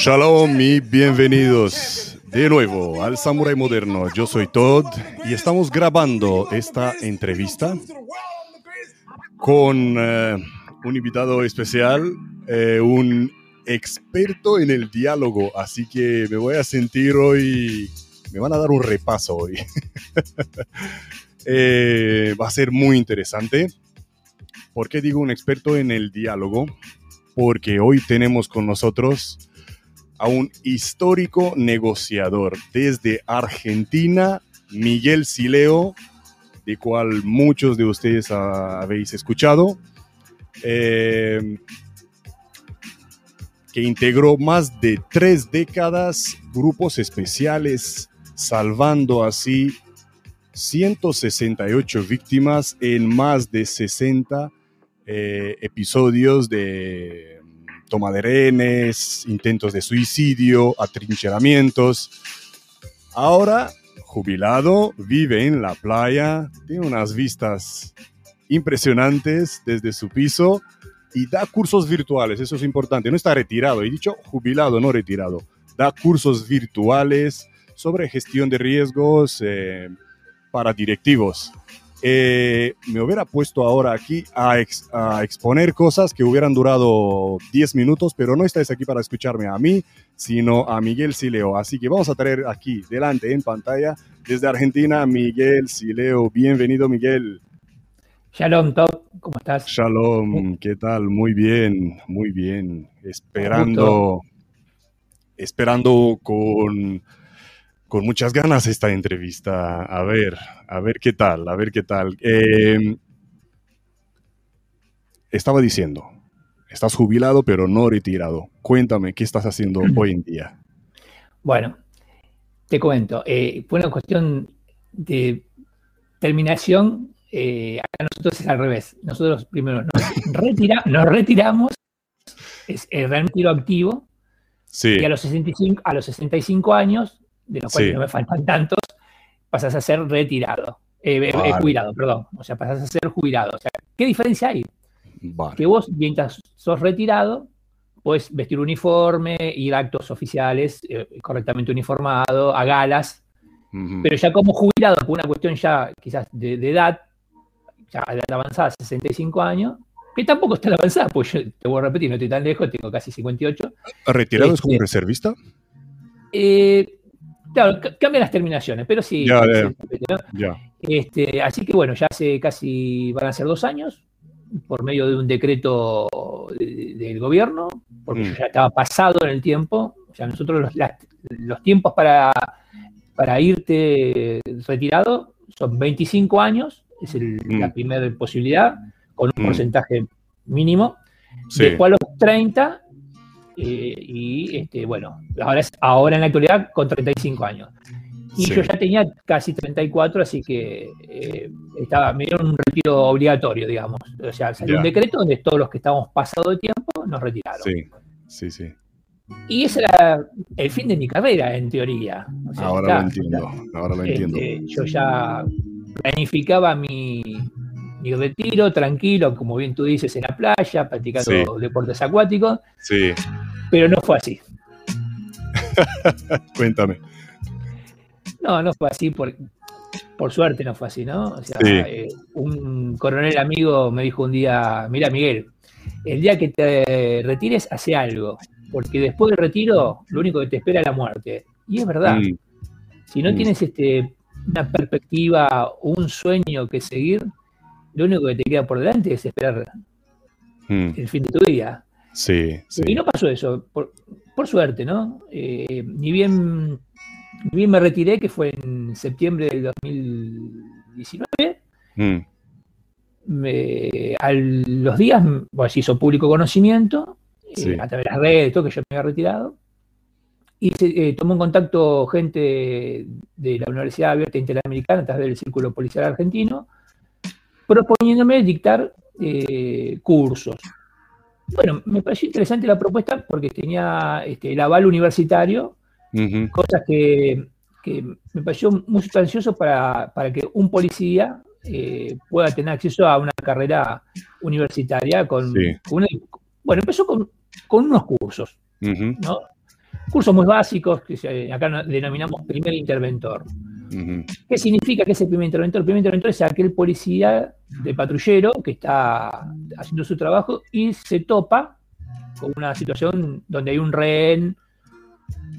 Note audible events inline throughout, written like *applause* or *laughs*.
Shalom y bienvenidos de nuevo al Samurai Moderno. Yo soy Todd y estamos grabando esta entrevista con eh, un invitado especial, eh, un experto en el diálogo, así que me voy a sentir hoy, me van a dar un repaso hoy. Eh, va a ser muy interesante. ¿Por qué digo un experto en el diálogo? Porque hoy tenemos con nosotros a un histórico negociador desde Argentina, Miguel Sileo, de cual muchos de ustedes habéis escuchado, eh, que integró más de tres décadas grupos especiales, salvando así 168 víctimas en más de 60 eh, episodios de mm, toma de rehenes, intentos de suicidio, atrincheramientos. Ahora, jubilado, vive en la playa, tiene unas vistas impresionantes desde su piso y da cursos virtuales, eso es importante, no está retirado, he dicho jubilado, no retirado, da cursos virtuales sobre gestión de riesgos, eh, para directivos. Eh, me hubiera puesto ahora aquí a, exponer cosas que hubieran durado 10 minutos, pero no estáis aquí para escucharme a mí, sino a Miguel Sileo. Así que vamos a traer aquí delante en pantalla desde Argentina Miguel Sileo. Bienvenido Miguel. Shalom, Top, ¿cómo estás? Shalom, ¿qué tal? Muy bien, muy bien. Esperando, esperando con con muchas ganas esta entrevista. A ver, a ver qué tal, a ver qué tal. Em, estaba diciendo, estás jubilado pero no retirado. Cuéntame, ¿qué estás haciendo *clears throat* hoy en día? Bueno, te cuento. Eh, fue una cuestión de terminación. Eh, a nosotros es al revés. Nosotros primero nos, *laughs* retiramos, es el retiro activo. Sí. Y a los, 65, a los 65 años de los cuales no me faltan tantos, pasas a ser retirado. Eh, eh, jubilado, perdón. O sea, pasas a ser jubilado. O sea, ¿qué diferencia hay? Que vos, mientras sos retirado, puedes vestir uniforme, ir a actos oficiales eh, correctamente uniformado, a galas, pero ya como jubilado, por una cuestión ya quizás de, edad, ya de edad avanzada, 65 años, que tampoco está avanzada, pues yo te voy a repetir, no estoy tan lejos, tengo casi 58. ¿Retirado es como este, reservista? Eh, Claro, cambia las terminaciones, pero sí. Este, así que bueno, ya hace casi, van a ser dos años, por medio de un decreto del gobierno, porque mm. ya estaba pasado en el tiempo. O sea, nosotros los, tiempos para, para irte retirado son 25 años, es la mm. primera posibilidad, con un mm. porcentaje mínimo. Después a los 30 eh, y este, bueno, ahora, es, ahora en la actualidad con 35 años. Y yo ya tenía casi 34, así que eh, estaba, me dieron un retiro obligatorio, digamos. O sea, salió un decreto donde todos los que estábamos pasado de tiempo nos retiraron. Sí, sí, sí. Y ese era el fin de mi carrera, en teoría. ahora lo entiendo, ahora lo este, entiendo. yo ya planificaba mi, mi retiro tranquilo, como bien tú dices, en la playa, practicando deportes acuáticos. Sí. Pero no fue así. *laughs* Cuéntame. No, no fue así, por, por suerte no fue así, ¿no? O sea, eh, un coronel amigo me dijo un día, mira Miguel, el día que te retires, hace algo, porque después del retiro lo único que te espera es la muerte. Y es verdad. Mm. Si no mm. tienes este, una perspectiva, un sueño que seguir, lo único que te queda por delante es esperar mm. el fin de tu vida. Sí, Y no pasó eso, por, suerte, ¿no? Eh, ni, bien, bien me retiré, que fue en septiembre del 2019. Mm. a los días, bueno, se hizo público conocimiento, eh, a través de las redes, todo que yo me había retirado. Y se, eh, tomó en contacto gente de la Universidad Abierta Interamericana a través del Círculo Policial Argentino, proponiéndome dictar cursos. Bueno, me pareció interesante la propuesta porque tenía este, el aval universitario, cosas que, me pareció muy sustancioso para, que un policía eh, pueda tener acceso a una carrera universitaria con, Bueno, empezó con, unos cursos, ¿no? Cursos muy básicos, que acá denominamos primer interventor. ¿Qué significa que es el primer interventor? El primer interventor es aquel policía de patrullero que está haciendo su trabajo y se topa con una situación donde hay un rehén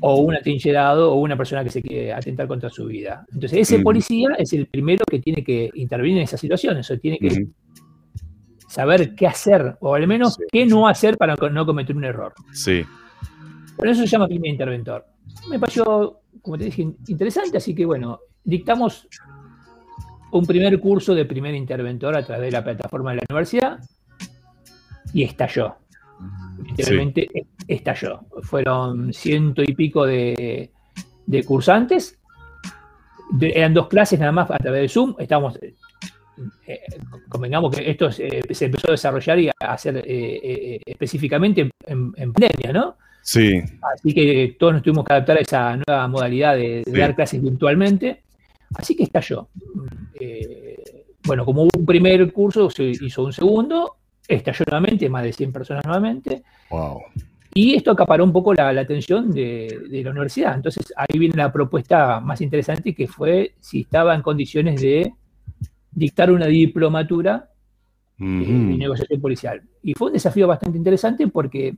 o un atrincherado o una persona que se quiere atentar contra su vida. Entonces, ese policía es el primero que tiene que intervenir en esas situaciones, o tiene que saber qué hacer, o al menos qué no hacer para no cometer un error. Sí. Por eso se llama primer interventor. Me pareció, como te dije, interesante, así que bueno, dictamos un primer curso de primer interventor a través de la plataforma de la universidad y estalló. Literalmente estalló. Fueron ciento y pico de, cursantes. eran dos clases nada más a través de Zoom. Estamos, eh, eh, convengamos que esto se, empezó a desarrollar y a hacer eh, específicamente en, pandemia, ¿no? Sí. Así que todos nos tuvimos que adaptar a esa nueva modalidad de, dar clases virtualmente. Así que estalló. bueno, como hubo un primer curso, se hizo un segundo estalló nuevamente, más de 100 personas nuevamente. Y esto acaparó un poco la, atención de, la universidad. Entonces ahí viene la propuesta más interesante que fue si estaba en condiciones de dictar una diplomatura eh, en negociación policial. Y fue un desafío bastante interesante porque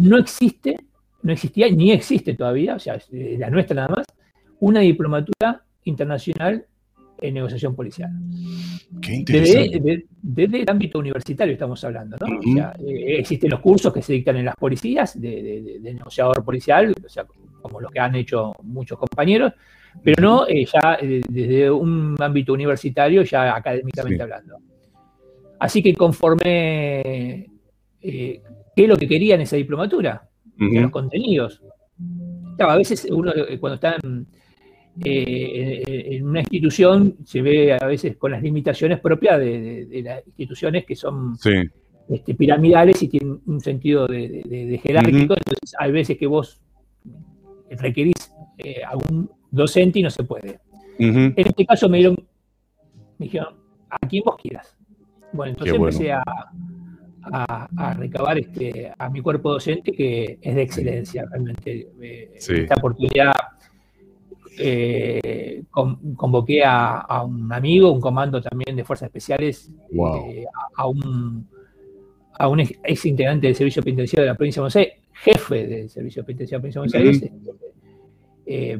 no existe, no existía ni existe todavía, o sea, la nuestra nada más, una diplomatura internacional en negociación policial. Qué interesante. Desde, el ámbito universitario estamos hablando, ¿no? Eh, existen los cursos que se dictan en las policías de, negociador policial, o sea, como los que han hecho muchos compañeros, pero no eh, ya eh, desde un ámbito universitario, ya académicamente hablando. Así que conforme qué es lo que querían esa diplomatura, los contenidos. a veces uno cuando está en, eh, en una institución se ve a veces con las limitaciones propias de, las instituciones que son este, piramidales y tienen un sentido de, jerárquico, entonces hay veces que vos requerís eh, a un docente y no se puede. En este caso me dieron, me dijeron, a quien vos quieras. Bueno, entonces empecé a, a, recabar este, a mi cuerpo docente que es de excelencia realmente. Eh, esta oportunidad eh, convoqué a, un amigo, un comando también de Fuerzas Especiales, eh, a, un, a un ex, integrante del Servicio Penitenciario de la Provincia de Buenos Aires, jefe del Servicio Penitenciario de la Provincia de Buenos Aires, eh,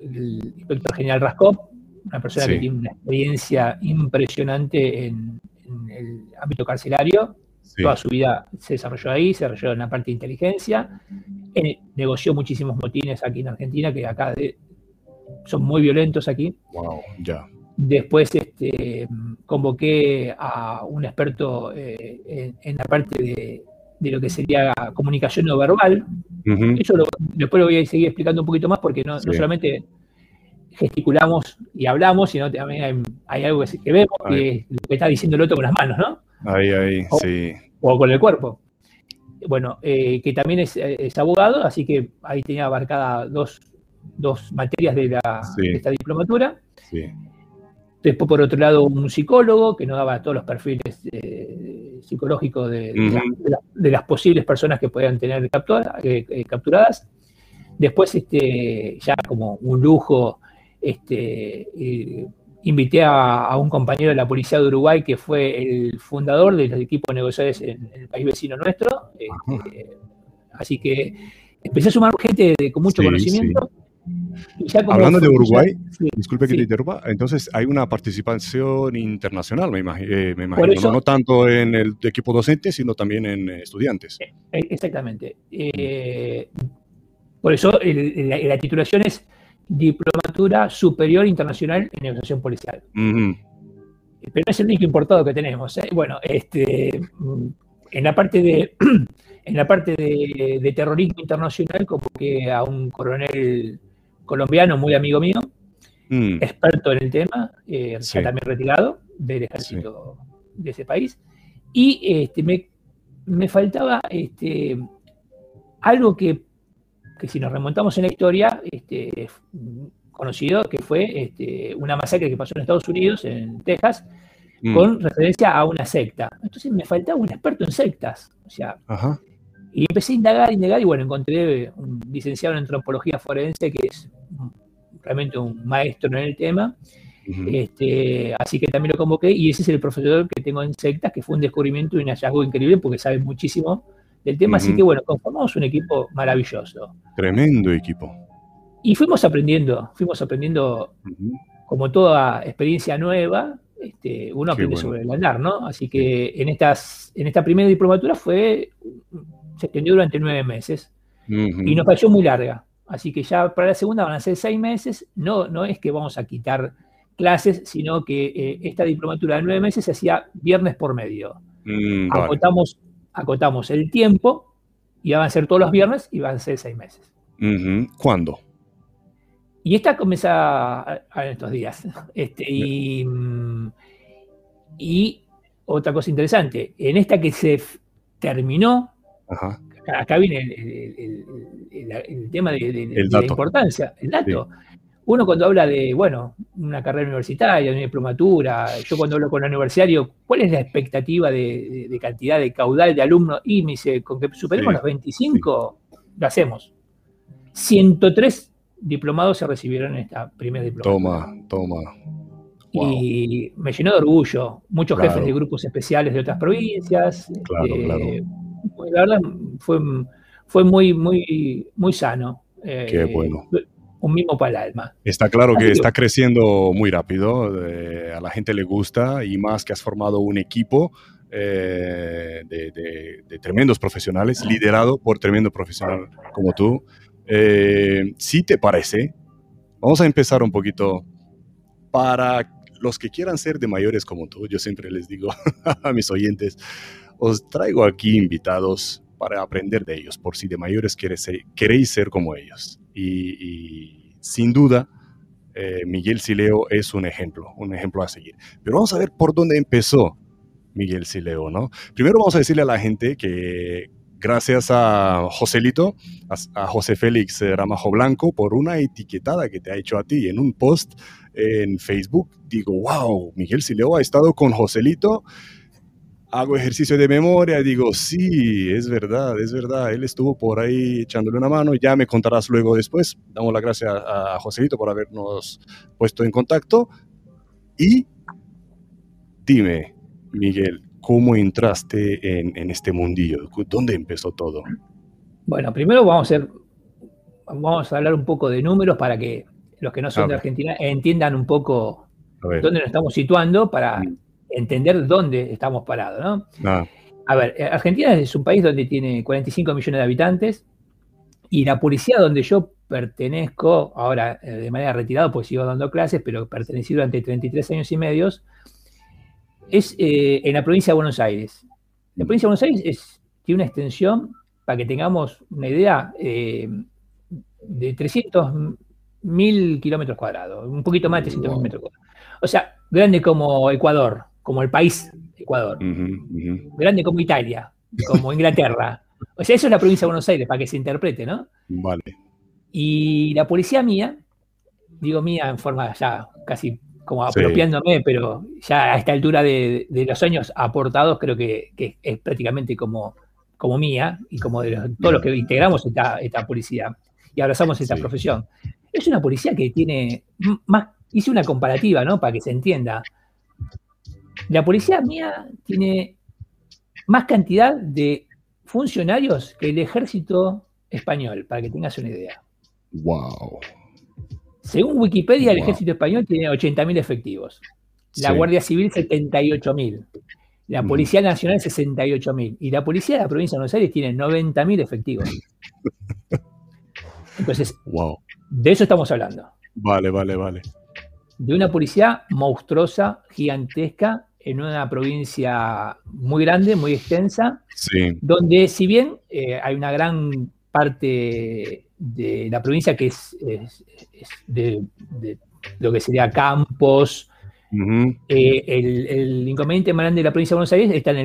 el inspector general Rascop, una persona que tiene una experiencia impresionante en, el ámbito carcelario. Toda su vida se desarrolló ahí, se desarrolló en la parte de inteligencia, negoció muchísimos motines aquí en Argentina, que acá de, son muy violentos aquí. Wow, ya. Después este, convoqué a un experto eh, en, la parte de, lo que sería comunicación no verbal. Eso después lo voy a seguir explicando un poquito más porque no, solamente gesticulamos y hablamos, sino también hay, algo que, vemos, que es lo que está diciendo el otro con las manos, ¿no? Ahí, ahí, sí. O con el cuerpo. Bueno, eh, que también es, es, abogado, así que ahí tenía abarcada dos, dos materias de, la, esta diplomatura. Después, por otro lado, un psicólogo que nos daba todos los perfiles eh, psicológicos de, las posibles personas que podían tener eh, capturadas. Después, este, ya como un lujo, este, invité a, un compañero de la Policía de Uruguay que fue el fundador de los equipos negociadores en, el país vecino nuestro. Este, así que empecé a sumar gente con mucho conocimiento. Hablando de Uruguay, disculpe que te interrumpa, entonces hay una participación internacional, me, eh, imagino, no, tanto en el equipo docente, sino también en eh, estudiantes. Eh, exactamente. por eso la, titulación es Diplomatura Superior Internacional en Negociación Policial. Pero es el único importado que tenemos. Bueno, este, en la parte de *clears throat* en la parte de, terrorismo internacional, como que a un coronel colombiano muy amigo mío, mm. experto en el tema, eh, también retirado del ejército de ese país. Y este, me, faltaba este, algo que, si nos remontamos en la historia, este, conocido, que fue este, una masacre que pasó en Estados Unidos, en Texas, mm. con referencia a una secta. Entonces me faltaba un experto en sectas. O sea, y empecé a indagar, indagar, y bueno, encontré un licenciado en antropología forense que es realmente un maestro en el tema. este, así que también lo convoqué y ese es el profesor que tengo en sectas, que fue un descubrimiento y un hallazgo increíble porque sabe muchísimo del tema. Así que bueno, conformamos un equipo maravilloso. Tremendo equipo. Y fuimos aprendiendo, fuimos aprendiendo como toda experiencia nueva, este, uno aprende sobre el andar, ¿no? Así que en, estas, en esta primera diplomatura fue, se extendió durante nueve meses y nos pareció muy larga. Así que ya para la segunda van a ser seis meses. No, no es que vamos a quitar clases, sino que eh, esta diplomatura de nueve meses se hacía viernes por medio. Mm, acotamos, acotamos el tiempo y van a ser todos los viernes y van a ser seis meses. ¿Cuándo? Y esta comienza en estos días. *laughs* Este, y, otra cosa interesante, en esta que se terminó, Acá, viene el, tema de, la importancia, el dato. Uno cuando habla de, bueno, una carrera universitaria, una diplomatura, yo cuando hablo con el universitario, ¿cuál es la expectativa de, cantidad de caudal de alumnos? Y me dice, con que superemos los 25, lo hacemos. 103 diplomados se recibieron en esta primera diplomatura. Toma, toma. Y me llenó de orgullo. Muchos jefes de grupos especiales de otras provincias. Claro, este, claro. La verdad fue, fue muy, muy, muy sano. Qué eh, bueno. Un mismo para el alma. Está claro que está creciendo muy rápido. a la gente le gusta y más que has formado un equipo eh, de, tremendos profesionales, liderado por tremendo profesional como tú. Eh, si te parece, vamos a empezar un poquito para los que quieran ser de mayores como tú. Yo siempre les digo *laughs* a mis oyentes, os traigo aquí invitados para aprender de ellos, por si de mayores queréis ser como ellos. Y, sin duda, eh, Miguel Sileo es un ejemplo, un ejemplo a seguir. Pero vamos a ver por dónde empezó Miguel Sileo, ¿no? Primero vamos a decirle a la gente que gracias a Joselito, a, José Félix Ramajo Blanco, por una etiquetada que te ha hecho a ti en un post en Facebook. Digo, wow, Miguel Sileo ha estado con Joselito. Hago ejercicio de memoria, digo, sí, es verdad, es verdad, él estuvo por ahí echándole una mano, ya me contarás luego después. Damos las gracias a, a Joselito por habernos puesto en contacto. Y dime, Miguel, ¿Cómo entraste en, este mundillo? ¿Dónde empezó todo? Bueno, primero vamos a, vamos a hablar un poco de números para que los que no son de Argentina entiendan un poco dónde nos estamos situando para mm. Entender dónde estamos parados. ¿no? A ver, eh, Argentina es un país donde tiene 45 millones de habitantes y la policía donde yo pertenezco, ahora eh, de manera retirada, pues sigo dando clases, pero pertenecí durante 33 años y medio, es eh, en la provincia de Buenos Aires. La provincia de Buenos Aires tiene una extensión, para que tengamos una idea, eh, de 300.000 kilómetros cuadrados, un poquito más de 300.000 metros cuadrados. O sea, grande como Ecuador, como el país Ecuador, grande como Italia, como Inglaterra. *laughs* O sea, eso es la provincia de Buenos Aires, para que se interprete, ¿no? Vale. Y la policía mía, digo mía en forma ya casi como apropiándome, pero ya a esta altura de, los años aportados creo que, es prácticamente como, como mía y como de todos los que integramos esta, esta policía y abrazamos esta profesión. Es una policía que tiene más, hice una comparativa, ¿no? Para que se entienda. La policía mía tiene más cantidad de funcionarios que el ejército español, para que tengas una idea. Wow. Según Wikipedia, el ejército español tiene 80.000 efectivos. La Guardia Civil, 78.000. La Policía Nacional, 68.000. Y la Policía de la Provincia de Buenos Aires tiene 90.000 efectivos. *laughs* Entonces, de eso estamos hablando. Vale, vale, vale. De una policía monstruosa, gigantesca, en una provincia muy grande, muy extensa, donde si bien eh, hay una gran parte de la provincia que es, de, lo que sería campos. Eh, el, inconveniente más grande de la provincia de Buenos Aires está en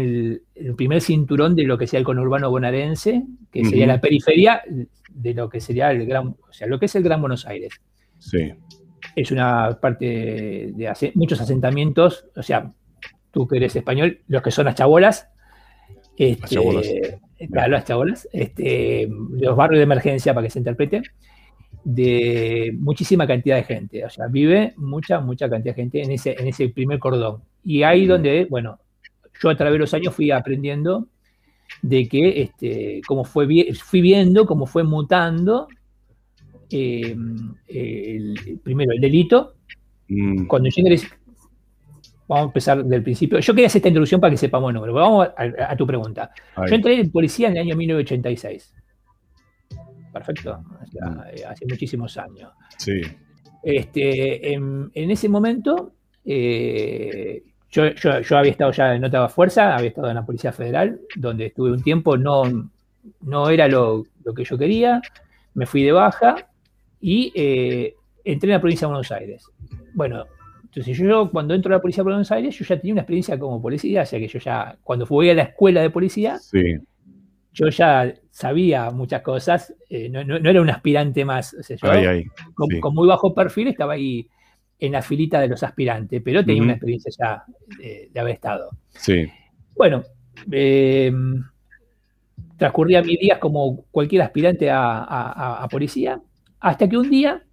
el, primer cinturón de lo que sea el conurbano bonaerense, que sería la periferia de lo que sería el gran, o sea, lo que es el Gran Buenos Aires. Sí. Es una parte de muchos asentamientos, o sea, tú que eres español, los que son las chabolas, este, las chabolas. Claro, las chabolas, este, los barrios de emergencia para que se interprete, de muchísima cantidad de gente. O sea, vive mucha, mucha cantidad de gente en ese, en ese primer cordón. Y ahí donde, bueno, yo a través de los años fui aprendiendo de que, este, como fue, fui viendo cómo fue mutando eh, el, primero el delito. Mm. Cuando yo ingresé, vamos a empezar del principio. Yo quería hacer esta introducción para que sepamos el número. Vamos a, tu pregunta. Yo entré en policía en el año 1986. Perfecto. Mm. Eh, hace muchísimos años. Sí. Este, en, ese momento, eh, yo, había estado ya en otra fuerza, había estado en la Policía Federal, donde estuve un tiempo, no, no era lo, lo que yo quería, me fui de baja y eh, entré en la provincia de Buenos Aires. Bueno, entonces yo cuando entro a la policía de Buenos Aires, yo ya tenía una experiencia como policía, o sea que yo ya, cuando fui a la escuela de policía, yo ya sabía muchas cosas, eh, no, era un aspirante más, o sea, yo, con, muy bajo perfil estaba ahí en la filita de los aspirantes, pero tenía una experiencia ya de, haber estado. Sí. Bueno, eh, transcurría mis días como cualquier aspirante a policía, hasta que un día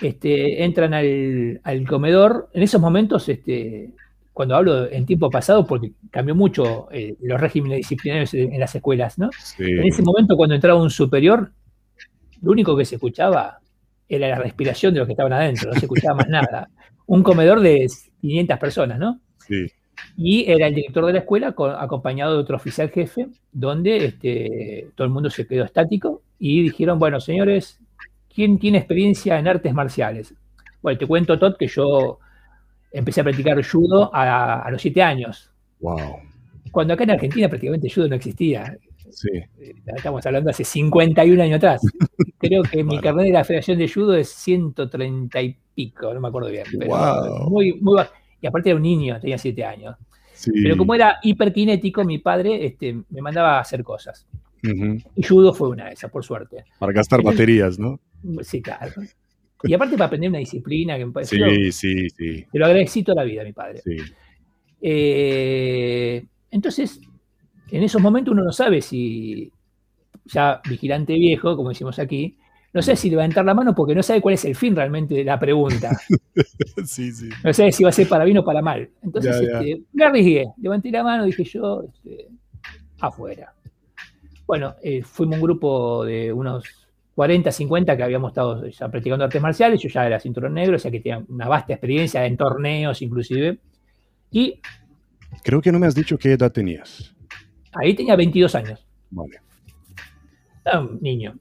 este, entran al, comedor. En esos momentos, este, cuando hablo en tiempo pasado, porque cambió mucho eh, los regímenes disciplinarios en, las escuelas, ¿no? En ese momento, cuando entraba un superior, lo único que se escuchaba era la respiración de los que estaban adentro, no se escuchaba más nada. Un comedor de 500 personas, ¿no? Sí. Y era el director de la escuela acompañado de otro oficial jefe, donde este, todo el mundo se quedó estático y dijeron, bueno, señores, ¿quién tiene experiencia en artes marciales? Bueno, te cuento, Todd, que yo empecé a practicar judo a, los siete años. Wow. Cuando acá en Argentina prácticamente judo no existía. Sí. Eh, estamos hablando hace 51 años atrás. Creo que mi carrera de la Federación de Judo es 130 y pico, no me acuerdo bien. wow. muy, muy Y aparte era un niño, tenía siete años. Pero como era hiperkinético, mi padre este, me mandaba a hacer cosas. Y judo fue una de esas, por suerte. Para gastar baterías, ¿no? *laughs* Sí, claro. Y aparte para aprender una disciplina que me parece. Sí, sí, sí. Te lo agradecí toda la vida, mi padre. Sí. Eh, entonces, en esos momentos uno no sabe si, ya vigilante viejo, como decimos aquí, no sé si levantar la mano porque no sabe cuál es el fin realmente de la pregunta. *laughs* sí, sí. No sé si va a ser para bien o para mal. Entonces, este, me arriesgué, levanté la mano, dije yo, este, afuera. Bueno, eh, fuimos un grupo de unos 40, 50 que habíamos estado ya practicando artes marciales, yo ya era cinturón negro, o sea que tenía una vasta experiencia en torneos inclusive. Y... Creo que no me has dicho qué edad tenías. Ahí tenía 22 años. Vale. un niño.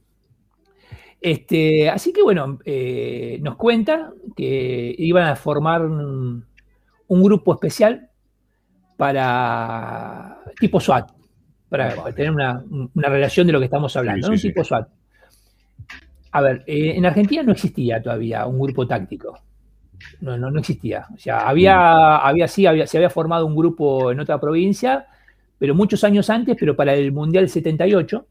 Este, así que bueno, eh, nos cuenta que iban a formar un, grupo especial para tipo SWAT para tener una, relación de lo que estamos hablando, un tipo SWAT. A ver, eh, en Argentina no existía todavía un grupo táctico. No, no, no existía. O sea, había, mm. había sí, había, se había formado un grupo en otra provincia, pero muchos años antes, pero para el Mundial 78,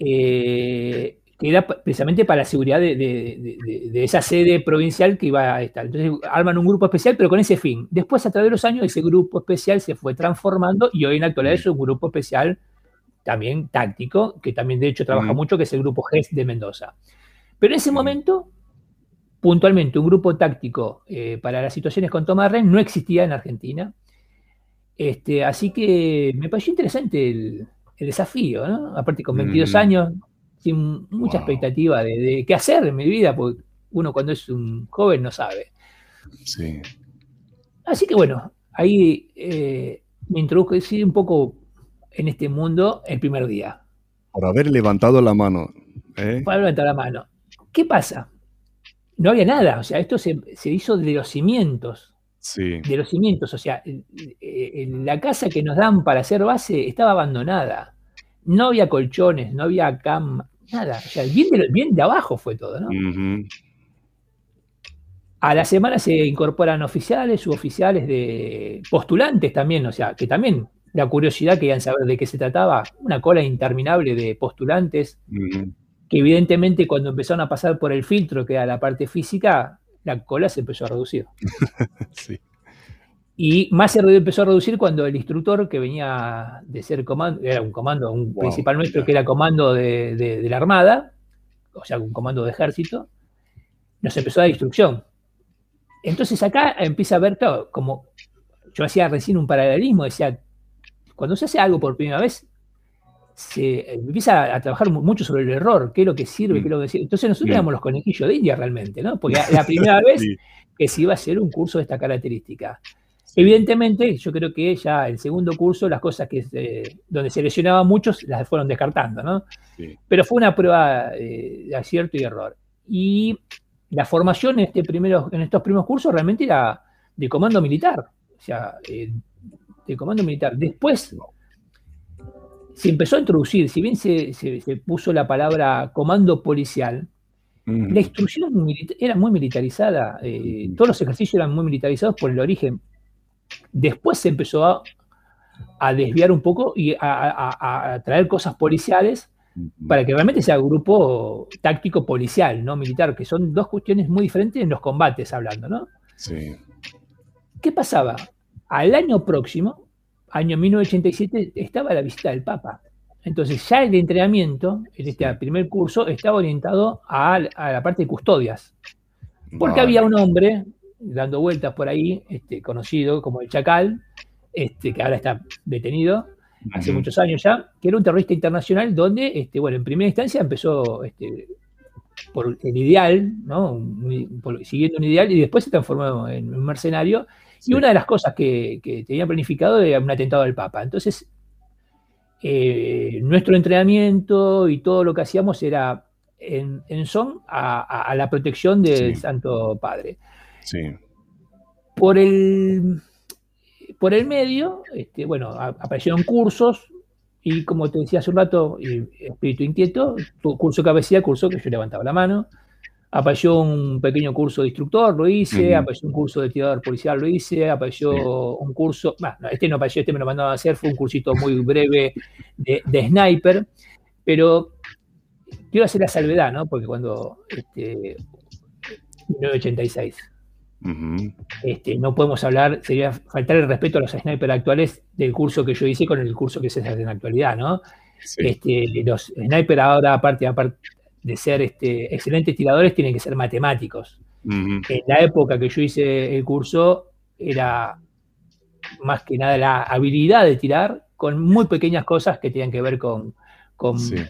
eh, que era precisamente para la seguridad de, esa sede provincial que iba a estar. Entonces arman un grupo especial, pero con ese fin. Después, a través de los años, ese grupo especial se fue transformando y hoy en la actualidad es un grupo especial también táctico, que también de hecho trabaja mucho, que es el grupo GES de Mendoza. Pero en ese momento, puntualmente, un grupo táctico eh, para las situaciones con toma de red no existía en Argentina. Este, así que me pareció interesante el, desafío, ¿no? Aparte con 22 años, sin mucha expectativa de, qué hacer en mi vida, porque uno cuando es un joven no sabe. Sí. Así que bueno, ahí eh, me introducí un poco en este mundo el primer día. Por haber levantado la mano. ¿eh? Por haber levantado la mano. ¿Qué pasa? No había nada, o sea, esto se, hizo de los cimientos. Sí. De los cimientos, o sea, la casa que nos dan para hacer base estaba abandonada. No había colchones, no había cama, Nada, o sea, bien de, bien de abajo fue todo, ¿no? A la semana se incorporan oficiales, suboficiales, de postulantes también, o sea, que también la curiosidad querían saber de qué se trataba, una cola interminable de postulantes, que evidentemente cuando empezaron a pasar por el filtro, que era la parte física, la cola se empezó a reducir. *laughs* sí. Y más se empezó a reducir cuando el instructor que venía de ser comando, era un comando, un principal nuestro que era comando de, la Armada, o sea, un comando de ejército, nos empezó a dar instrucción. Entonces acá empieza a ver, todo como yo hacía recién un paralelismo, decía, cuando se hace algo por primera vez, se empieza a trabajar mucho sobre el error, qué es lo que sirve, qué es lo que sirve. Entonces nosotros éramos los conejillos de India realmente, ¿no? Porque la primera *laughs* vez que se iba a hacer un curso de esta característica. Evidentemente, yo creo que ya el segundo curso, las cosas que donde se lesionaban muchos las fueron descartando, ¿no? Pero fue una prueba eh, de acierto y error. Y la formación en, este primero, en estos primeros cursos realmente era de comando militar, o sea, eh, de comando militar. Después se empezó a introducir, si bien se, puso la palabra comando policial, la instrucción era muy militarizada, eh, todos los ejercicios eran muy militarizados por el origen. Después se empezó a, desviar un poco y a, traer cosas policiales para que realmente sea un grupo táctico policial, no militar, que son dos cuestiones muy diferentes en los combates hablando, ¿no? Sí. ¿Qué pasaba? Al año próximo, año 1987, estaba la visita del Papa. Entonces ya el entrenamiento, en este primer curso, estaba orientado a, la parte de custodias. Porque había un hombre dando vueltas por ahí, este, conocido como el Chacal, este, que ahora está detenido, hace muchos años ya, que era un terrorista internacional donde, este, bueno, en primera instancia empezó este, por el ideal, ¿no? siguiendo un ideal, y después se transformó en un mercenario y una de las cosas que, que tenía planificado era un atentado al Papa. Entonces, eh, nuestro entrenamiento y todo lo que hacíamos era en, son a, la protección del Santo Padre. Por el, por el medio, este, bueno, aparecieron cursos y como te decía hace un rato, Espíritu Inquieto, curso cabecilla, curso que yo levantaba la mano. Apareció un pequeño curso de instructor, lo hice, apareció un curso de tirador policial, lo hice, apareció un curso, no, este no apareció, este me lo mandaban a hacer, fue un cursito muy breve de, sniper, pero quiero hacer la salvedad, ¿no? Porque cuando, este, 1986, este, no podemos hablar, sería faltar el respeto a los snipers actuales del curso que yo hice con el curso que se hace en la actualidad, ¿no? Este, los snipers ahora, aparte, aparte de ser este, excelentes tiradores tienen que ser matemáticos. En la época que yo hice el curso era más que nada la habilidad de tirar con muy pequeñas cosas que tenían que ver con,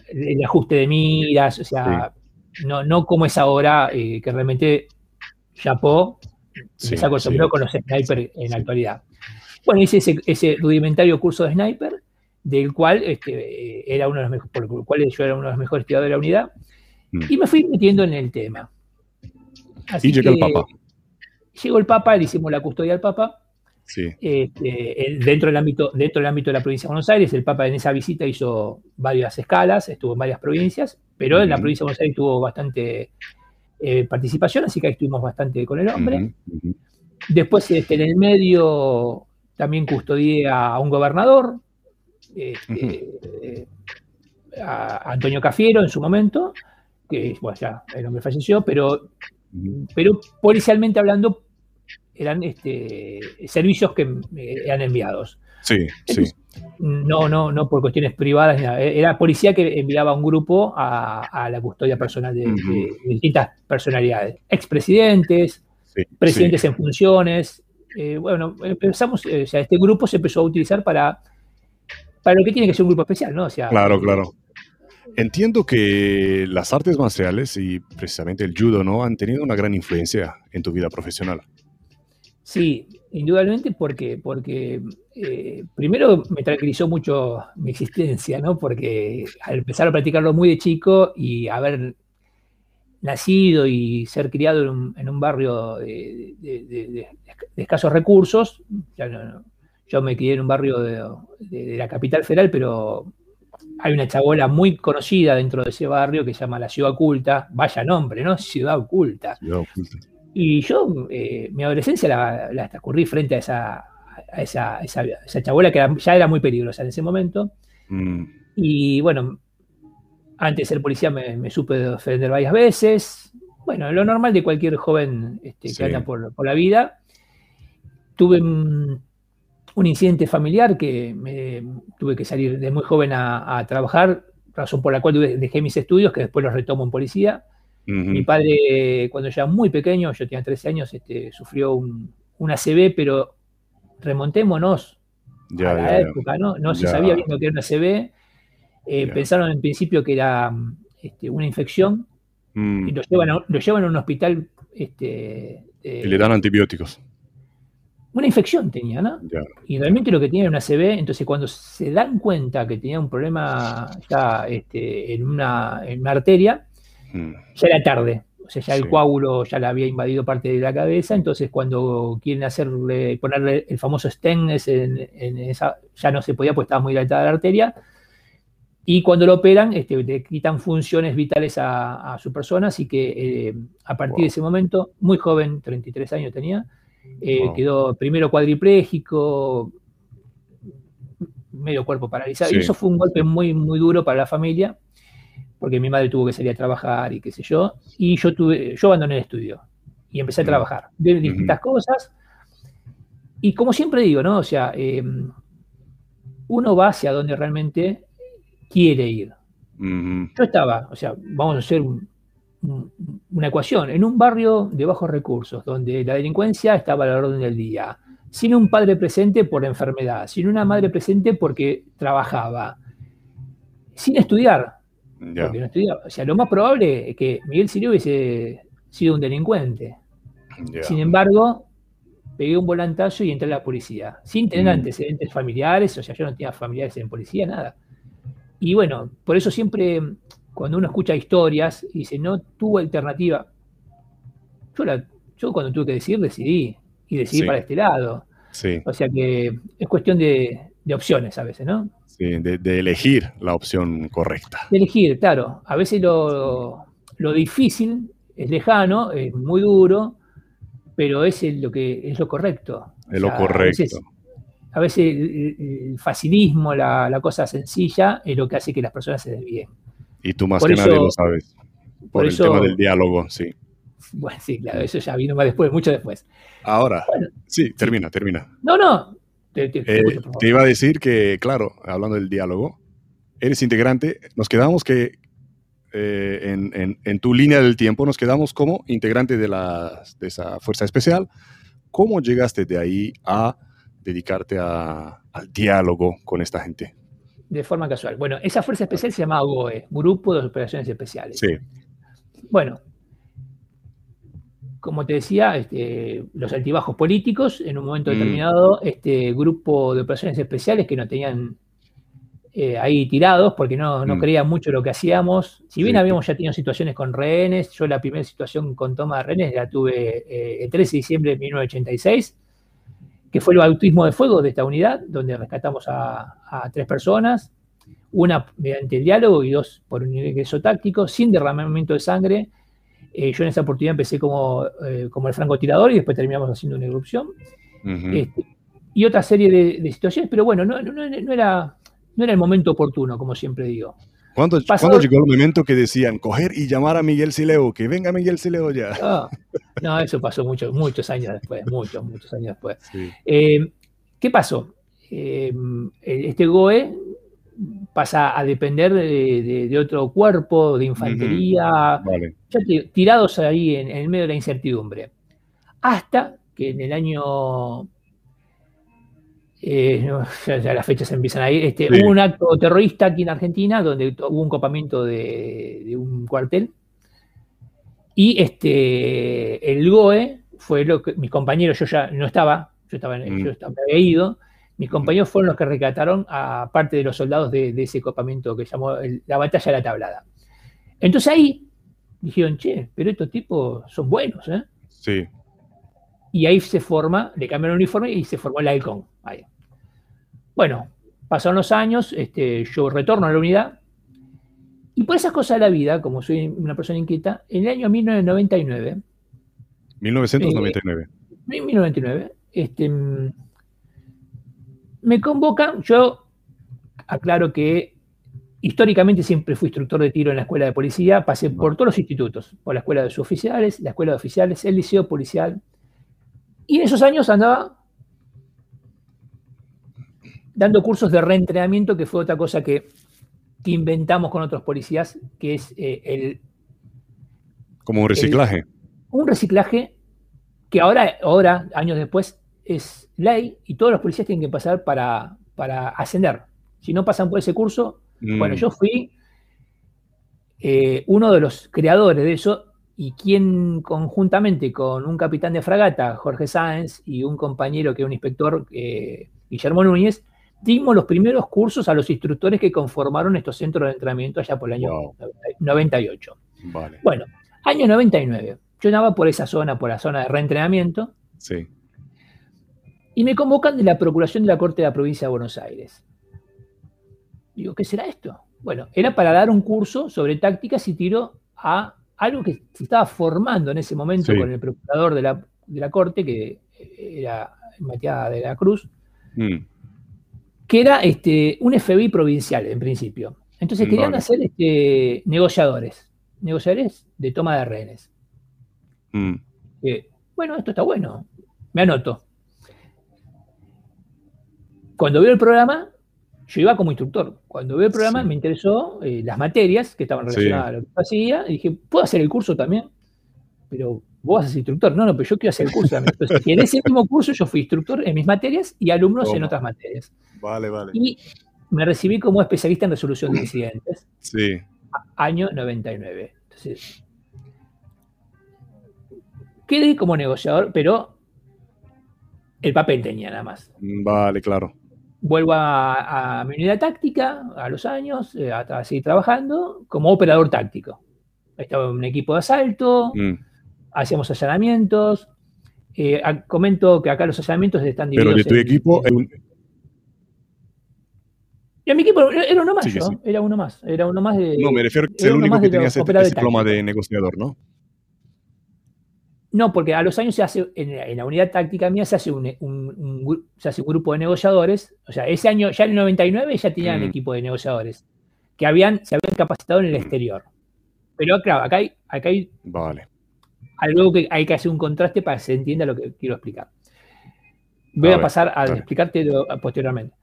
el ajuste de miras, o sea, no, no como es ahora, eh, que realmente chapó, me saco el sombrero con los snipers en la actualidad. Bueno, hice ese, ese, rudimentario curso de sniper, del cual este, era uno de los mejores, por el cual yo era uno de los mejores tiradores de la unidad. Mm. Y me fui metiendo en el tema. y llegó el Papa. Llegó el Papa, le hicimos la custodia al Papa. Este, dentro, del ámbito, dentro del ámbito de la provincia de Buenos Aires, el Papa en esa visita hizo varias escalas, estuvo en varias provincias, pero en la provincia de Buenos Aires tuvo bastante eh, participación, así que ahí estuvimos bastante con el hombre. Después, este, en el medio, también custodié a un gobernador, este, eh, a Antonio Cafiero en su momento, que bueno, ya el hombre falleció, pero, pero policialmente hablando eran este, servicios que eran enviados. Sí, sí. No, no, no por cuestiones privadas, era policía que enviaba un grupo a, la custodia personal de, distintas personalidades, expresidentes, presidentes en funciones. Eh, bueno, empezamos, eh, o sea, este grupo se empezó a utilizar para, para lo que tiene que ser un grupo especial, ¿no? O sea, claro, claro. Entiendo que las artes marciales y precisamente el judo, ¿no? Han tenido una gran influencia en tu vida profesional. Sí, indudablemente porque, porque eh, primero me tranquilizó mucho mi existencia, ¿no? Porque al empezar a practicarlo muy de chico y haber nacido y ser criado en un, barrio de, escasos recursos, yo me crié en un barrio de, la capital federal, pero hay una chabola muy conocida dentro de ese barrio que se llama La Ciudad Oculta, vaya nombre, ¿no? Ciudad Oculta. Y yo, eh, mi adolescencia la, la, transcurrí frente a esa, a esa, esa, chabola que ya era muy peligrosa en ese momento. Mm. Y bueno, antes de ser policía me, supe defender varias veces. Bueno, lo normal de cualquier joven este, que anda por, por, la vida. tuve un, incidente familiar que me, tuve que salir de muy joven a, trabajar, razón por la cual dejé mis estudios, que después los retomo en policía. Mi padre, cuando ya muy pequeño, yo tenía 13 años, este, sufrió un, un ACV, pero remontémonos a la época, ¿no? No se sabía bien lo que era un ACV. Eh, pensaron en principio que era este, una infección mm. y lo llevan, a, lo llevan a un hospital. Este, y le dan antibióticos. Una infección tenía, ¿no? Y realmente lo que tenía era una CB, entonces cuando se dan cuenta que tenía un problema ya este, en, una, arteria, mm. ya era tarde. O sea, ya el coágulo ya le había invadido parte de la cabeza, entonces cuando quieren hacerle, ponerle el famoso stent en, esa, ya no se podía, pues estaba muy dilatada la arteria, y cuando lo operan, este, le quitan funciones vitales a, su persona, así que eh, a partir de ese momento, muy joven, 33 años tenía, eh, quedó primero cuadripléjico, medio cuerpo paralizado, y eso fue un golpe muy, muy duro para la familia, porque mi madre tuvo que salir a trabajar y qué sé yo, y yo, tuve, yo abandoné el estudio y empecé a mm. trabajar de distintas cosas, y como siempre digo, ¿no? O sea, eh, uno va hacia donde realmente quiere ir. Yo estaba, o sea, vamos a hacer una ecuación, en un barrio de bajos recursos, donde la delincuencia estaba a la orden del día, sin un padre presente por enfermedad, sin una madre presente porque trabajaba, sin estudiar, porque no estudiaba. O sea, lo más probable es que Miguel Sirio hubiese sido un delincuente. Sin embargo, pegué un volantazo y entré a la policía, sin tener mm. antecedentes familiares, o sea, yo no tenía familiares en policía, nada. Y bueno, por eso siempre cuando uno escucha historias y dice, no tuvo alternativa, yo, yo cuando tuve que decidir, decidí y decidí para este lado. O sea que es cuestión de, opciones a veces, ¿no? Sí, de, elegir la opción correcta. De elegir, claro. A veces lo, difícil es lejano, es muy duro, pero es lo que es lo correcto. Es lo correcto a veces el, facilismo, la, cosa sencilla, es lo que hace que las personas se desvíen. Y tú más que nadie lo sabes. Por, el tema del diálogo, sí. *laughs* Bueno, sí, claro, eso ya vino más después, mucho después. Ahora, sí, termina, termina. No, no. Te, eh, iba a decir que, claro, hablando del diálogo, eres integrante, nos quedamos que eh, en, tu línea del tiempo, nos quedamos como integrante de, de esa fuerza especial. ¿Cómo llegaste de ahí a dedicarte al diálogo con esta gente? De forma casual. Bueno, esa fuerza especial se llamaba GOE, Grupo de Operaciones Especiales. Sí. Bueno, como te decía, este, los altibajos políticos, en un momento mm. determinado, este grupo de operaciones especiales que no tenían eh, ahí tirados porque no, no mm. creían mucho lo que hacíamos. Si bien habíamos ya tenido situaciones con rehenes, yo la primera situación con toma de rehenes la tuve eh, el 13 de diciembre de 1986 que fue el bautismo de fuego de esta unidad, donde rescatamos a, tres personas, una mediante el diálogo y dos por un ingreso táctico, sin derramamiento de sangre. Eh, yo en esa oportunidad empecé como, eh, como el francotirador y después terminamos haciendo una erupción. Este, y otra serie de, situaciones, pero bueno, no, era, no era el momento oportuno, como siempre digo. ¿Cuándo, llegó el momento que decían coger y llamar a Miguel Sileo? Que venga Miguel Sileo ya. No, eso pasó muchos, muchos años después, muchos, muchos años después. Eh, ¿Qué pasó? Eh, este GOE pasa a depender de, otro cuerpo de infantería, tirados ahí en, en, el medio de la incertidumbre. Hasta que en el año eh, ya, las fechas empiezan a ir. Este, Hubo un acto terrorista aquí en Argentina donde hubo un copamiento de, un cuartel. Y este, el GOE fue lo que mis compañeros, yo ya no estaba, yo estaba, mm. yo estaba había ido. Mis compañeros fueron los que rescataron a parte de los soldados de, ese copamiento que llamó la batalla de la tablada. Entonces ahí dijeron, che, pero estos tipos son buenos, ¿eh? Sí. Y ahí se forma, le cambiaron el uniforme y se formó el halcón. Ahí. Bueno, pasaron los años, este, yo retorno a la unidad y por esas cosas de la vida, como soy una persona inquieta, en el año 1999. 1999. 1999. Este, me convocan, yo aclaro que históricamente siempre fui instructor de tiro en la escuela de policía, pasé por todos los institutos, por la escuela de suboficiales, la escuela de oficiales, el liceo policial, y en esos años andaba dando cursos de reentrenamiento, que fue otra cosa que, inventamos con otros policías, que es eh, el... Como un reciclaje. un reciclaje que ahora, ahora, años después, es ley y todos los policías tienen que pasar para, para ascender. Si no pasan por ese curso, bueno, mm. yo fui eh, uno de los creadores de eso y quien conjuntamente con un capitán de fragata, Jorge Sáenz, y un compañero que es un inspector, eh, Guillermo Núñez, dimos los primeros cursos a los instructores que conformaron estos centros de entrenamiento allá por el año 98. Bueno, año 99. Yo andaba por esa zona, por la zona de reentrenamiento. Sí. Y me convocan de la Procuración de la Corte de la Provincia de Buenos Aires. Digo, ¿qué será esto? Bueno, era para dar un curso sobre tácticas y tiro a algo que se estaba formando en ese momento con el procurador de la, Corte, que era Matías de la Cruz, mm. que era este, un FBI provincial en principio. Entonces querían hacer este, negociadores, negociadores de toma de rehenes. Mm. bueno, esto está bueno, me anoto. Cuando veo el programa, yo iba como instructor. Cuando veo el programa me interesó eh, las materias que estaban relacionadas a lo que hacía y dije, ¿puedo hacer el curso también? Pero vos ser instructor. No, no, pero yo quiero hacer el curso también. *laughs* Entonces, en ese mismo curso yo fui instructor en mis materias y alumnos en otras materias. Vale, vale. Y me recibí como especialista en resolución de incidentes. Sí. Año 99. Entonces, quedé como negociador, pero el papel tenía nada más. Vale, claro vuelvo a, mi unidad táctica a los años, eh, a, seguir trabajando como operador táctico. Estaba en un equipo de asalto, mm. hacíamos allanamientos. Eh, comento que acá los allanamientos están divididos. Pero de tu equipo. Y mi equipo era uno más, Era uno más. Era uno más de. No, me refiero a que es el único que tenía ese, diploma de negociador, ¿no? No, porque a los años se hace, en, la unidad táctica mía se hace un, se hace un grupo de negociadores. O sea, ese año, ya en el 99 ya tenían mm. equipo de negociadores que habían, se habían capacitado en el exterior. Pero claro, acá hay, acá hay vale. algo que hay que hacer un contraste para que se entienda lo que quiero explicar. Voy a, pasar a explicarte posteriormente.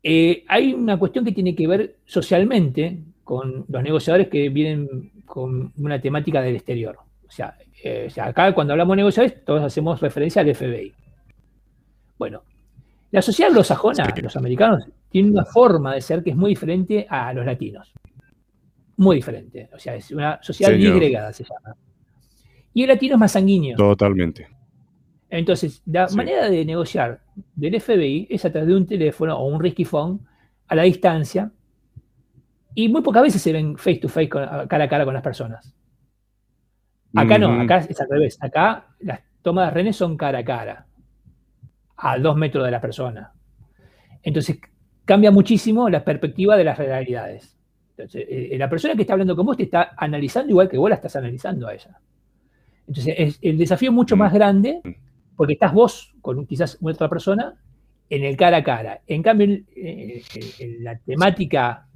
Eh, hay una cuestión que tiene que ver socialmente con los negociadores que vienen con una temática del exterior. O sea, eh, acá cuando hablamos de negociadores, todos hacemos referencia al FBI. Bueno, la sociedad anglosajona, los americanos, tienen una forma de ser que es muy diferente a los latinos. Muy diferente. O sea, es una sociedad disgregada, se llama. Y el latino es más sanguíneo. Totalmente. Entonces, la manera de negociar del FBI es a través de un teléfono o un risky phone a la distancia. Y muy pocas veces se ven face to face, cara a cara con las personas. Acá no, acá es al revés. Acá las tomas de renes son cara a cara, a dos metros de la persona. Entonces cambia muchísimo la perspectiva de las realidades. Entonces, eh, la persona que está hablando con vos te está analizando igual que vos la estás analizando a ella. Entonces, el desafío es mucho más grande porque estás vos con quizás otra persona en el cara a cara. En cambio, la temática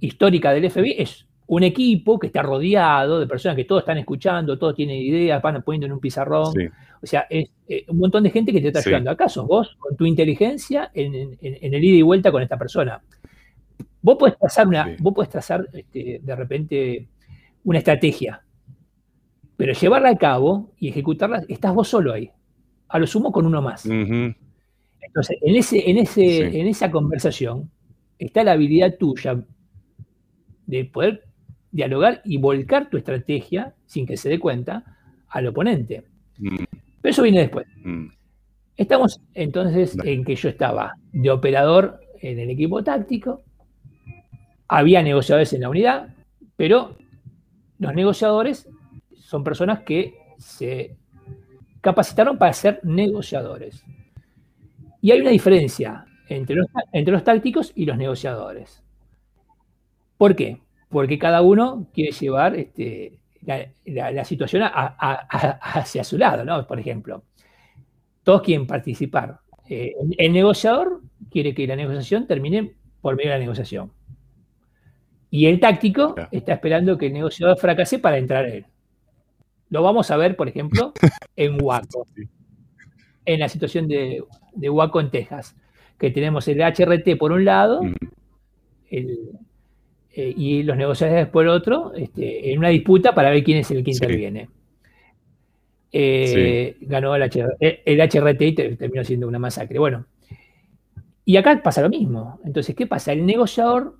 histórica del FBI es un equipo que está rodeado de personas que todos están escuchando, todos tienen ideas, van poniendo en un pizarrón. O sea, es eh, un montón de gente que te está ayudando. ¿Acaso vos, con tu inteligencia, en, el ida y vuelta con esta persona? Vos podés trazar, una, vos podés trazar este, de repente una estrategia, pero llevarla a cabo y ejecutarla, estás vos solo ahí. A lo sumo con uno más. Entonces, en, ese, en, ese, en esa conversación está la habilidad tuya de poder dialogar y volcar tu estrategia sin que se dé cuenta al oponente. Mm. Pero eso viene después. Mm. Estamos entonces en que yo estaba de operador en el equipo táctico, había negociadores en la unidad, pero los negociadores son personas que se capacitaron para ser negociadores. Y hay una diferencia entre los, entre los tácticos y los negociadores. ¿Por qué? Porque cada uno quiere llevar este, la, situación hacia su lado, ¿no? Por ejemplo, todos quieren participar. Eh, el negociador quiere que la negociación termine por medio de la negociación. Y el táctico está esperando que el negociador fracase para entrar él. Lo vamos a ver, por ejemplo, *laughs* en Waco, en la situación de, de Waco en Texas. que tenemos el HRT por un lado eh, y los negociadores por otro, este, en una disputa para ver quién es el que interviene. Eh, ganó el, HRT y terminó siendo una masacre. Bueno, y acá pasa lo mismo. Entonces, ¿qué pasa? El negociador,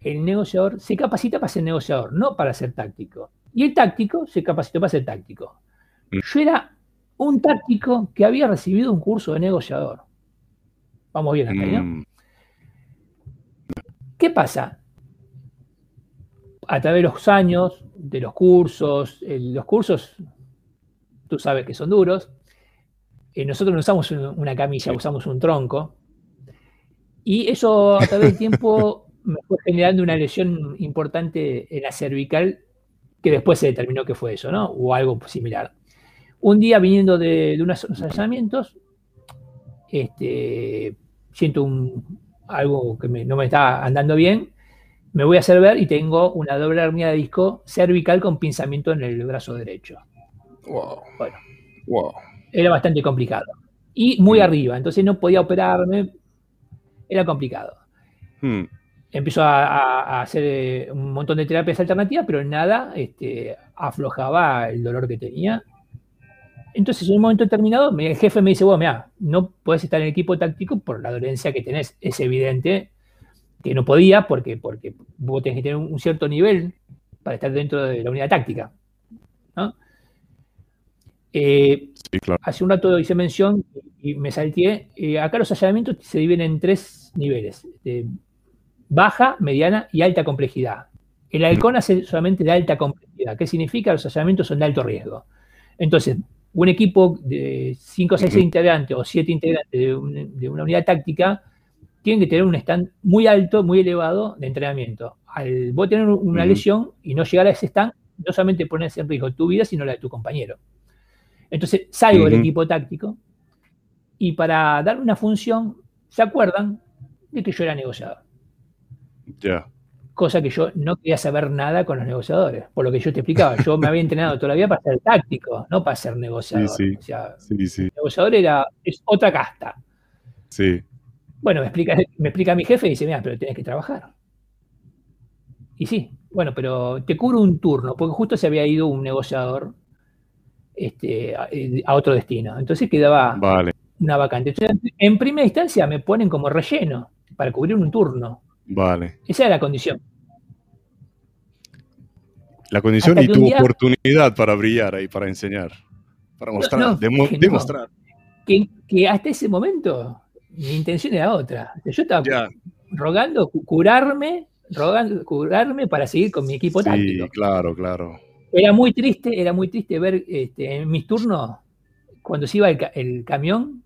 el negociador se capacita para ser negociador, no para ser táctico. Y el táctico se capacitó para ser táctico. Mm. Yo era un táctico que había recibido un curso de negociador. Vamos bien acá, ¿no? Mm. ¿Qué pasa? A través de los años, de los cursos, los cursos, tú sabes que son duros. Eh, nosotros no usamos una camilla, usamos un tronco. Y eso a través del tiempo *laughs* me fue generando una lesión importante en la cervical, que después se determinó que fue eso, ¿no? O algo similar. Un día viniendo de, unos allanamientos, este, siento algo que no me está andando bien, me voy a hacer ver y tengo una doble hernia de disco cervical con pinzamiento en el brazo derecho. Wow. Bueno, wow. era bastante complicado. Y muy mm. arriba, entonces no podía operarme, era complicado. Hmm. Empezó a, hacer eh, un montón de terapias alternativas, pero nada este, aflojaba el dolor que tenía. Entonces, en un momento determinado, el jefe me dice, bueno, mira, no puedes estar en el equipo táctico por la dolencia que tenés. Es evidente que no podía porque, porque vos tenés que tener un cierto nivel para estar dentro de la unidad táctica. Eh, hace un rato hice mención y me salté. Eh, acá los allanamientos se dividen en tres niveles, de baja, mediana y alta complejidad. El halcón hace solamente de alta complejidad. ¿Qué significa? Los allanamientos son de alto riesgo. Entonces, un equipo de 5 o 6 integrantes o 7 integrantes de, una unidad táctica tienen que tener un stand muy alto, muy elevado de entrenamiento. Al vos tener una lesión y no llegar a ese stand, no solamente pones en riesgo tu vida, sino la de tu compañero. Entonces, salgo del equipo táctico y para dar una función, ¿se acuerdan? de que yo era negociador. Ya. Cosa que yo no quería saber nada con los negociadores, por lo que yo te explicaba. Yo me había *laughs* entrenado todavía para ser táctico, no para ser negociador. Sí, sí. sí. El negociador era, es otra casta. Sí. Bueno, me explica, me explica mi jefe y dice, mira, pero tienes que trabajar. Y sí, bueno, pero te cubro un turno, porque justo se había ido un negociador este, a, a otro destino. Entonces quedaba vale. una vacante. en primera instancia me ponen como relleno para cubrir un turno. Vale. Esa era la condición. La condición y tu oportunidad para brillar ahí, para enseñar, para mostrar, demostrar. Que, hasta ese momento mi intención era otra. Yo estaba rogando curarme, rogando curarme para seguir con mi equipo sí, claro, claro. Era muy triste, era muy triste ver este, en mis turnos, cuando se iba el camión,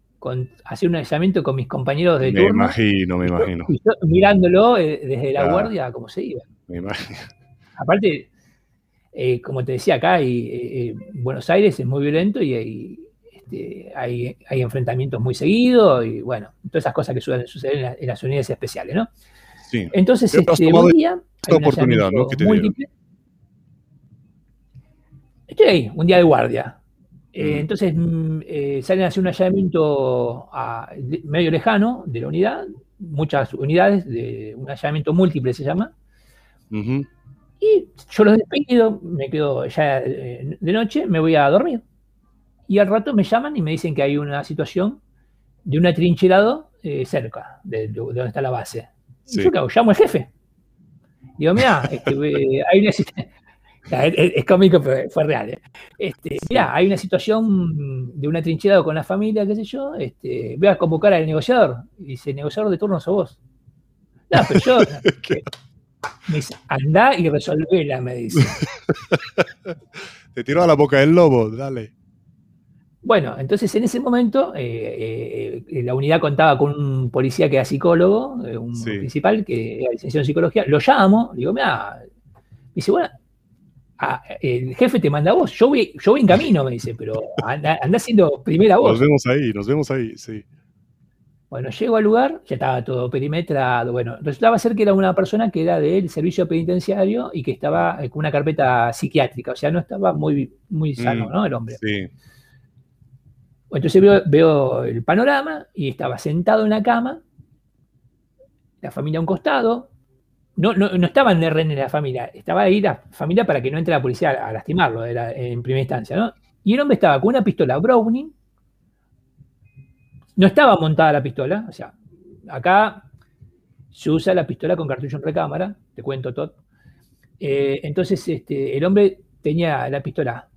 hacer un aislamiento con mis compañeros de me turno. Me imagino, me imagino. mirándolo eh, desde la guardia, como se iba. Me imagino. Aparte, eh, como te decía acá, y, eh, Buenos Aires es muy violento y, este, hay, hay, enfrentamientos muy seguidos y bueno, todas esas cosas que suelen suceder en, las unidades especiales, ¿no? Sí. Entonces, este, un día. Esta oportunidad, ¿no? ¿Qué te múltiple. Estoy ahí, un día de guardia. Eh, entonces mm, eh, salen a hacer un allanamiento medio lejano de la unidad, muchas unidades, de un allanamiento múltiple se llama. Y yo los despido, me quedo ya eh, de noche, me voy a dormir. Y al rato me llaman y me dicen que hay una situación de un atrincherado cerca de, donde está la base. Y yo, ¿qué hago? Llamo al jefe. Digo, mira, *laughs* este, hay una, *laughs* es, cómico, pero fue real. ¿eh? Este, mira, hay una situación de una trinchera con la familia, qué sé yo. Este, voy a convocar al negociador. Y dice, negociador de turno sos vos. No, pero yo. *laughs* me dice, andá y resolvela, me dice. Te tiró a la boca del lobo, dale. Bueno, entonces en ese momento eh, eh, la unidad contaba con un policía que era psicólogo, un principal que era licenciado en psicología. Lo llamo, digo, mira, dice, bueno, el jefe te manda a vos, yo voy, yo voy en camino, me dice, pero anda, anda siendo primera voz. Nos vemos ahí, nos vemos ahí, sí. Bueno, llego al lugar, ya estaba todo perimetrado. Bueno, resultaba ser que era una persona que era del servicio penitenciario y que estaba con una carpeta psiquiátrica, o sea, no estaba muy, muy sano, mm, ¿no? El hombre. Sí. Entonces veo, el panorama y estaba sentado en la cama la familia a un costado. No, no, no estaban de rehenes la familia, estaba ahí la familia para que no entre la policía a, lastimarlo en primera instancia. Y el hombre estaba con una pistola Browning, no estaba montada la pistola, o sea, acá se usa la pistola con cartucho en recámara, te cuento todo. Eh, entonces, este, el hombre tenía la pistola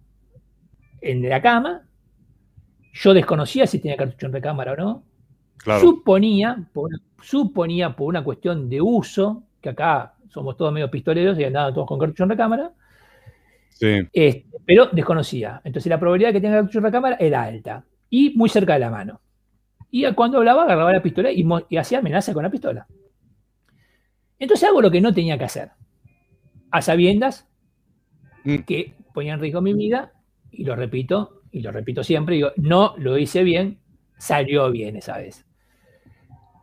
en la cama, yo desconocía si tenía cartucho en recámara o no, Suponía, por, suponía por una cuestión de uso, que acá somos todos medio pistoleros y andaban todos con cartucho en recámara, este, pero desconocía. Entonces la probabilidad de que tenga cartucho en recámara era alta y muy cerca de la mano. Y cuando hablaba, agarraba la pistola y, hacía amenaza con la pistola. Entonces hago lo que no tenía que hacer. A sabiendas mm. que ponía en riesgo mi vida, y lo repito, y lo repito siempre, digo, no lo hice bien, salió bien esa vez.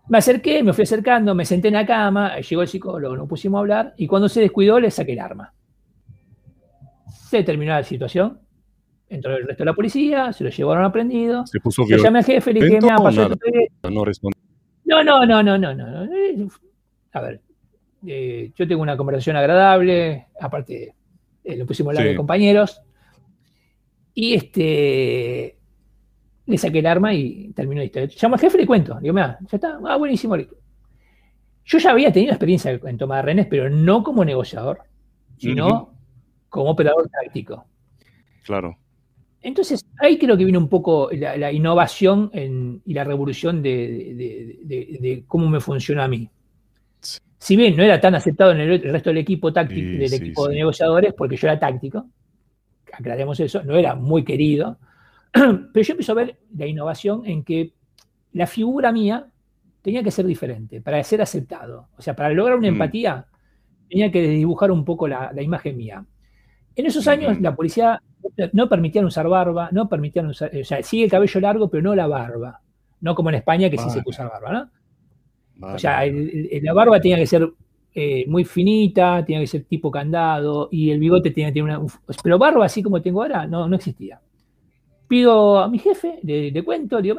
Me acerqué, me fui acercando, me senté en la cama, llegó el psicólogo, nos pusimos a hablar y cuando se descuidó le saqué el arma. Se terminó la situación, entró el resto de la policía, se lo llevaron aprendido. Se puso Le llamé al jefe, le dije, me ha pasado no, no, no, no, no, no, no. A ver, eh, yo tengo una conversación agradable, aparte eh, lo pusimos a hablar de compañeros. Y este, le saqué el arma y terminó la historia. Llamo al jefe y le cuento. Digo, mira, ya está. Ah, buenísimo. Yo ya había tenido experiencia en toma de rehenes, pero no como negociador, sino como operador táctico. Claro. Entonces, ahí creo que viene un poco la, innovación y la revolución de, cómo me funciona a mí. Si bien no era tan aceptado en el, resto del equipo táctico, del equipo de negociadores, porque yo era táctico, aclaremos eso, no era muy querido, *clears throat* Pero yo empiezo a ver la innovación en que la figura mía tenía que ser diferente para ser aceptado. O sea, para lograr una mm. empatía tenía que dibujar un poco la, imagen mía. En esos años la policía no permitía usar barba, no permitían usar, o sea, sigue el cabello largo, pero no la barba. No como en España que sí se puso barba, ¿no? O sea, la barba tenía que ser eh, muy finita, tenía que ser tipo candado, y el bigote tenía que tener una... Pero barba así como tengo ahora, no, no existía pido a mi jefe, le, cuento, digo,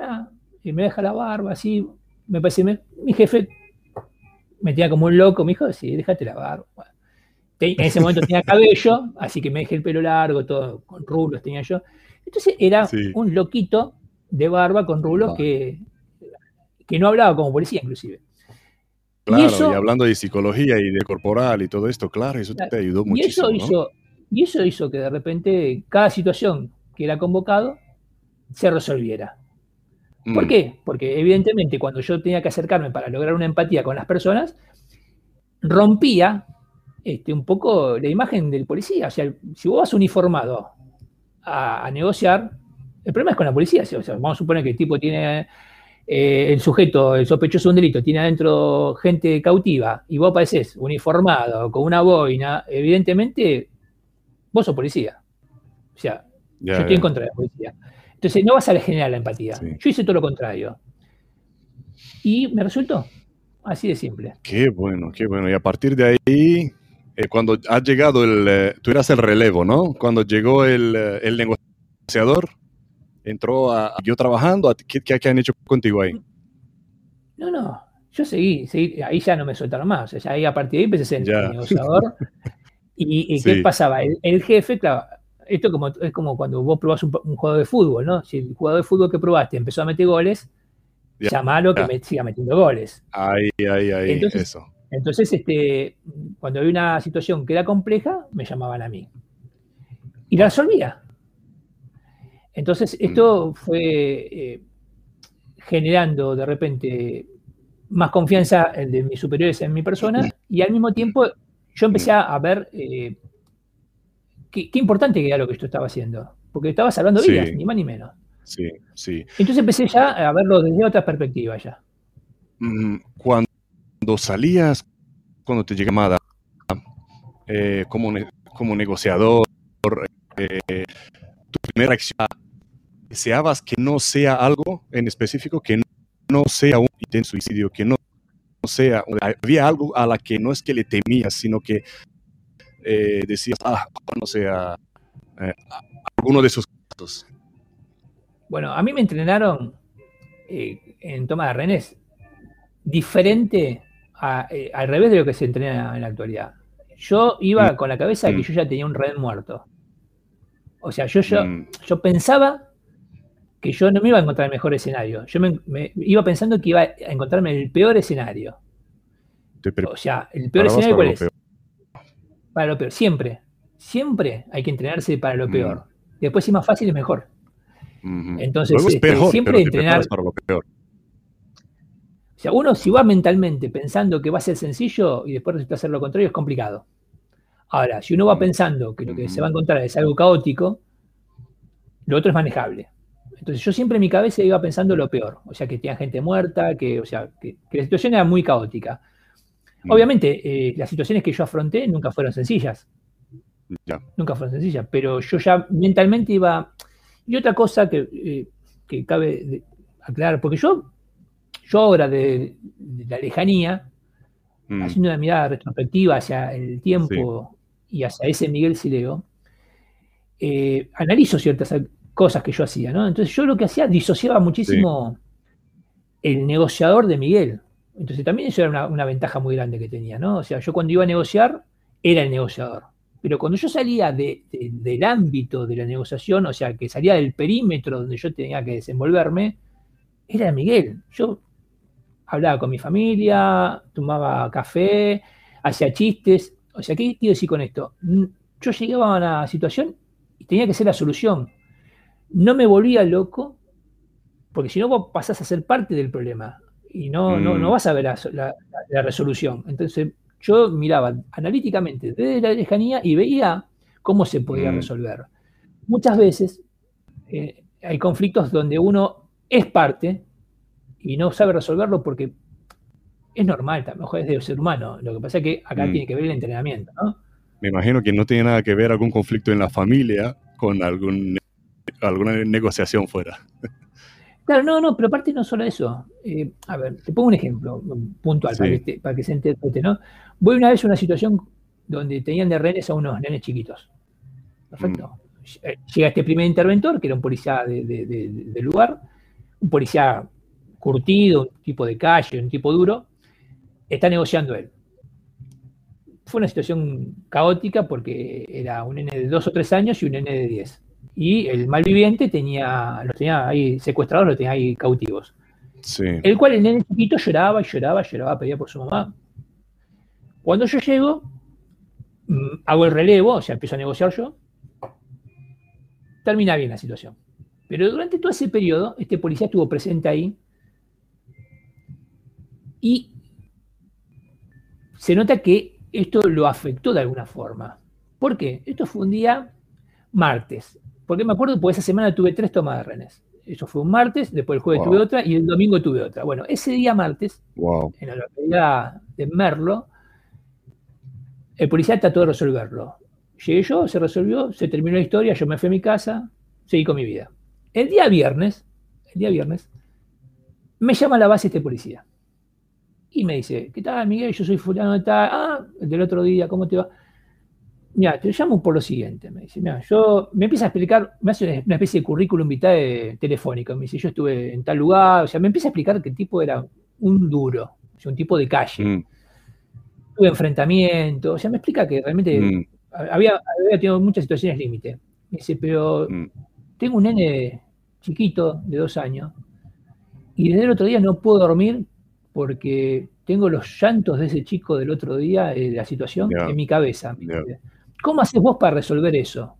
y me deja la barba, así, me parece, mi jefe me tenía como un loco, me dijo, sí, déjate la barba. en ese momento tenía cabello, así que me dejé el pelo largo, todo con rulos tenía yo. Entonces era un loquito de barba con rulos que, que no hablaba como policía, inclusive. Claro, y, hablando de psicología y de corporal y todo esto, claro, eso te ayudó muchísimo. Y eso, hizo, y eso hizo que de repente cada situación que era convocado se resolviera. ¿Por mm. qué? Porque evidentemente cuando yo tenía que acercarme para lograr una empatía con las personas, rompía este, un poco la imagen del policía. O sea, si vos vas uniformado a, negociar, el problema es con la policía. O sea, vamos a suponer que el tipo tiene, eh, el sujeto, el sospechoso de un delito, tiene adentro gente cautiva y vos apareces uniformado, con una boina, evidentemente vos sos policía. O sea, yo estoy en contra de la policía. Entonces, no vas a generar la empatía. Yo hice todo lo contrario. Y me resultó. Así de simple. Qué bueno, qué bueno. Y a partir de ahí, eh, cuando ha llegado el. Eh, tú eras el relevo, ¿no? Cuando llegó el, eh, el negociador, entró a. Yo trabajando, ¿qué, ¿qué, han hecho contigo ahí? No, no. Yo seguí, seguí, ahí ya no me soltaron más. O sea, ahí a partir de ahí empecé a ser el negociador. *laughs* ¿Y, qué pasaba? El, el, jefe, claro, esto como, es como cuando vos probás un, juego de fútbol, ¿no? Si el jugador de fútbol que probaste empezó a meter goles, llamalo que me siga metiendo goles. Ahí, ahí, ahí, entonces, eso. Entonces, este, cuando había una situación que era compleja, me llamaban a mí. Y la resolvía. Entonces, mm. esto fue eh, generando de repente más confianza de mis superiores en mi persona y al mismo tiempo yo empecé a ver eh, qué, importante que era lo que yo estaba haciendo, porque estaba salvando vidas, ni más ni menos. Sí, sí. Entonces empecé ya a verlo desde otra perspectiva ya. Mm, cuando salías, cuando te llamaba eh, como, como negociador, eh, tu primera acción, ¿deseabas que no sea algo en específico, que no, sea un intento suicidio, que no, no sea, había algo a la que no es que le temías, sino que eh, decías, ah, no sea eh, alguno de esos casos? Bueno, a mí me entrenaron eh, en toma de renes diferente eh, al revés de lo que se entrena en la actualidad. Yo iba Mm. con la cabeza de que Mm. yo ya tenía un rehén muerto. O sea, yo, yo, Mm. yo pensaba que yo no me iba a encontrar el mejor escenario. Yo me, me- iba pensando que iba a encontrarme el peor escenario. O sea, el peor escenario, ¿cuál es? peor. Para lo peor. Siempre. Siempre hay que entrenarse para lo Mm. peor. Después, si es más fácil, es mejor. Entonces, es este, peor, siempre entrenar- para lo peor. O sea, uno si va mentalmente pensando que va a ser sencillo y después resulta ser lo contrario, es complicado. Ahora, si uno va Mm. pensando que lo que se va a encontrar es algo caótico, lo otro es manejable. Entonces yo siempre en mi cabeza iba pensando lo peor. O sea, que tenía gente muerta, que, o sea, que, que la situación era muy caótica. Mm. Obviamente, eh, las situaciones que yo afronté nunca fueron sencillas. Ya. Nunca fueron sencillas, pero yo ya mentalmente iba... Y otra cosa que, eh, que cabe aclarar, porque yo, yo ahora de, de la lejanía, Mm. haciendo una mirada retrospectiva hacia el tiempo y hacia ese Miguel Sileo, eh, analizo ciertas cosas que yo hacía, ¿no? Entonces yo lo que hacía disociaba muchísimo el negociador de Miguel. Entonces también eso era una, una ventaja muy grande que tenía, ¿no? O sea, yo cuando iba a negociar era el negociador. Pero cuando yo salía de- de- del ámbito de la negociación, o sea, que salía del perímetro donde yo tenía que desenvolverme, era Miguel. Yo hablaba con mi familia, tomaba café, hacía chistes. O sea, ¿qué quiero decir con esto? Yo llegaba a una situación y tenía que ser la solución. No me volvía loco, porque si no vos pasás a ser parte del problema y no, no, no Mm. vas a ver la, la- la resolución. Entonces yo miraba analíticamente desde la lejanía y veía cómo se podía Mm. resolver. Muchas veces eh, hay conflictos donde uno es parte y no sabe resolverlo porque es normal, a lo mejor es de ser humano. Lo que pasa es que acá Mm. tiene que ver el entrenamiento, ¿no? Me imagino que no tiene nada que ver algún conflicto en la familia con algún, alguna negociación fuera. Claro, no, no, pero aparte no solo eso. Eh, a ver, te pongo un ejemplo puntual para, que te- para que se interprete, ¿no? Voy una vez a una situación donde tenían de rehenes a unos nenes chiquitos. Perfecto. Eh, Llega este primer interventor, que era un policía de- de- de- de- del lugar, un policía curtido, un tipo de calle, un tipo duro, está negociando él. Fue una situación caótica porque era un nene de dos o tres años y un nene de diez. Y el malviviente tenía, los tenía ahí secuestrados, los tenía ahí cautivos. Sí. El cual el nene chiquito lloraba y lloraba, lloraba, pedía por su mamá. Cuando yo llego, mm, hago el relevo, o sea, empiezo a negociar yo, termina bien la situación. Pero durante todo ese periodo, este policía estuvo presente ahí y se nota que esto lo afectó de alguna forma. ¿Por qué? Esto fue un día martes. Porque me acuerdo, porque esa semana tuve tres tomas de renes. Eso fue un martes, después el jueves Wow. tuve otra y el domingo tuve otra. Bueno, ese día martes, Wow. en la localidad de Merlo, el policía trató de resolverlo. Llegué yo, se resolvió, se terminó la historia, yo me fui a mi casa, seguí con mi vida. El día viernes, el día viernes, me llama a la base este policía. Y me dice, ¿qué tal, Miguel? Yo soy fulano de tal. Ah, el del otro día, ¿cómo te va? Mira, te llamo por lo siguiente. Me dice, mira, yo me empieza a explicar, me hace una especie de currículum vitae telefónico. Me dice, yo estuve en tal lugar. O sea, me empieza a explicar que el tipo era un duro, o sea, un tipo de calle. Mm, Tuve enfrentamiento. O sea, me explica que realmente mm, había, había tenido muchas situaciones límite. Me dice, pero mm. tengo un nene chiquito de dos años y desde el otro día no puedo dormir porque tengo los llantos de ese chico del otro día, eh, de la situación, en mi cabeza. Me dice, ¿Cómo haces vos para resolver eso?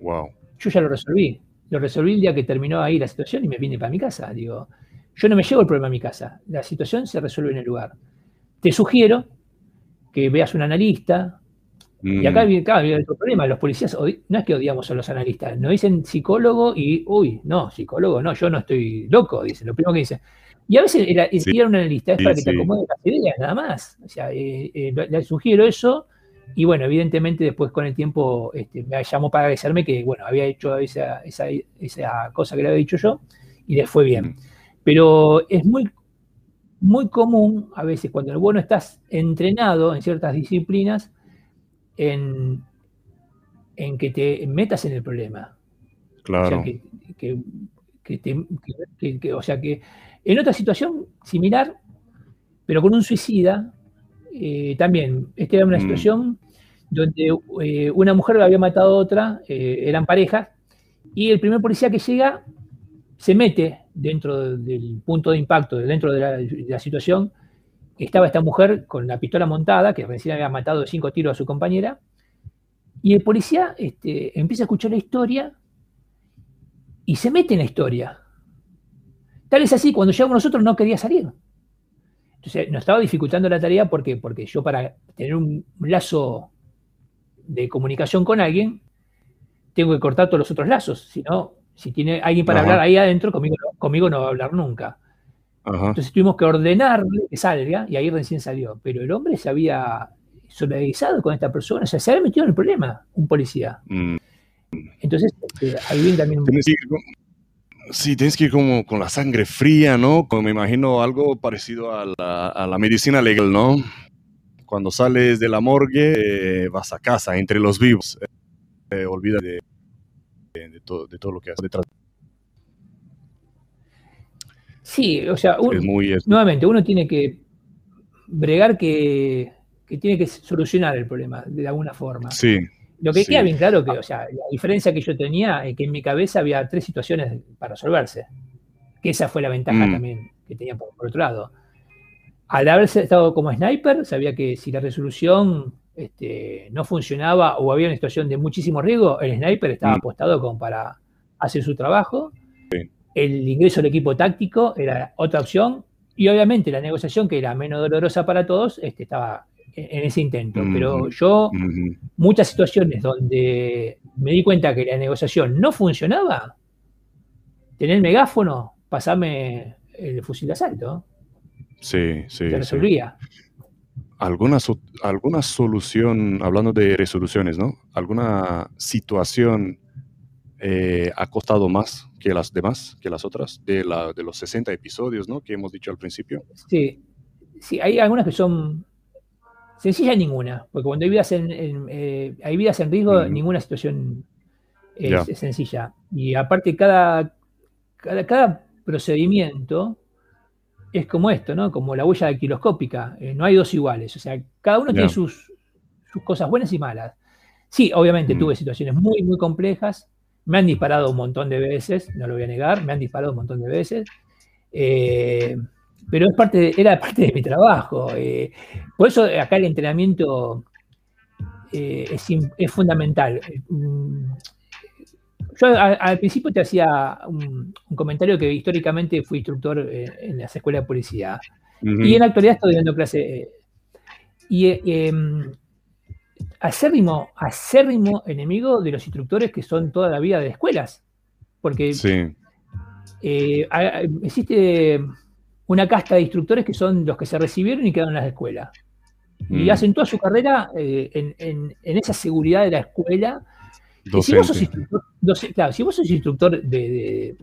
Wow. Yo ya lo resolví. Lo resolví el día que terminó ahí la situación y me vine para mi casa. Digo, yo no me llevo el problema a mi casa. La situación se resuelve en el lugar. Te sugiero que veas un analista, y acá Mm, viene, otro problema. Los policías no es que odiamos a los analistas, nos dicen psicólogo y, uy, no, psicólogo, no, yo no estoy loco, dicen, lo primero que dicen. Y a veces el, el Sí, ir a un analista es sí, para que te sí. acomode las ideas, nada más. O sea, eh, eh, le sugiero eso y bueno, evidentemente después con el tiempo este, me llamó para agradecerme que, bueno, había hecho esa, esa, esa cosa que le había dicho yo y les fue bien. Pero es muy, muy común a veces cuando vos no estás entrenado en ciertas disciplinas en, en que te metas en el problema. O sea, Claro. que, que- que te- que- que- que- o sea, que en otra situación similar, pero con un suicida, eh, también, esta era una Mm. situación donde eh, una mujer había matado a otra, eh, eran parejas, y el primer policía que llega se mete dentro del punto de impacto, dentro de la, de la situación. Estaba esta mujer con la pistola montada, que recién había matado de cinco tiros a su compañera, y el policía este, empieza a escuchar la historia y se mete en la historia. Tal es así, cuando llegamos nosotros no quería salir. Entonces nos estaba dificultando la tarea porque, porque yo para tener un lazo de comunicación con alguien, tengo que cortar todos los otros lazos. Si no, si tiene alguien para Ajá. hablar ahí adentro, conmigo, no- conmigo no va a hablar nunca. Ajá. Entonces tuvimos que ordenarle que salga y ahí recién salió. Pero el hombre se había solidarizado con esta persona, o sea, se había metido en el problema, un policía. Mm. Entonces, este, ahí viene también un Tienes que ir con- sí, tienes que ir como con la sangre fría, ¿no? Como me imagino algo parecido a la, a la medicina legal, ¿no? Cuando sales de la morgue, eh, vas a casa, entre los vivos. Eh, olvida de, de- de todo, de todo lo que haces detrás. Sí, o sea, un- Es muy... es- nuevamente, uno tiene que bregar que, que tiene que solucionar el problema de alguna forma. sí, Lo que sí. queda bien claro que, o sea, la diferencia que yo tenía es que en mi cabeza había tres situaciones para resolverse. Que esa fue la ventaja Mm. también que tenía por, por otro lado. Al haberse estado como sniper, sabía que si la resolución este, no funcionaba o había una situación de muchísimo riesgo, el sniper estaba Mm. apostado como para hacer su trabajo. El ingreso al equipo táctico era otra opción. Y obviamente la negociación, que era menos dolorosa para todos, este, estaba en, en ese intento. Mm. Pero yo Ujú. muchas situaciones donde me di cuenta que la negociación no funcionaba, tener el megáfono, pasarme el fusil de asalto, Sí, sí, se sí. resolvía. ¿Alguna, so- ¿Alguna solución, hablando de resoluciones, ¿no? ¿Alguna situación eh, ha costado más que las demás, que las otras, de, la, de los 60 episodios, ¿no? Que hemos dicho al principio. Sí, sí, hay algunas que son sencillas ninguna, porque cuando hay vidas en, en, eh, hay vidas en riesgo, ninguna situación es, sencilla. Y aparte, cada, cada, cada procedimiento es como esto, ¿no? Como la huella dactiloscópica. eh, no hay dos iguales. O sea, cada uno tiene sus, sus cosas buenas y malas. Sí, obviamente Mm. tuve situaciones muy, muy complejas. Me han disparado un montón de veces, no lo voy a negar, me han disparado un montón de veces. Eh, pero es parte de- era parte de mi trabajo. eh, por eso acá el entrenamiento eh, es, fundamental. Mm, Yo a- al principio te hacía un, un comentario que históricamente fui instructor eh, en las escuelas de policía. Y en la actualidad estoy dando clase. y eh, acérrimo, acérrimo enemigo de los instructores que son toda la vida de escuelas. Porque Sí, existe una casta de instructores que son los que se recibieron y quedaron en las escuelas. Y Mm. hacen toda su carrera eh, en, en- en esa seguridad de la escuela. Y si vos sos instructor, doce- claro, si vos sos instructor de, de-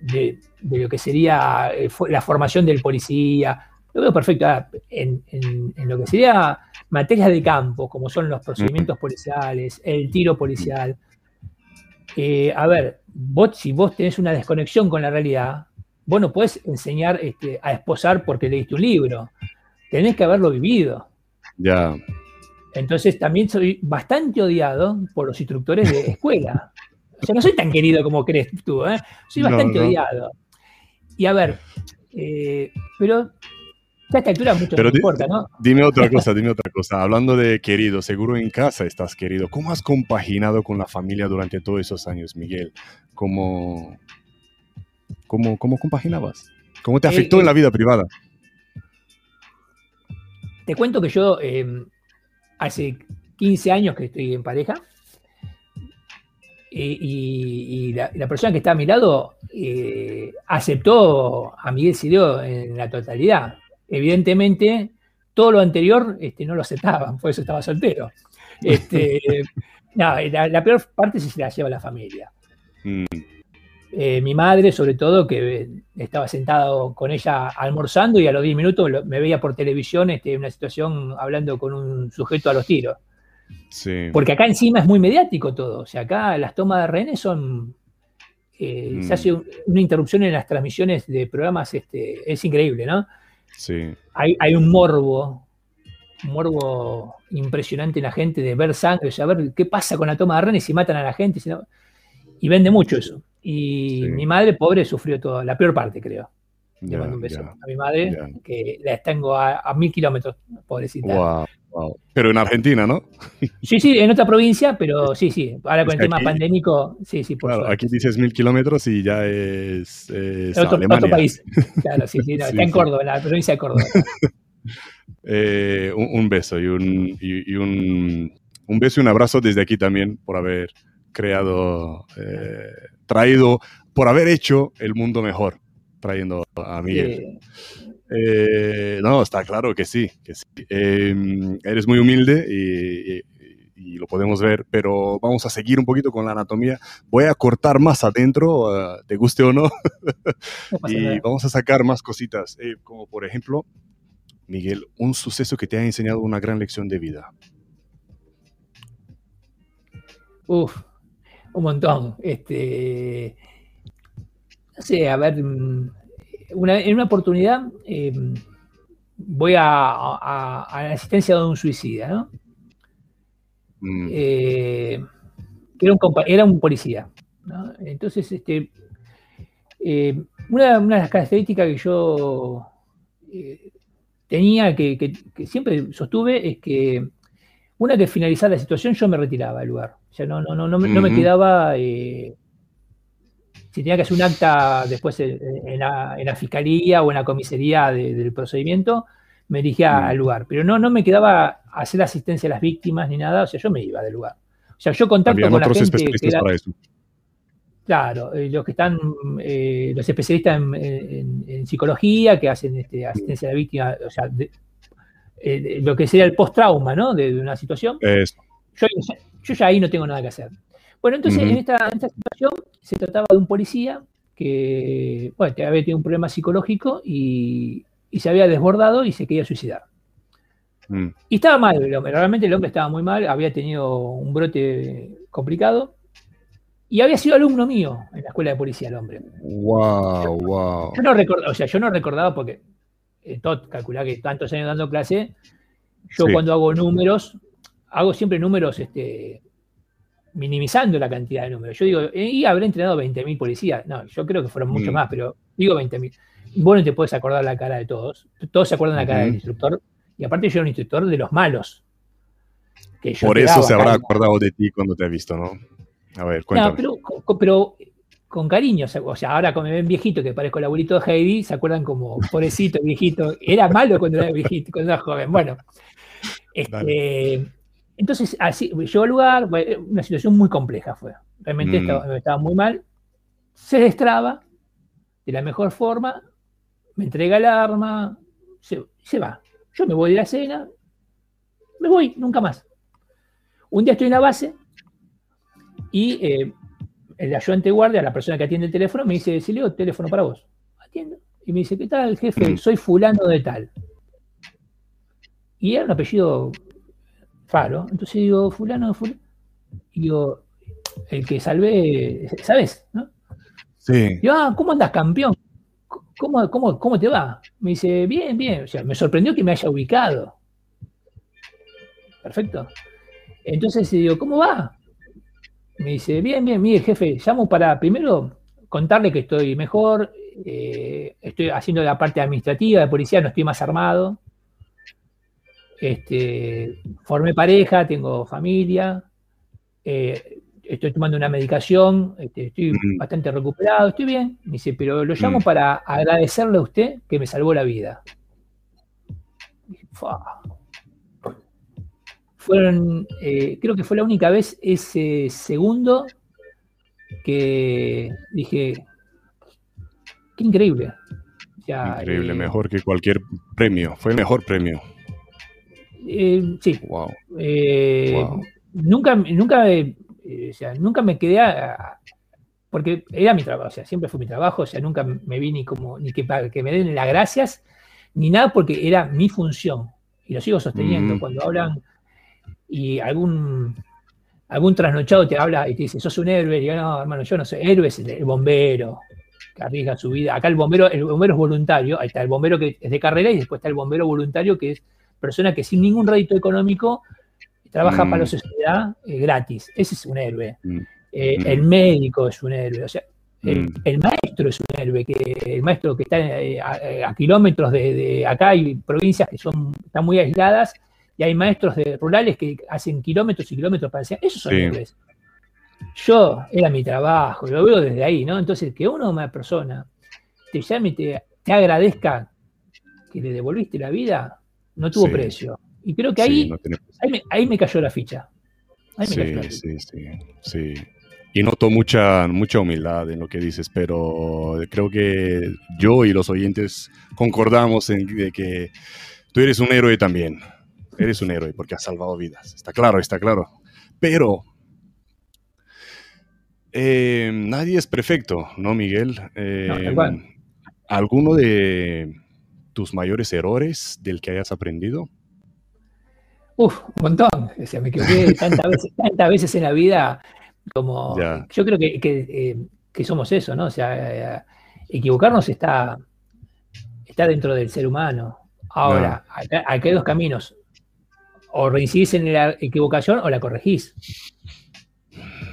de- de lo que sería eh, la formación del policía, lo veo perfecto. Ahora, En, lo que sería materias de campo, como son los procedimientos policiales, el tiro policial. eh, a ver, vos, si vos tenés una desconexión con la realidad, vos no podés enseñar este, a esposar porque leíste un libro. Tenés que haberlo vivido. Ya, Entonces también soy bastante odiado por los instructores de escuela. O sea, no soy tan querido como crees tú, ¿eh? Soy bastante no. odiado. Y a ver, eh, pero a esta altura mucho Pero no importa, ¿no? dime otra cosa, dime otra cosa. Hablando de querido, seguro en casa estás querido. ¿Cómo has compaginado con la familia durante todos esos años, Miguel? ¿Cómo, cómo, cómo compaginabas? ¿Cómo te Eh, afectó eh, en la vida privada? Te cuento que yo eh, hace 15 años que estoy en pareja y, y- la, la persona que está a mi lado eh, aceptó a Miguel Sirio en la totalidad. Evidentemente, todo lo anterior este, no lo aceptaban, por eso estaba soltero. Este, *laughs* no, la, la peor parte se la lleva la familia. Mm, Eh, mi madre, sobre todo, que eh, estaba sentado con ella almorzando y a los 10 minutos lo- me veía por televisión este, una situación hablando con un sujeto a los tiros. sí. Porque acá encima es muy mediático todo. O sea, acá las tomas de rehenes son. eh, Mm. Se hace un- una interrupción en las transmisiones de programas, este, es increíble, ¿no? Sí. Hay, hay un morbo, un morbo impresionante en la gente de ver sangre, saber qué pasa con la toma de renes si matan a la gente. si no- y vende mucho eso. Y Sí. mi madre, pobre, sufrió toda, la peor parte, creo. Le mando un beso a mi madre, que la tengo a, a mil kilómetros, pobrecita. Wow, wow. Pero en Argentina, ¿no? Sí, sí, en otra provincia, pero sí, sí. Ahora con Es el tema aquí- pandémico, sí, sí, por Claro, suerte. aquí dices mil kilómetros y ya es, es otro, otro país. *laughs* Claro, sí, sí, no, Sí, está en. Córdoba, en la provincia de Córdoba. *laughs* Eh, un, un beso y, un, y, y un, un beso y un abrazo desde aquí también por haber creado, eh, traído, por haber hecho el mundo mejor, trayendo a Miguel. Eh, Eh, no, está claro que sí, que sí. Eh, eres muy humilde y, y- y lo podemos ver, pero vamos a seguir un poquito con la anatomía. Voy a cortar más adentro, eh, te guste o no, *laughs* y nada. vamos a sacar más cositas, eh, como por ejemplo, Miguel, un suceso que te ha enseñado una gran lección de vida. Uf, un montón. Este, no sé, a ver, mm, una- en una oportunidad eh, voy a, a- a la asistencia de un suicida, ¿no? Mm, Eh, era un, compa- era un policía. ¿no? Entonces, este, eh, una, una de las características que yo eh, tenía, que, que- que siempre sostuve, es que una que finalizara la situación, yo me retiraba del lugar. O sea, no, no, no, no, me- no me quedaba. eh, si tenía que hacer un acta después en, en la, en la fiscalía o en la comisaría de- del procedimiento, me dirigía Mm. al lugar. Pero no, no me quedaba hacer asistencia a las víctimas ni nada, o sea, yo me iba del lugar. O sea, yo contacto Habían con la otros gente que especialistas era, para eso. claro, eh, los que están, eh, los especialistas en, en- en psicología, que hacen este, asistencia a la víctima, o sea, de- eh, lo que sería el post-trauma, ¿no? De, de una situación. Eso. Yo, yo ya ahí no tengo nada que hacer. Bueno, entonces en, esta, en esta situación se trataba de un policía que, bueno, había tenido un problema psicológico y, y se había desbordado y se quería suicidar. Mm, Y estaba mal el hombre, realmente el hombre estaba muy mal, había tenido un brote complicado y había sido alumno mío en la escuela de policía el hombre. Wow, wow. Yo no recordaba, o sea, yo no recordaba porque, eh, todo, calcular que tantos años dando clase, yo Sí. cuando hago números, hago siempre números este, minimizando la cantidad de números. Yo digo, eh, y habré entrenado 20.000 policías. No, yo creo que fueron mucho Mm. más, pero digo 20.000. Vos no te puedes acordar la cara de todos. Todos se acuerdan la cara del instructor. Y aparte yo era un instructor de los malos. Que yo Por eso se habrá acordado de ti cuando te ha visto, ¿no? A ver, No, cuéntame. pero, con- pero con cariño, o sea, ahora cuando me ven viejito que parezco el abuelito de Heidi, se acuerdan como pobrecito, viejito. Era malo cuando era viejito, cuando era joven. Bueno, este, entonces así llegó al lugar, una situación muy compleja fue. Realmente Mm. estaba, estaba muy mal. Se destraba de la mejor forma, me entrega el arma, se, se va. Yo me voy de la cena, me voy, nunca más. Un día estoy en la base y eh, el ayudante guardia, la persona que atiende el teléfono, me dice, Sileo, teléfono para vos. Atiendo. Y me dice, ¿qué tal, jefe? Mm. Soy fulano de tal. Y era un apellido raro. Entonces digo, fulano fulano. Y digo, el que salvé, ¿sabes? ¿No? Sí. Digo, ah, ¿cómo andas, campeón? ¿Cómo, cómo, ¿Cómo te va? Me dice, bien, bien. O sea, me sorprendió que me haya ubicado. Perfecto. Entonces digo, ¿cómo va? Me dice, bien, bien, mire, jefe, llamo para primero contarle que estoy mejor, eh, estoy haciendo la parte administrativa de policía, no estoy más armado. Este, formé pareja, tengo familia, eh, estoy tomando una medicación, este, estoy bastante recuperado, estoy bien. Me dice, pero lo llamo para agradecerle a usted que me salvó la vida. Fueron, eh, creo que fue la única vez ese segundo que dije, qué increíble. Sea, Increíble, eh, mejor que cualquier premio. Fue el mejor premio. eh, sí, Wow. Eh, Wow. Nunca, nunca, eh, o sea, nunca me quedé a- porque era mi trabajo, o sea, siempre fue mi trabajo, o sea, nunca me vi ni como ni que, que me den las gracias, ni nada porque era mi función. Y lo sigo sosteniendo. Mm. Cuando hablan y algún algún trasnochado te habla y te dice, sos un héroe, y yo no, hermano, yo no soy héroe, es el, bombero, que arriesga su vida. Acá el bombero, el bombero es voluntario, ahí está el bombero que es de carrera y después está el bombero voluntario que es persona que sin ningún rédito económico trabaja para la mm. sociedad eh, gratis. Ese es un héroe. Mm. Eh, mm. El médico es un héroe. O sea, el, maestro es un héroe, que el maestro que está eh, a, kilómetros de, acá hay provincias que son, están muy aisladas y hay maestros de rurales que hacen kilómetros y kilómetros para hacer. Esos son héroes. Yo, era mi trabajo, lo veo desde ahí, ¿no? Entonces, que una, una persona te llame y te, agradezca que le devolviste la vida, no tuvo precio. Y creo que ahí, ahí, me, cayó la ficha. sí, sí, sí, sí. Y noto mucha, mucha humildad en lo que dices, pero creo que yo y los oyentes concordamos en que tú eres un héroe también. Eres un héroe porque has salvado vidas. Está claro, está claro. Pero eh, nadie es perfecto, ¿no, Miguel? Eh, ¿Alguno de tus mayores errores del que hayas aprendido? Uf, un montón. O sea, me equivoqué tantas veces, *laughs* tantas veces en la vida como... Yo creo que, eh, que, somos eso, ¿no? O sea, equivocarnos está, está dentro del ser humano. Ahora, acá, hay dos caminos. O reincidís en la equivocación o la corregís.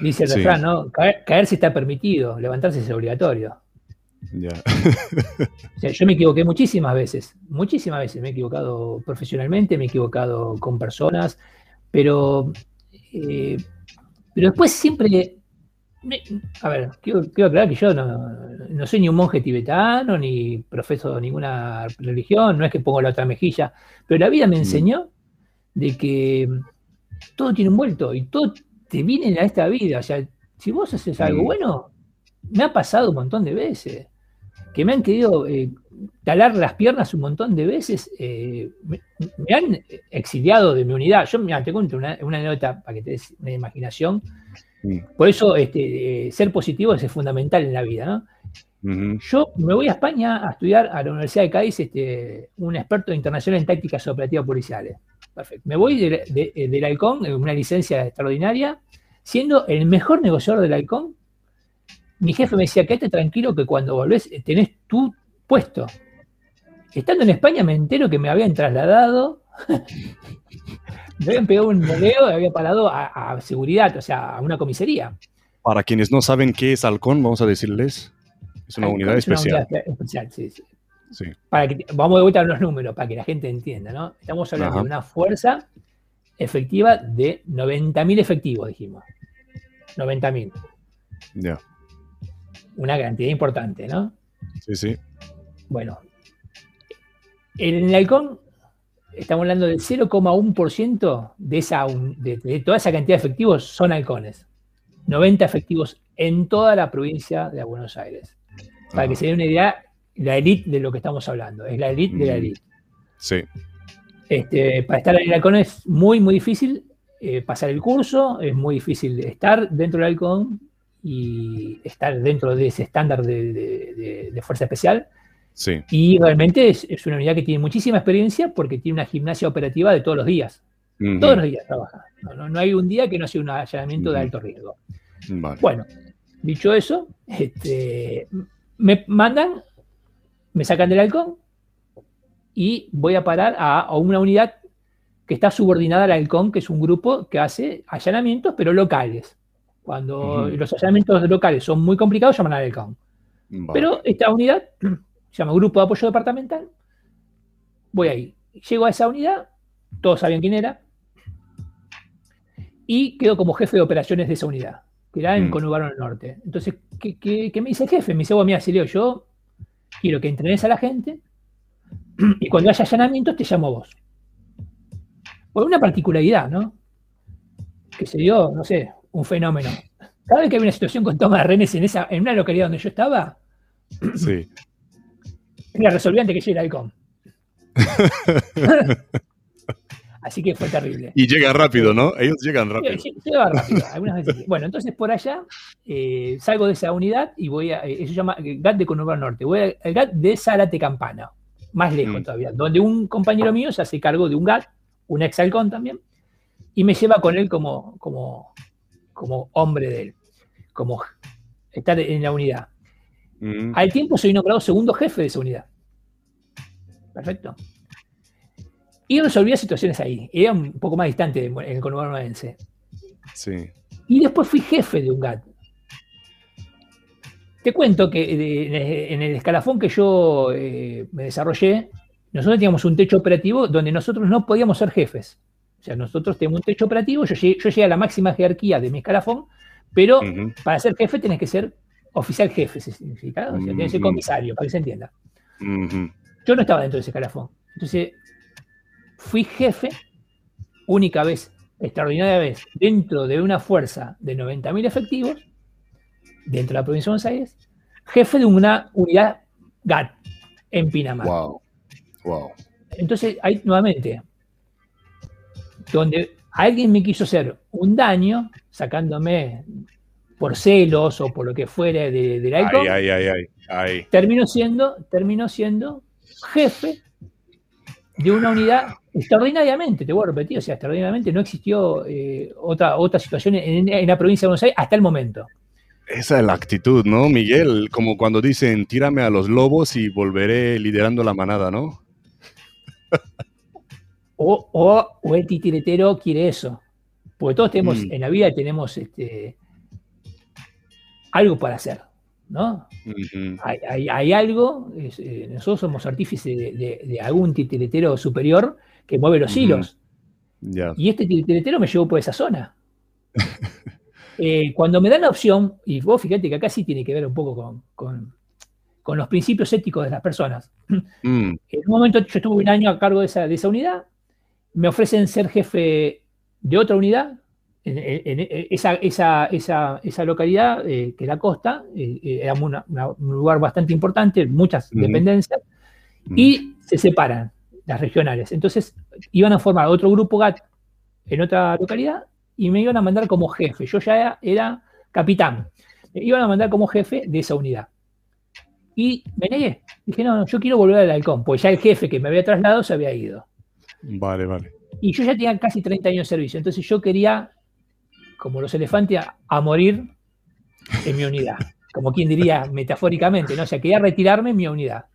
Dice el refrán, ¿no? caerse está permitido, levantarse es obligatorio. yo me equivoqué muchísimas veces, muchísimas veces. Me he equivocado profesionalmente, me he equivocado con personas, pero, eh, pero después siempre. a ver, quiero, aclarar que yo no, soy ni un monje tibetano, ni profeso ninguna religión, no es que pongo la otra mejilla, pero la vida me enseñó de que todo tiene un vuelto y todo te viene a esta vida. O sea, si vos haces algo bueno, me ha pasado un montón de veces que me han querido eh, talar las piernas un montón de veces, eh, me, han exiliado de mi unidad. Yo te cuento una, una, anécdota para que te des una imaginación. Por eso este, eh, ser positivo es fundamental en la vida. Yo me voy a España a estudiar a la Universidad de Cádiz, este, un experto internacional en tácticas operativas policiales. Perfecto. Me voy del Halcón, una licencia extraordinaria, siendo el mejor negociador del Halcón mi jefe me decía, quédate tranquilo que cuando volvés eh, tenés tu puesto. Estando en España me entero que me habían trasladado, *laughs* me habían pegado un boleo y había parado a, seguridad, o sea, a una comisaría. Para quienes no saben qué es Halcón, vamos a decirles, es una unidad especial. sí, sí. Para que, vamos de vuelta a los números, para que la gente entienda, ¿no? Estamos hablando de una fuerza efectiva de 90.000 efectivos, dijimos. 90.000. Ya una cantidad importante, ¿no? Sí, sí. Bueno, en el halcón estamos hablando del 0,1% de, esa, de, toda esa cantidad de efectivos son halcones. 90 efectivos en toda la provincia de Buenos Aires. Para que se den una idea, la élite de lo que estamos hablando. Es la élite de la élite. Sí. Este, para estar en el halcón es muy, muy difícil eh, pasar el curso, es muy difícil estar dentro del halcón, y estar dentro de ese estándar de, fuerza especial. Sí. Y realmente es, una unidad que tiene muchísima experiencia porque tiene una gimnasia operativa de todos los días. Todos los días trabaja. No, hay un día que no sea un allanamiento de alto riesgo. Bueno, dicho eso, este, me mandan, me sacan del halcón y voy a parar a una unidad que está subordinada al halcón, que es un grupo que hace allanamientos, pero locales. Cuando los allanamientos locales son muy complicados, llaman al ELCON. Pero esta unidad se llama Grupo de Apoyo Departamental. Voy ahí. Llego a esa unidad, todos sabían quién era, y quedo como jefe de operaciones de esa unidad, que era en mm. Del Norte. Entonces, ¿qué, me dice el jefe? Me dice, bueno, mira, Sileo, yo quiero que entrenes a la gente y cuando haya allanamientos te llamo a vos. Por una particularidad, ¿no? Que se dio, no sé, un fenómeno. Cada vez que había una situación con toma de renes en, esa, en una localidad donde yo estaba, sí. era resolviente que llegue el com. Así que fue terrible. Y llega rápido, ¿no? Ellos llegan rápido. Llega rápido, algunas veces. Bueno, entonces por allá eh, salgo de esa unidad y voy a. Eh, eso se llama GAT de Conurbano Norte. Voy al GAT de Zárate Campana, más lejos mm. todavía, donde un compañero mío se hace cargo de un GAT, un ex halcón también, y me lleva con él como, como como hombre de él, como estar en la unidad. Mm. Al tiempo soy nombrado segundo jefe de esa unidad. Perfecto. Y resolvía situaciones ahí. Era un poco más distante en el conurbano Sí. Y después fui jefe de un GAT. Te cuento que en el escalafón que yo eh, me desarrollé, nosotros teníamos un techo operativo donde nosotros no podíamos ser jefes. O sea, nosotros tenemos un techo operativo, yo llegué, a la máxima jerarquía de mi escalafón, pero para ser jefe tenés que ser oficial jefe, se significa. O sea, tenés que ser comisario, para que se entienda. Yo no estaba dentro de ese escalafón. Entonces, fui jefe, única vez, extraordinaria vez, dentro de una fuerza de 90.000 efectivos, dentro de la provincia de Buenos Aires, jefe de una unidad GAT en Pinamar. Wow. Wow. Entonces, ahí nuevamente, donde alguien me quiso hacer un daño, sacándome por celos o por lo que fuera de, de la ay, ay, ay, terminó siendo, terminó siendo jefe de una unidad extraordinariamente, te voy a repetir, o sea, extraordinariamente no existió eh, otra, otra situación en, la provincia de Buenos Aires hasta el momento. Esa es la actitud, ¿no, Miguel? Como cuando dicen, tírame a los lobos y volveré liderando la manada, ¿no? *laughs* o, o, el titiretero quiere eso. Porque todos tenemos, mm. en la vida tenemos este, algo para hacer. ¿no? hay, algo, eh, nosotros somos artífices de, algún titiretero superior que mueve los hilos. Y este titiretero me llevó por esa zona. *laughs* Eh, cuando me dan la opción, y vos fíjate que acá sí tiene que ver un poco con, los principios éticos de las personas. Mm. En un momento yo estuve un año a cargo de esa, de esa unidad, me ofrecen ser jefe de otra unidad, en, esa, esa, esa, esa, localidad, eh, que la costa, eh, eh, era un lugar bastante importante, muchas dependencias, y se separan las regionales. Entonces iban a formar otro grupo GAT en otra localidad y me iban a mandar como jefe. Yo ya era, capitán. Me iban a mandar como jefe de esa unidad. Y me negué. Dije, no, yo quiero volver al halcón, pues ya el jefe que me había trasladado se había ido. Vale, vale. Y yo ya tenía casi 30 años de servicio, entonces yo quería como los elefantes, a, morir en mi unidad. Como quien diría metafóricamente, ¿no? O sea, quería retirarme en mi unidad.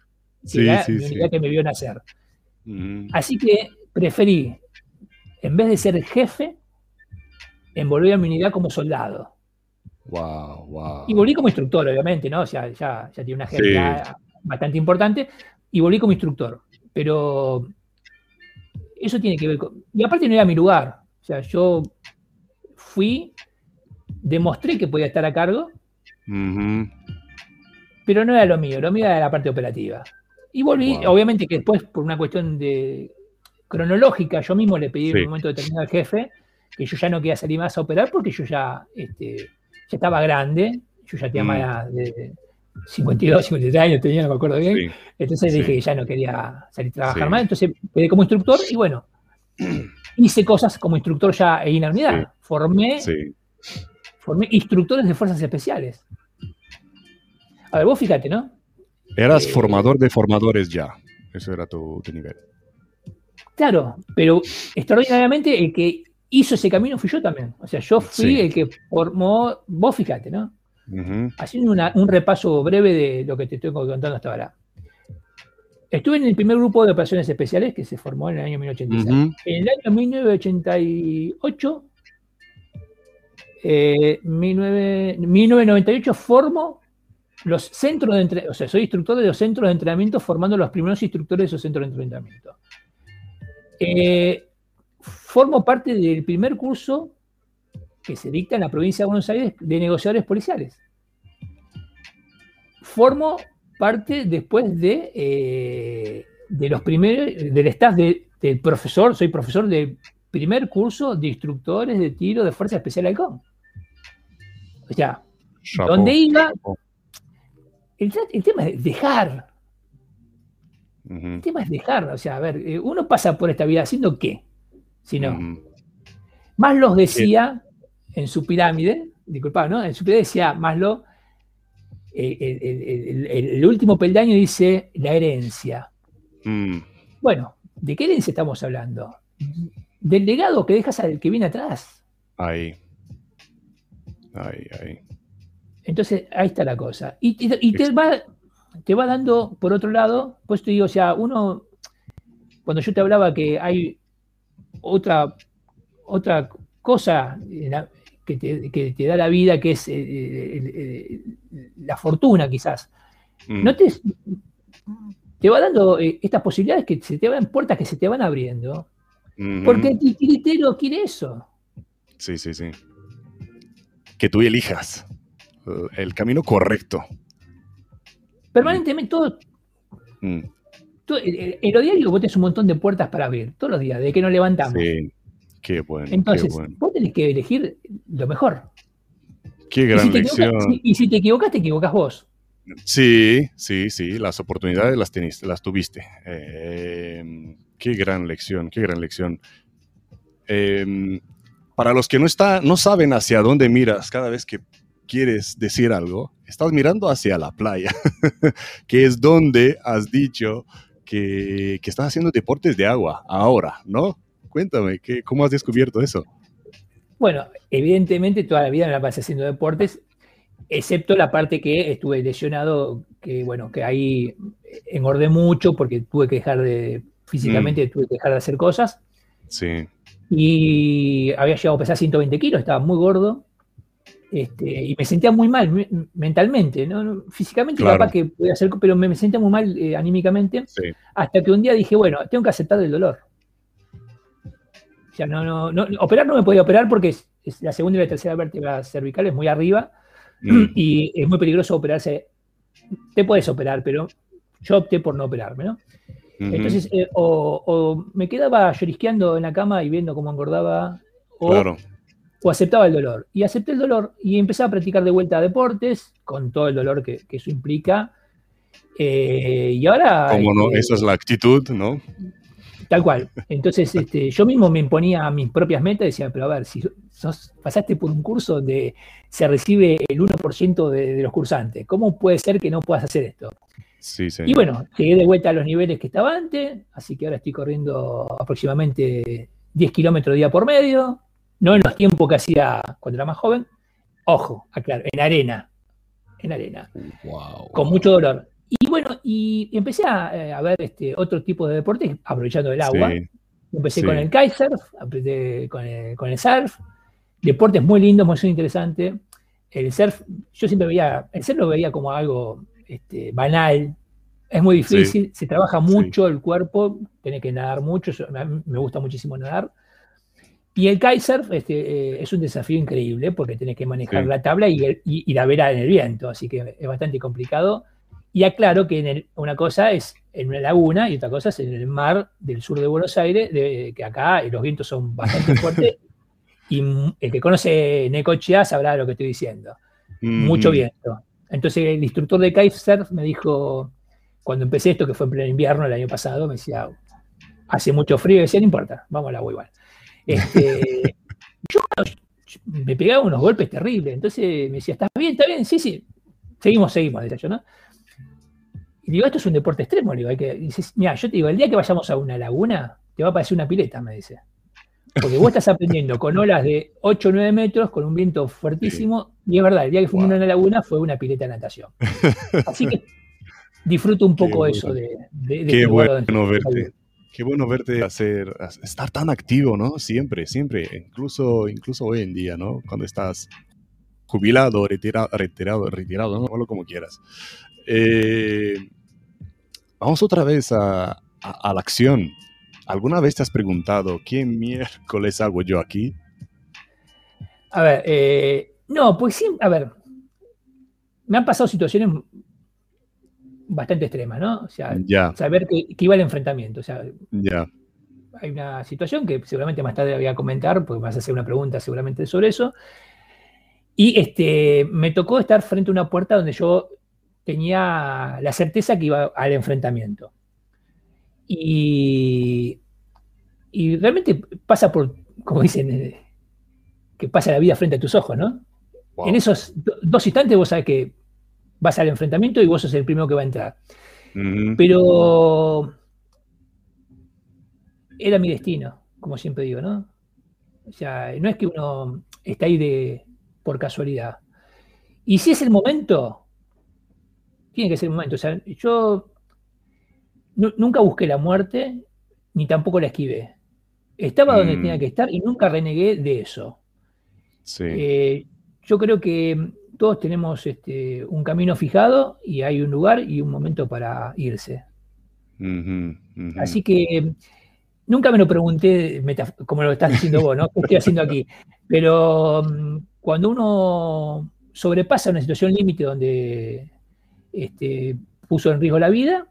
Sí, mi unidad que me vio nacer. Así que preferí, en vez de ser jefe, envolver a mi unidad como soldado. Wow, wow. Y volví como instructor, obviamente, ¿no? O sea, ya, ya tiene una jerarquía bastante importante. Y volví como instructor. Pero eso tiene que ver con. Y aparte no era mi lugar. O sea, yo fui, demostré que podía estar a cargo, pero no era lo mío, lo mío era la parte operativa. Y volví, obviamente que después, por una cuestión de cronológica, yo mismo le pedí en un momento determinado al jefe que yo ya no quería salir más a operar porque yo ya, este, ya estaba grande, yo ya tenía mm. más de 52, 53 años, tenía, no me acuerdo bien. Entonces dije que ya no quería salir a trabajar más, entonces quedé como instructor y bueno, *clears throat* hice cosas como instructor ya en la unidad. Formé, formé instructores de fuerzas especiales. A ver, vos fíjate, ¿no? Eras eh, formador de formadores ya. Eso era tu, nivel. Claro, pero extraordinariamente el que hizo ese camino fui yo también. O sea, yo fui el que formó, vos fíjate, ¿no? Haciendo un repaso breve de lo que te estoy contando hasta ahora. Estuve en el primer grupo de operaciones especiales que se formó en el año 1986. En el año 1988, 1998, eh, formo los centros de entrenamiento, o sea, soy instructor de los centros de entrenamiento formando los primeros instructores de esos centros de entrenamiento. Eh, formo parte del primer curso que se dicta en la provincia de Buenos Aires de negociadores policiales. Formo parte después de, eh, de los primeros, del staff del profesor, soy profesor del primer curso de instructores de tiro de Fuerza Especial Halcón. O sea, donde iba, el, tema es dejar. El tema es dejar, o sea, a ver, eh, uno pasa por esta vida haciendo qué, si no. Más los decía en su pirámide, disculpa, ¿no? En su pirámide decía Maslow, el, último peldaño dice la herencia. Mm. Bueno, ¿de qué herencia estamos hablando? Del legado que dejas al que viene atrás. Ahí. Ahí, ahí. Entonces, ahí está la cosa. Y, te, va, te va dando, por otro lado, pues te digo, o sea, uno, cuando yo te hablaba que hay otra, otra cosa que te, da la vida, que es eh, eh, la fortuna quizás, mm. no te, te va dando eh, estas posibilidades que se te van, puertas que se te van abriendo, porque el titiritero quiere eso. Sí, sí, sí. Que tú elijas el camino correcto. Permanentemente, todo. Mm. en lo diario vos tenés un montón de puertas para abrir, todos los días, de que nos levantamos. Sí, qué bueno. Entonces, vos tenés que elegir lo mejor. Qué gran lección. y si te equivocas, te equivocas vos. Sí, sí, sí, las oportunidades las, teniste, las tuviste. Em, qué gran lección, qué gran lección. Em, para los que no, está, no saben hacia dónde miras cada vez que quieres decir algo, estás mirando hacia la playa, *laughs* que es donde has dicho que, que, estás haciendo deportes de agua ahora, ¿no? Cuéntame, ¿qué, ¿cómo has descubierto eso? Bueno, evidentemente toda la vida me la pasé haciendo deportes, excepto la parte que estuve lesionado, que bueno, que ahí engordé mucho porque tuve que dejar de, físicamente mm. tuve que dejar de hacer cosas. Sí. Y había llegado a pesar 120 kilos, estaba muy gordo. Este, y me sentía muy mal mentalmente, ¿no? Físicamente capaz que podía hacer, pero me, sentía muy mal eh, anímicamente. Hasta que un día dije, bueno, tengo que aceptar el dolor. O sea, no, no, operar no me podía operar porque es, la segunda y la tercera vértebra cervical es muy arriba mm. *clears throat* y es muy peligroso operarse. Te puedes operar, pero yo opté por no operarme, ¿no? Entonces, eh, o, me quedaba llorisqueando en la cama y viendo cómo engordaba, o, o, aceptaba el dolor. Y acepté el dolor y empecé a practicar de vuelta deportes, con todo el dolor que, eso implica. Eh, y ahora... Como no, esa es la actitud, ¿no? Tal cual. Entonces, *laughs* este, yo mismo me imponía mis propias metas y decía, pero a ver, si pasaste por un curso donde se recibe el 1% de, de, los cursantes, ¿cómo puede ser que no puedas hacer esto? Y bueno, llegué de vuelta a los niveles que estaba antes, así que ahora estoy corriendo aproximadamente 10 kilómetros día por medio, no en los tiempos que hacía cuando era más joven. Ojo, aclaro, en arena, en arena, con mucho dolor. Y bueno, y empecé a, eh, ver este otro tipo de deportes aprovechando el agua. Empecé con el kitesurf, empecé con el, con el surf, deportes muy lindos, muy interesantes. El surf, yo siempre veía, el surf lo veía como algo este, banal. Es muy difícil, se trabaja mucho el cuerpo, tiene que nadar mucho, me gusta muchísimo nadar. Y el kitesurf este, eh, es un desafío increíble porque tiene que manejar la tabla y, la vera en el viento, así que es bastante complicado. Y aclaro que en una cosa es en una laguna y otra cosa es en el mar del sur de Buenos Aires, de, que acá los vientos son bastante *laughs* fuertes. y el que conoce Necochea sabrá lo que estoy diciendo. Mucho viento. Entonces el instructor de kitesurf me dijo, cuando empecé esto, que fue en pleno invierno el año pasado, me decía, hace mucho frío, y decía, no importa, vamos al agua igual. Este, *laughs* yo me pegaba unos golpes terribles, entonces me decía, ¿estás bien? ¿Está bien? Sí, sí, seguimos, seguimos, decía yo, ¿no? Y digo, esto es un deporte extremo, digo, hay que, dices, mira, yo te digo, el día que vayamos a una laguna, te va a parecer una pileta, me dice. Porque vos estás aprendiendo con olas de 8 o 9 metros, con un viento fuertísimo, y es verdad, el día que fuimos a una laguna fue una pileta de natación. Así que *laughs* disfruto un poco eso de, Qué bueno verte. Qué bueno verte hacer, estar tan activo, ¿no? Siempre, siempre, incluso, incluso hoy en día, ¿no? Cuando estás jubilado, retirado, retirado, retirado, ¿no? como quieras. Eh, vamos otra vez a la acción. ¿Alguna vez te has preguntado qué miércoles hago yo aquí? A ver, eh, no, pues sí, a ver, me han pasado situaciones bastante extremas, ¿no? O sea, saber que, iba el enfrentamiento, o sea, hay una situación que seguramente más tarde voy a comentar, porque vas a hacer una pregunta seguramente sobre eso, y este, me tocó estar frente a una puerta donde yo tenía la certeza que iba al enfrentamiento. Y, realmente pasa por, como dicen, eh, que pasa la vida frente a tus ojos, ¿no? En esos dos instantes vos sabes que vas al enfrentamiento y vos sos el primero que va a entrar. Pero era mi destino, como siempre digo, ¿no? O sea, no es que uno está ahí de, por casualidad. Y si es el momento, tiene que ser el momento. O sea, yo nunca busqué la muerte, ni tampoco la esquivé. Estaba donde mm. tenía que estar y nunca renegué de eso. Eh, yo creo que todos tenemos este, un camino fijado y hay un lugar y un momento para irse. Así que nunca me lo pregunté como lo estás diciendo vos, ¿no? ¿Qué estoy haciendo aquí? Pero mm, cuando uno sobrepasa una situación límite donde este, puso en riesgo la vida,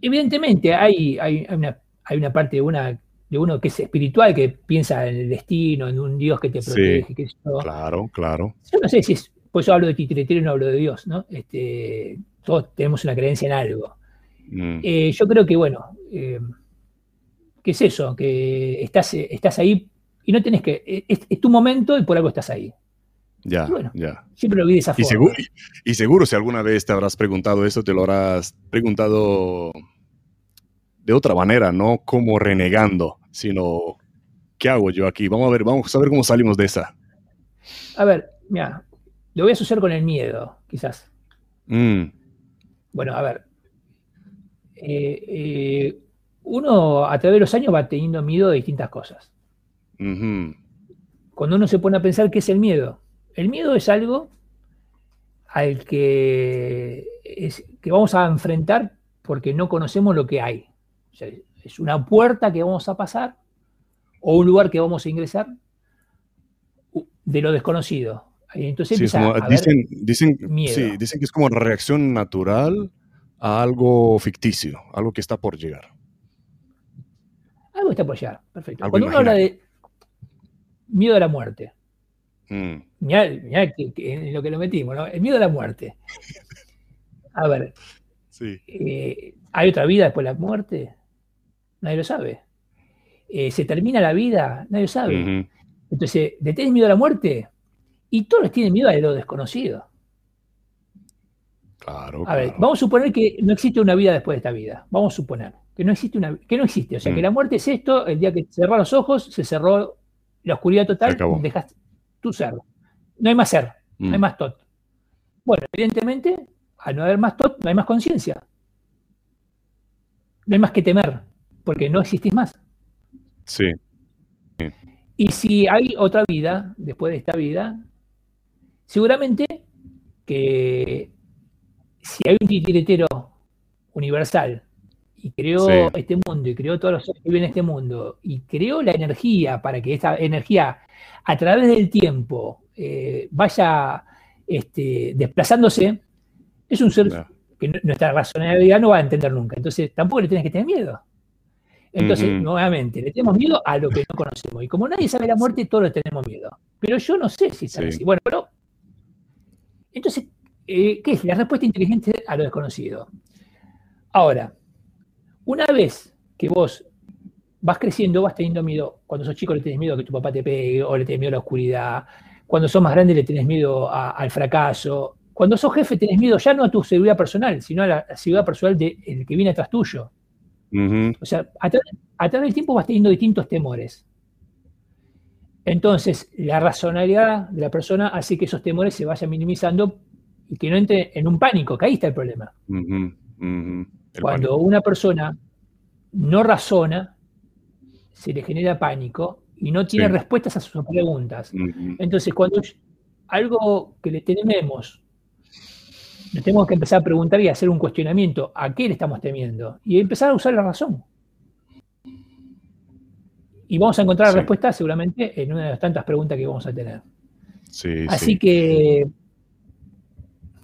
evidentemente hay, hay, una, hay una parte de una de uno que es espiritual, que piensa en el destino, en un Dios que te protege. que claro, claro. Yo no sé si es, pues yo hablo de titiritero y no hablo de Dios, ¿no? Este, todos tenemos una creencia en algo. Mm. Eh, yo creo que, bueno, eh, ¿qué es eso? Que estás, estás ahí y no tenés que, es, tu momento y por algo estás ahí. Ya, ya. Siempre lo vi de esa y Seguro, y seguro si alguna vez te habrás preguntado eso, te lo habrás preguntado de otra manera, no como renegando, sino ¿qué hago yo aquí? Vamos a ver, vamos a ver cómo salimos de esa. A ver, mira, lo voy a asociar con el miedo, quizás. Mm. Bueno, a ver. Eh, eh, uno a través de los años va teniendo miedo de distintas cosas. Cuando uno se pone a pensar qué es el miedo, el miedo es algo al que, que vamos a enfrentar porque no conocemos lo que hay es una puerta que vamos a pasar o un lugar que vamos a ingresar de lo desconocido. Entonces dicen, dicen, dicen que es como reacción natural a algo ficticio, algo que está por llegar. Algo está por llegar, perfecto. Cuando uno habla de miedo a la muerte, mm. mirá, en lo que lo metimos, ¿no? El miedo a la muerte. A ver, eh, ¿hay otra vida después de la muerte? Nadie lo sabe. Eh, ¿Se termina la vida? Nadie lo sabe. Entonces, ¿le tienes miedo a la muerte? Y todos tienen miedo a lo desconocido. Claro, a ver, vamos a suponer que no existe una vida después de esta vida. Vamos a suponer que no existe una que no existe. O sea, que mm. la muerte es esto, el día que cerró los ojos, se cerró la oscuridad total, dejaste tu ser. No hay más ser, no hay mm. más tot. Bueno, evidentemente, al no haber más tot, no hay más conciencia. No hay más que temer porque no existís más. Sí. Y si hay otra vida después de esta vida, seguramente que si hay un titiretero universal y creó este mundo y creó todos los seres que viven en este mundo y creó la energía para que esta energía a través del tiempo eh, vaya este, desplazándose, es un ser que nuestra razonabilidad no va a entender nunca. Entonces tampoco le tienes que tener miedo. Entonces, nuevamente, le tenemos miedo a lo que no conocemos. Y como nadie sabe la muerte, todos le tenemos miedo. Pero yo no sé si es así. Bueno, pero. Entonces, eh, ¿qué es? La respuesta inteligente a lo desconocido. Ahora, una vez que vos vas creciendo, vas teniendo miedo. Cuando sos chico le tenés miedo a que tu papá te pegue, o le tenés miedo a la oscuridad. Cuando sos más grande le tenés miedo al fracaso. Cuando sos jefe tenés miedo ya no a tu seguridad personal, sino a la seguridad personal del que viene atrás tuyo. O sea, a, través del tiempo vas teniendo distintos temores. Entonces, la razonabilidad de la persona hace que esos temores se vayan minimizando y que no entre en un pánico, que ahí está el problema. Cuando una persona no razona, se le genera pánico y no tiene respuestas a sus preguntas. Entonces, cuando algo que le tememos nos tenemos que empezar a preguntar y hacer un cuestionamiento. ¿A qué le estamos temiendo? Y empezar a usar la razón. Y vamos a encontrar la respuesta seguramente en una de las tantas preguntas que vamos a tener. Sí, Así que.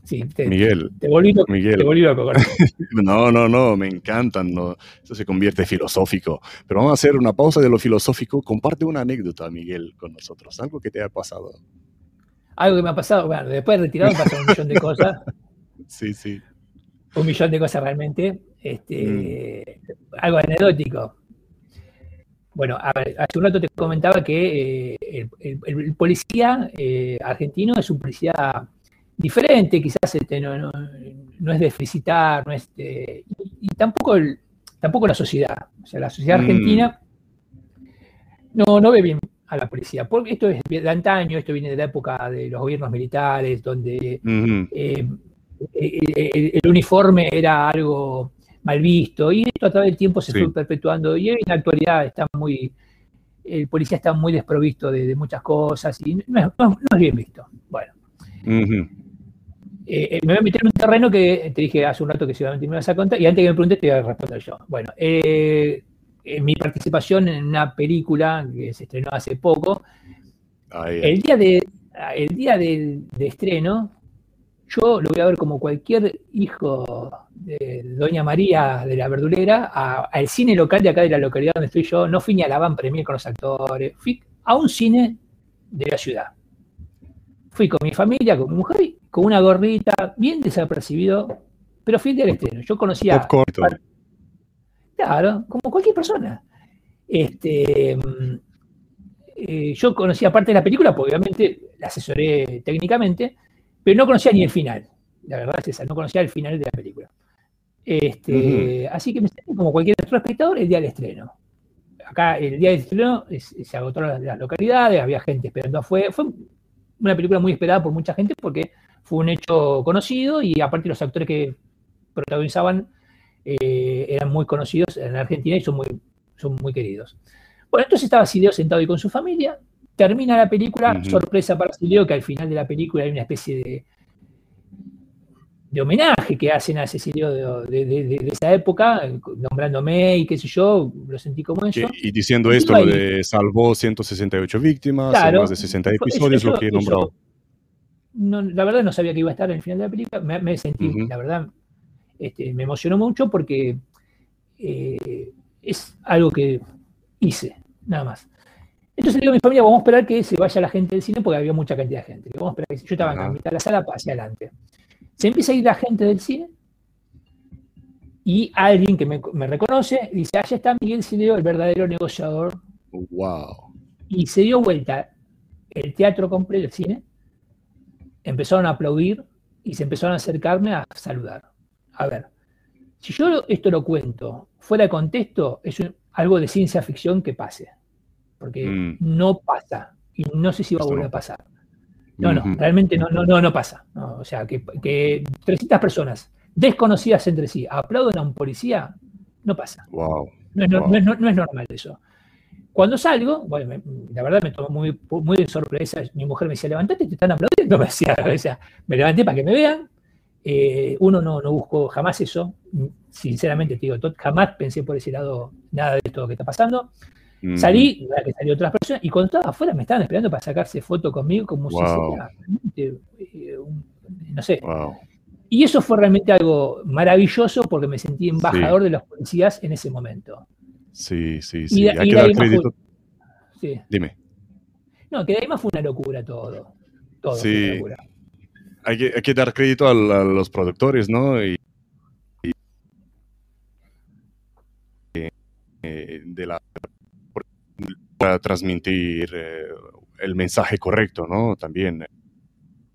Sí, te, Miguel, te volví loco. Miguel. Te volví loco *laughs* no, no, no, me encantan. No. Eso se convierte filosófico. Pero vamos a hacer una pausa de lo filosófico. Comparte una anécdota, Miguel, con nosotros. Algo que te haya pasado. Algo que me ha pasado. Bueno, después de retirado pasado un millón de cosas. *laughs* Sí, sí. Un millón de cosas realmente. Este, mm. Algo anecdótico. Bueno, hace un rato te comentaba que eh, el, policía eh, argentino es un policía diferente, quizás este, no, es de felicitar, no es y, tampoco, tampoco la sociedad. O sea, la sociedad mm. argentina no, no ve bien a la policía. Porque esto es de antaño, esto viene de la época de los gobiernos militares, donde eh, el, uniforme era algo mal visto, y esto a través del tiempo se fue perpetuando, y en la actualidad está muy, el policía está muy desprovisto de, muchas cosas, y no es, bien visto. Bueno. Eh, me voy a meter en un terreno que te dije hace un rato que seguramente me vas a contar, y antes que me preguntes te voy a responder yo. Bueno, eh, mi participación en una película que se estrenó hace poco, el día, de, el día de, estreno, yo lo voy a ver como cualquier hijo de Doña María de la Verdulera al cine local de acá de la localidad donde estoy yo. No fui ni a la van premier con los actores, fui a un cine de la ciudad. Fui con mi familia, con mi mujer, con una gorrita, bien desapercibido, pero fui del estreno. Yo conocía. Claro, como cualquier persona. Este, mm, eh, yo conocía parte de la película, porque obviamente la asesoré técnicamente, pero no conocía ni el final. La verdad es esa, no conocía el final de la película. Este, Así que me sentí como cualquier otro espectador el día del estreno. Acá el día del estreno se agotó las, localidades, había gente esperando afuera. Fue una película muy esperada por mucha gente porque fue un hecho conocido y aparte los actores que protagonizaban eh, eran muy conocidos en Argentina y son muy, son muy queridos. Bueno, entonces estaba Sileo sentado ahí con su familia, termina la película, sorpresa para Sileo, que al final de la película hay una especie de, de homenaje que hacen a Cecilio de, de, esa época, nombrándome y qué sé yo, lo sentí como eso. Y, diciendo esto, lo de salvó 168 víctimas, más de 60 episodios, lo que nombró. la verdad no sabía que iba a estar en el final de la película, me, sentí, la verdad, este, me emocionó mucho porque eh, es algo que hice, nada más. Entonces digo a mi familia, vamos a esperar que se vaya la gente del cine porque había mucha cantidad de gente. Vamos a esperar que yo estaba en la mitad de la sala hacia adelante. Se empieza a ir la gente del cine y alguien que me, reconoce dice, allá está Miguel Cineo, el verdadero negociador. Wow. Y se dio vuelta el teatro completo, el cine, empezaron a aplaudir y se empezaron a acercarme a saludar a ver, si yo esto lo cuento fuera de contexto, es algo de ciencia ficción que pase, porque mm. no pasa y no sé si va a volver a pasar. No, no, realmente no, no, no, no pasa. o sea, que, 300 personas desconocidas entre sí aplauden a un policía, no pasa. Wow. No, es, normal eso. Cuando salgo, bueno, la verdad me tomó muy, muy de sorpresa. Mi mujer me decía, levantate, te están aplaudiendo. *laughs* Me decía, me levanté para que me vean. Eh, uno no, no buscó jamás eso, sinceramente te digo, jamás pensé por ese lado nada de esto que está pasando. Mm. Salí, que salió otras personas, y cuando estaba afuera me estaban esperando para sacarse foto conmigo como si fuera eh, no sé. Y eso fue realmente algo maravilloso porque me sentí embajador de los policías en ese momento. Sí, sí, sí. Hay que crédito. Dime. No, que de ahí más fue una locura todo. Todo fue una locura hay que, dar crédito a, los productores, ¿no? Y, eh, de la para transmitir eh, el mensaje correcto, ¿no? También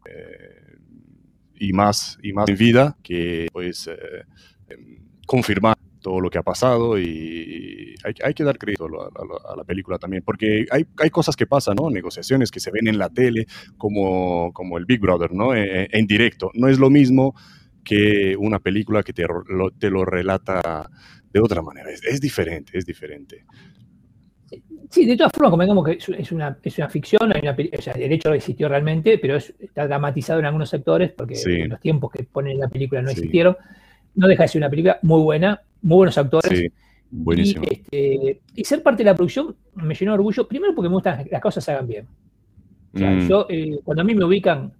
eh, y más y más en vida que pues em, confirmar todo lo que ha pasado y hay, que dar crédito a, la película también, porque hay, hay, cosas que pasan, ¿no? Negociaciones que se ven en la tele, como, como el Big Brother, ¿no? En, directo. No es lo mismo que una película que te lo, te lo relata de otra manera. Es, diferente, es diferente. Sí, de todas formas, como que es una, es una ficción, hay una, o sea, el hecho existió realmente, pero está dramatizado en algunos sectores porque los tiempos que ponen la película no existieron. No deja de ser una película muy buena, muy buenos actores. Sí, buenísimo. Este, y, ser parte de la producción me llenó de orgullo, primero porque me gustan que las cosas se hagan bien. O sea, mm. yo, eh, cuando a mí me ubican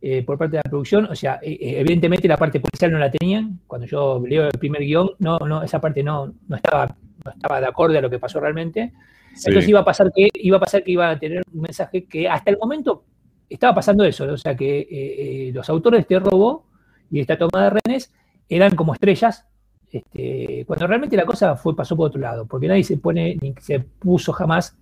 eh, por parte de la producción, o sea, eh, evidentemente la parte policial no la tenían. Cuando yo leo el primer guion, no, no, esa parte no, no, estaba, no estaba de acorde a lo que pasó realmente. Entonces iba a pasar que iba a pasar que iba a tener un mensaje que hasta el momento estaba pasando eso, o sea que los autores de este robo y esta toma de renes eran como estrellas este, cuando realmente la cosa fue, pasó por otro lado, porque nadie se pone ni se puso jamás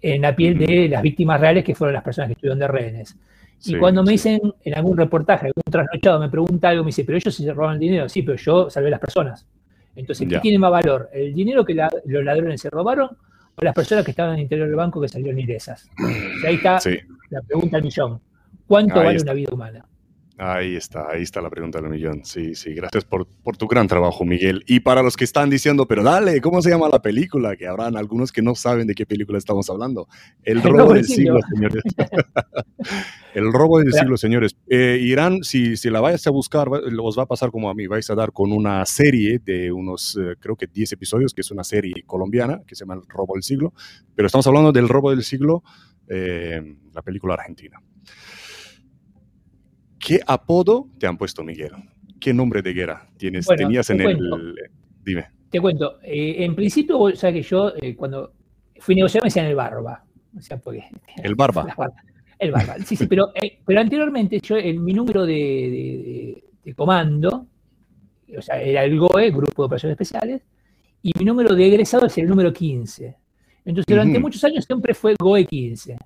en la piel de las víctimas reales que fueron las personas que estuvieron de rehenes. Y cuando me dicen en algún reportaje, algún trasnochado me pregunta algo, me dice, pero ellos se roban el dinero, sí, pero yo salvé las personas. Entonces, ¿qué tiene más valor? ¿El dinero que los ladrones se robaron o las personas que estaban en el interior del banco que salieron ilesas. Y ahí está la pregunta al millón. ¿Cuánto vale una vida humana? Ahí está, ahí está la pregunta del millón. Sí, sí, gracias por, por, tu gran trabajo, Miguel. Y para los que están diciendo, pero dale, ¿cómo se llama la película? Que habrán algunos que no saben de qué película estamos hablando. El, robo del siglo, señores. *laughs* el robo del siglo, señores. Eh, Irán, si, si la vayas a buscar, os va a pasar como a mí. Vais a dar con una serie de unos, eh, creo que 10 episodios, que es una serie colombiana que se llama El robo del siglo. Pero estamos hablando del robo del siglo, eh, la película argentina. ¿Qué apodo te han puesto, Miguel? ¿Qué nombre de guerra tienes, tenías en el... Dime. Te cuento. Eh, en principio, o sea que yo, eh, cuando fui a negociar, me decían el barba. O sea, porque, *laughs* el barba. *laughs* El barba. Sí, sí, pero, eh, pero anteriormente yo, en mi número de, comando, o sea, era el GOE, Grupo de Operaciones Especiales, y mi número de egresado es el número 15. Entonces, durante muchos años siempre fue GOE 15.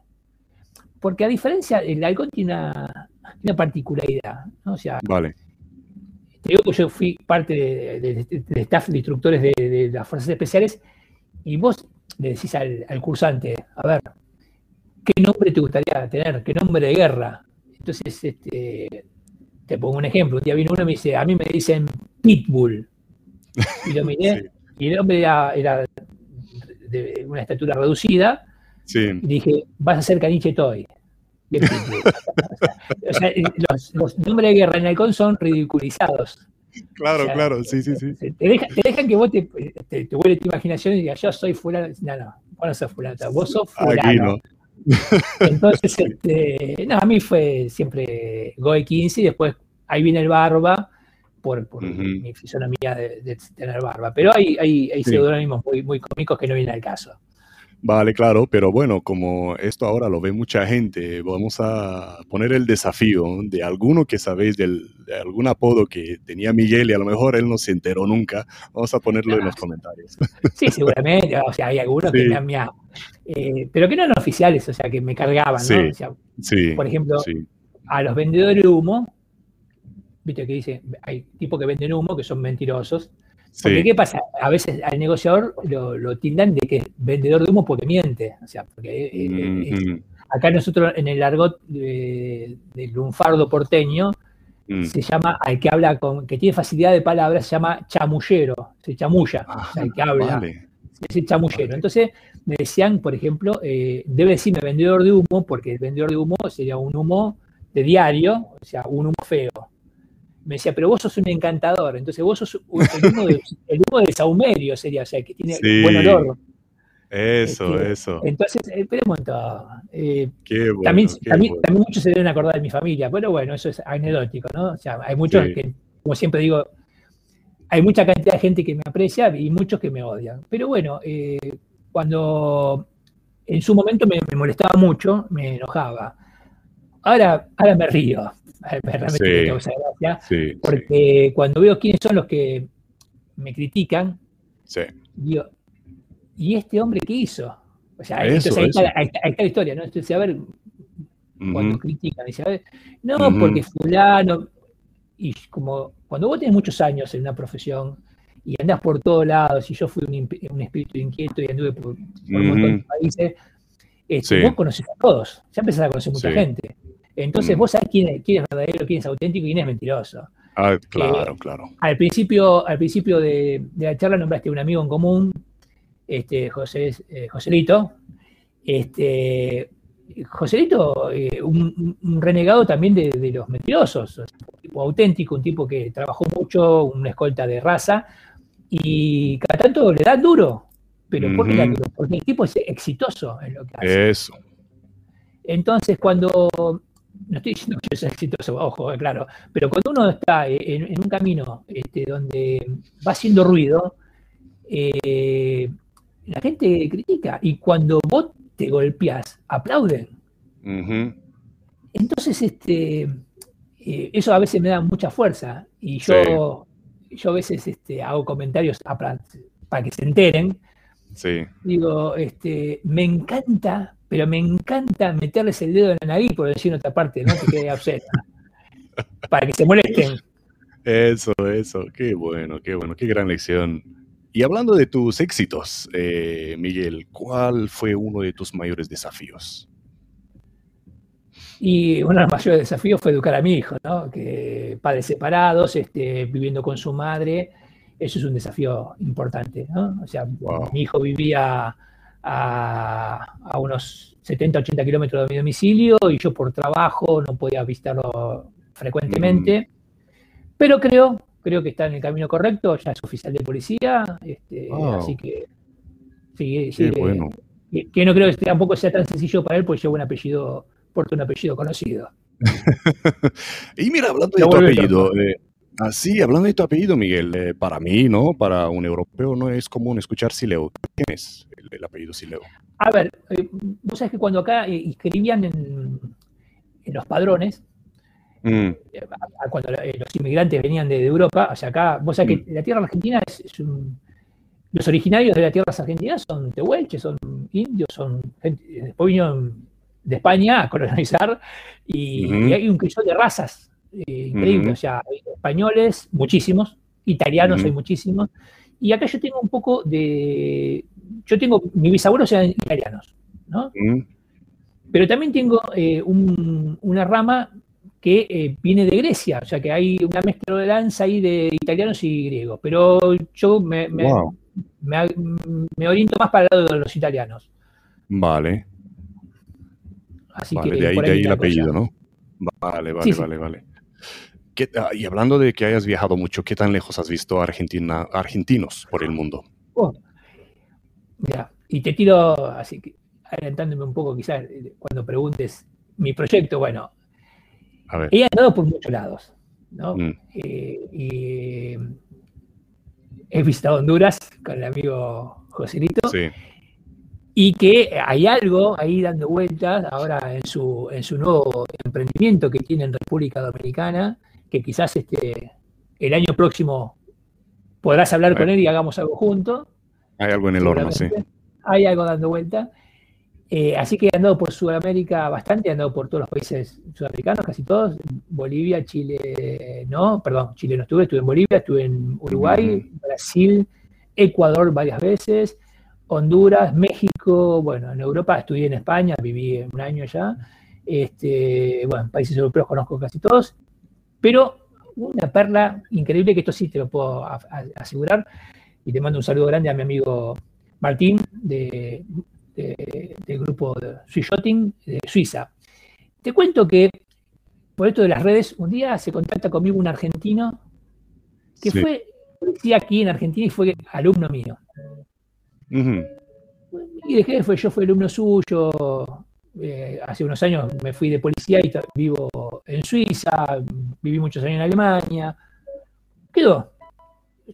Porque a diferencia, el halcón tiene una, particularidad, ¿no? O sea, vale. te digo que yo fui parte del de, staff de instructores de, las fuerzas especiales y vos le decís al, cursante, a ver, ¿qué nombre te gustaría tener? ¿Qué nombre de guerra? Entonces, este, te pongo un ejemplo. Un día vino uno y me dice, a mí me dicen Pitbull. *laughs* Y lo miré, y el hombre era, de una estatura reducida, y dije, vas a ser caniche toy. *laughs* o sea, los, nombres de guerra en Halcón son ridiculizados. Claro, claro, sí, sí, sí. Te, dejan que vos te, te, te tu imaginación y digas, yo soy fulano. No, no, vos no sos fulano, vos sos fulano. Aquí no. *laughs* Entonces, este, no, a mí fue siempre Goe 15 y después ahí viene el barba por, por mi fisonomía de, tener barba. Pero hay, hay, hay pseudónimos muy, muy cómicos que no vienen al caso. Vale, claro, pero bueno, como esto ahora lo ve mucha gente, vamos a poner el desafío de alguno que sabéis del, de algún apodo que tenía Miguel y a lo mejor él no se enteró nunca. Vamos a ponerlo en los comentarios. Sí, seguramente, o sea, hay algunos que *laughs* me han miado. Eh, pero que no eran oficiales, o sea, que me cargaban, ¿no? sí, por ejemplo, a los vendedores de humo, viste que dice, hay tipos que venden humo que son mentirosos porque, ¿qué pasa? A veces al negociador lo, tildan de que es vendedor de humo porque miente. O sea, porque eh, mm-hmm. acá nosotros en el argot del lunfardo porteño mm. se llama, al que habla con, que tiene facilidad de palabras, se llama chamullero, se chamulla, o sea, al que habla. Es chamullero. Entonces me decían, por ejemplo, eh, debe decirme vendedor de humo, porque el vendedor de humo sería un humo de diario, o sea, un humo feo me decía, pero vos sos un encantador, entonces vos sos el humo, de, *laughs* el humo saumerio, sería, o sea, que tiene buen olor. Eso, este, eso. Entonces, esperemos eh, todo. Eh, Qué bueno, también, también, muchos se deben acordar de mi familia, pero bueno, eso es anecdótico, ¿no? O sea, hay muchos que, como siempre digo, hay mucha cantidad de gente que me aprecia y muchos que me odian. Pero bueno, eh, cuando en su momento me, me, molestaba mucho, me enojaba. Ahora, ahora me río, *laughs* realmente causa gracia, porque cuando veo quiénes son los que me critican, digo, ¿y este hombre qué hizo? O sea, ahí, está, la historia, ¿no? Entonces, a ver, cuando critican, dice, a ver, no, porque fulano, y como cuando vos tenés muchos años en una profesión y andás por todos lados, y yo fui un, espíritu inquieto y anduve por, un montón de países, este, vos conoces a todos, ya empezás a conocer mucha gente. Entonces mm. vos sabés quién es, quién es, verdadero, quién es auténtico y quién es mentiroso. Ah, claro, claro. Al principio, al principio de, la charla nombraste a un amigo en común, este, José, eh, Joselito. Este, Joselito, eh, un, renegado también de, los mentirosos, un tipo auténtico, un tipo que trabajó mucho, una escolta de raza, y cada tanto le da duro. Pero ¿por qué duro? Porque el tipo es exitoso en lo que hace. Eso. Entonces, cuando no estoy diciendo que yo sea exitoso, ojo, claro, pero cuando uno está en, un camino este, donde va haciendo ruido, eh, la gente critica y cuando vos te golpeás, aplauden. Entonces, este, eh, eso a veces me da mucha fuerza y yo, yo a veces este, hago comentarios para, que se enteren. Digo, este, me encanta pero me encanta meterles el dedo en la nariz, por decir en otra parte, ¿no? Que quede para que se molesten. Eso, eso, qué bueno, qué bueno, qué gran lección. Y hablando de tus éxitos, eh, Miguel, ¿cuál fue uno de tus mayores desafíos? Y uno de los mayores desafíos fue educar a mi hijo, ¿no? Que padres separados, este, viviendo con su madre, eso es un desafío importante, ¿no? O sea, mi hijo vivía a, a, unos 70, 80 kilómetros de mi domicilio y yo por trabajo no podía visitarlo frecuentemente, mm. pero creo, creo que está en el camino correcto, ya es oficial de policía, este, así que sí, sí bueno. que, no creo que tampoco sea tan sencillo para él, porque lleva un apellido porta un apellido conocido. *laughs* y mira, hablando de tu apellido, eh, así, hablando de tu apellido, Miguel, eh, para mí, ¿no? Para un europeo no es común escuchar Sileo. ¿Quién es el, apellido Sileo? A ver, eh, vos sabés que cuando acá escribían en, los padrones, mm. cuando los inmigrantes venían de, Europa, sea, acá, vos sabés que mm. la tierra argentina es, un, los originarios de las tierras argentinas son tehuelches, son indios, son gente, después vinieron de España a colonizar y, hay un crisol de razas eh, increíble. O sea, hay españoles, muchísimos, italianos hay muchísimos. Y acá yo tengo un poco de. Yo tengo. Mis bisabuelos eran italianos, ¿no? Pero también tengo eh, una rama que eh, viene de Grecia, o sea que hay una mezcla de lanza ahí de italianos y griegos. Pero yo me, me, me oriento más para el lado de los italianos. Vale de ahí, de ahí el apellido, ¿no? Vale, vale, vale, vale. Ah, y hablando de que hayas viajado mucho, ¿qué tan lejos has visto Argentina, argentinos por el mundo? Oh, mira, y te tiro, así adelantándome un poco quizás eh, cuando preguntes mi proyecto, bueno, he andado por muchos lados, ¿no? Mm. Eh, y he visitado Honduras con el amigo Joselito. Sí y que hay algo ahí dando vueltas ahora en su, en su nuevo emprendimiento que tiene en República Dominicana, que quizás este, el año próximo podrás hablar con él y hagamos algo juntos. Hay algo en el horno, sí. Hay algo dando vuelta. Eh, así que he andado por Sudamérica bastante, he andado por todos los países sudamericanos, casi todos. Bolivia, Chile, no, perdón, Chile no estuve, estuve en Bolivia, estuve en Uruguay, Brasil, Ecuador varias veces. Honduras, México, bueno, en Europa estudié en España, viví un año allá. Este, bueno, países europeos conozco casi todos, pero una perla increíble que esto sí te lo puedo asegurar. Y te mando un saludo grande a mi amigo Martín de, del grupo de Swishoting de Suiza. Te cuento que por esto de las redes, un día se contacta conmigo un argentino que fue policía aquí en Argentina y fue alumno mío. Y dejé, fue, yo fui alumno suyo, eh, hace unos años me fui de policía y vivo en Suiza, viví muchos años en Alemania. Quedó.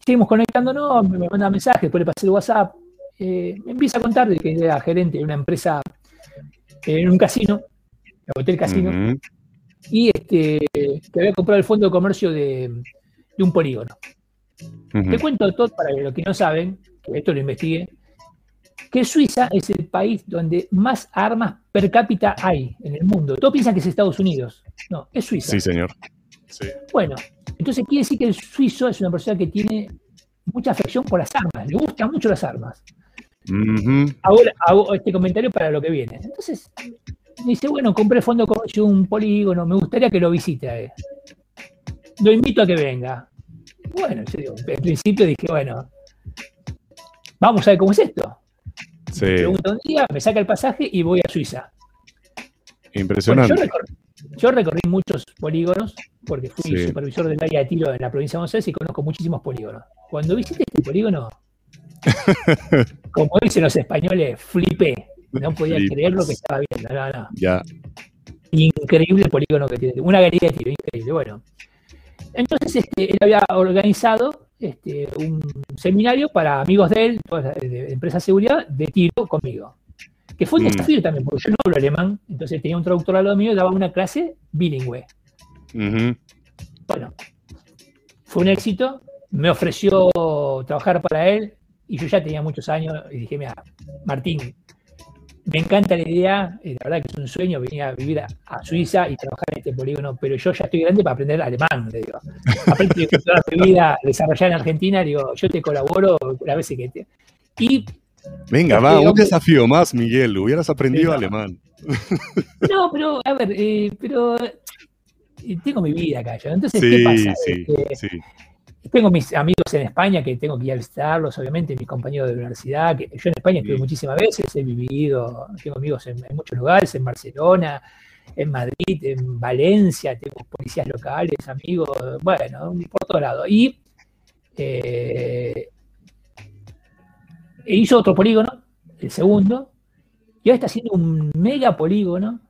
Seguimos conectándonos, me manda mensajes, después le pasé el WhatsApp. Eh, me empieza a contar de que era gerente de una empresa en un casino, el Hotel Casino, y este, que había comprado el fondo de comercio de, un polígono. Te cuento todo para los que no saben, que esto lo investigué que Suiza es el país donde más armas per cápita hay en el mundo. Todos piensan que es Estados Unidos. No, es Suiza. Sí, señor. Bueno, entonces quiere decir que el suizo es una persona que tiene mucha afección por las armas, le gustan mucho las armas. hago, este comentario para lo que viene. Entonces, me dice, bueno, compré fondo con un polígono, me gustaría que lo visite él. Lo invito a que venga. Bueno, yo en principio dije, bueno, vamos a ver cómo es esto. Pregunto un día, me saca el pasaje y voy a Suiza. Impresionante. yo, recorrí, muchos polígonos porque fui supervisor del área de tiro en la provincia de Buenos y conozco muchísimos polígonos. Cuando visité este polígono, *laughs* como dicen los españoles, flipé. No podía creer lo que estaba viendo. No, no. Ya. Increíble polígono que tiene. Una galería de tiro, increíble. Bueno. Entonces, este, él había organizado este, un seminario para amigos de él, de empresa de seguridad, de tiro conmigo. Que fue un mm. desafío también, porque yo no hablo alemán, entonces tenía un traductor al lado mío y daba una clase bilingüe. Bueno, fue un éxito, me ofreció trabajar para él y yo ya tenía muchos años y dije, mira, Martín, me encanta la idea, eh, la verdad que es un sueño venir a vivir a, Suiza y trabajar en este polígono, pero yo ya estoy grande para aprender alemán, le digo. *laughs* Aprendí toda mi vida desarrollar en Argentina, digo, yo te colaboro la vez que te... Y Venga, va, un desafío más, Miguel. Hubieras aprendido alemán. *laughs* No, pero, a ver, eh, pero eh, tengo mi vida acá. Entonces, ¿qué pasa? Sí, sí. Tengo mis amigos en España que tengo que ir a visitarlos, obviamente, mis compañeros de universidad. Que yo en España estuve muchísimas veces, he vivido, tengo amigos en, muchos lugares, en Barcelona, en Madrid, en Valencia, tengo policías locales, amigos, bueno, por todo lado. Y eh, hizo otro polígono, el segundo, y ahora está haciendo un mega polígono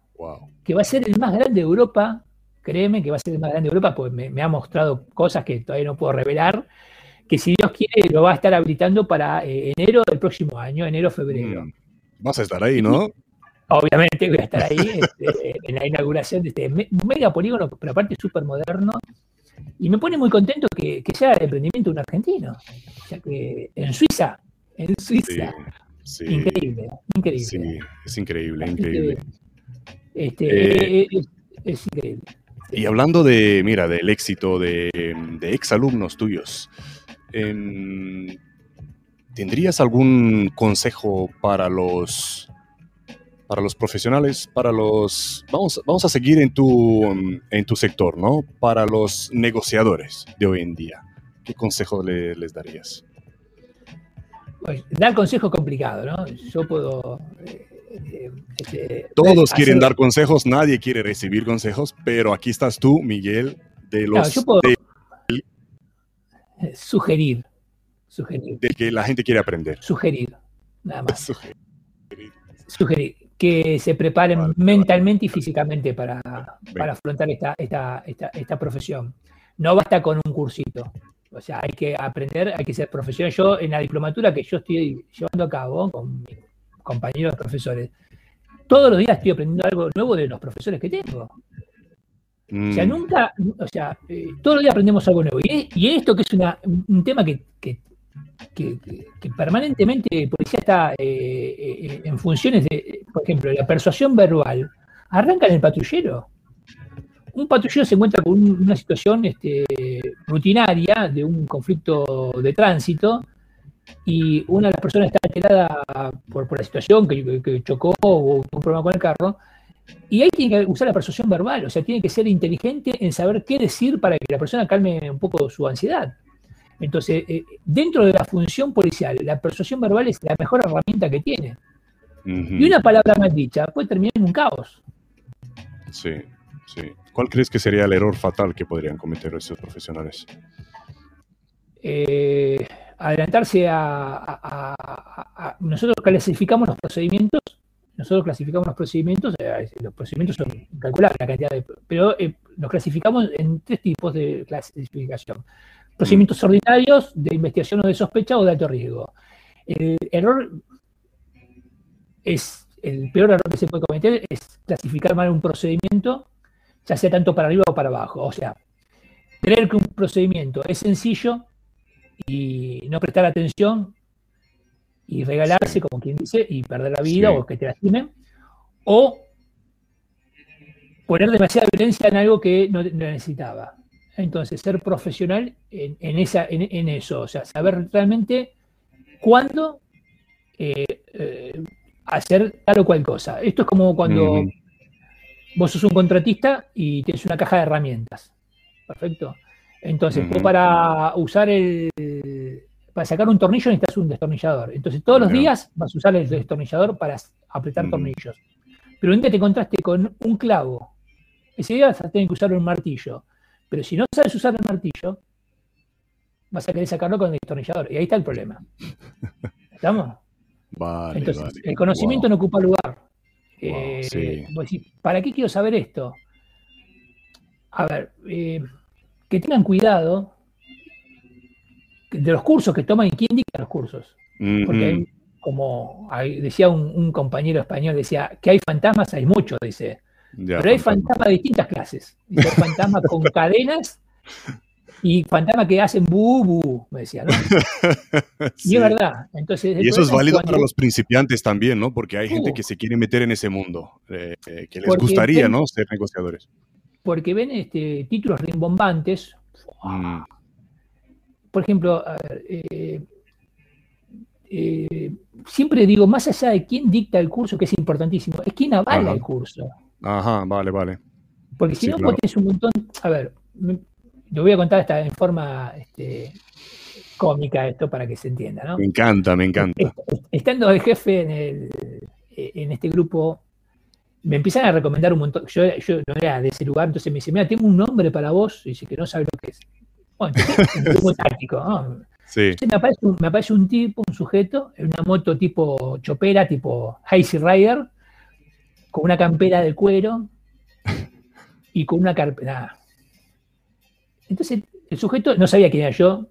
que va a ser el más grande de Europa. Créeme que va a ser el más grande de Europa, pues me, ha mostrado cosas que todavía no puedo revelar. Que si Dios quiere, lo va a estar habilitando para eh, enero del próximo año, enero-febrero. Mm. Vas a estar ahí, ¿no? Obviamente voy a estar ahí este, en la inauguración de este mega polígono, pero aparte súper moderno. Y me pone muy contento que, que, sea el emprendimiento de un argentino. O sea que en Suiza en Suiza. Increíble, increíble. Sí, es increíble, increíble. Este, eh, eh, es, increíble. Y hablando de, mira, del éxito de, de exalumnos tuyos, em, ¿tendrías algún consejo para los para los profesionales, para los vamos, vamos a seguir en tu en tu sector, ¿no? Para los negociadores de hoy en día, ¿qué consejo les darías? Pues, dar consejo complicado, ¿no? Yo puedo... Eh, Todos quieren dar consejos, nadie quiere recibir consejos, pero aquí estás tú, Miguel, de los... yo puedo sugerir, sugerir. De que la gente quiere aprender. Sugerir, nada más. *laughs* sugerir. que se preparen mentalmente y físicamente para, para afrontar esta, esta, esta, esta profesión. No basta con un cursito. O sea, hay que aprender, hay que ser profesional. Yo en la diplomatura que yo estoy llevando a cabo con mis compañeros profesores, todos los días estoy aprendiendo algo nuevo de los profesores que tengo. O sea, mm. nunca, o sea, eh, todos los días aprendemos algo nuevo. Y, esto que es un tema que, permanentemente el policía está eh, eh, en funciones de, por ejemplo, la persuasión verbal, arranca en el patrullero un patrullero se encuentra con una situación este, rutinaria de un conflicto de tránsito y una de las personas está alterada por, la situación que, chocó o un problema con el carro, y ahí tiene que usar la persuasión verbal, o sea, tiene que ser inteligente en saber qué decir para que la persona calme un poco su ansiedad. Entonces, eh, dentro de la función policial, la persuasión verbal es la mejor herramienta que tiene. Y una palabra mal dicha puede terminar en un caos. Sí, sí. ¿Cuál crees que sería el error fatal que podrían cometer esos profesionales? Eh, adelantarse a, Nosotros clasificamos los procedimientos, nosotros clasificamos los procedimientos, eh, los procedimientos son incalculables la cantidad de... Pero eh, los clasificamos en tres tipos de clasificación. Procedimientos ordinarios, de investigación o de sospecha o de alto riesgo. El error es... El peor error que se puede cometer es clasificar mal un procedimiento ya sea tanto para arriba o para abajo. O sea, creer que un procedimiento es sencillo y no prestar atención y regalarse, como quien dice, y perder la vida o que te lastimen, o poner demasiada violencia en algo que no, necesitaba. Entonces, ser profesional en, esa, en, eso, o sea, saber realmente cuándo eh, eh, hacer tal o cual cosa. Esto es como cuando vos sos un contratista y tienes una caja de herramientas. Perfecto. Entonces, para usar el. Para sacar un tornillo necesitas un destornillador. Entonces, todos los días vas a usar el destornillador para apretar tornillos. Pero un día te encontraste con un clavo. Ese día vas a tener que usar un martillo. Pero si no sabes usar el martillo, vas a querer sacarlo con el destornillador. Y ahí está el problema. *laughs* ¿Estamos? Vale, Entonces, el conocimiento no ocupa lugar. Eh, ¿Para qué quiero saber esto? A ver, eh, que tengan cuidado de los cursos que toman y quién dicta los cursos. Porque como decía un, compañero español, decía que hay fantasmas, hay muchos, dice. pero hay fantasmas de distintas clases. hay fantasmas con *laughs* cadenas y fantasmas que hacen bu, bu, me decía, ¿no? *laughs* Y es verdad. Entonces, y eso es válido para los principiantes también, ¿no? Porque hay gente uh. que se quiere meter en ese mundo, eh, eh, que les gustaría, ¿no? Ser negociadores. Porque ven este, títulos rimbombantes. Mm. Por ejemplo, eh, siempre digo, más allá de quién dicta el curso, que es importantísimo, es quién avala el curso. Ajá, vale, vale. Porque si no, claro. un montón. A ver, lo voy a contar hasta en forma este, cómica esto para que se entienda, ¿no? Me encanta, me encanta. Estando de jefe en, el, en este grupo, me empiezan a recomendar un montón. Yo, yo, no era de ese lugar, entonces me dice, mira, tengo un nombre para vos, y dice que no sabe lo que es. Bueno, entonces, *laughs* muy táctico, ¿no? Sí. me, aparece un, me aparece un tipo, un sujeto, en una moto tipo chopera, tipo Hazy Rider, con una campera de cuero y con una carpeta. Entonces, el sujeto no sabía quién era yo.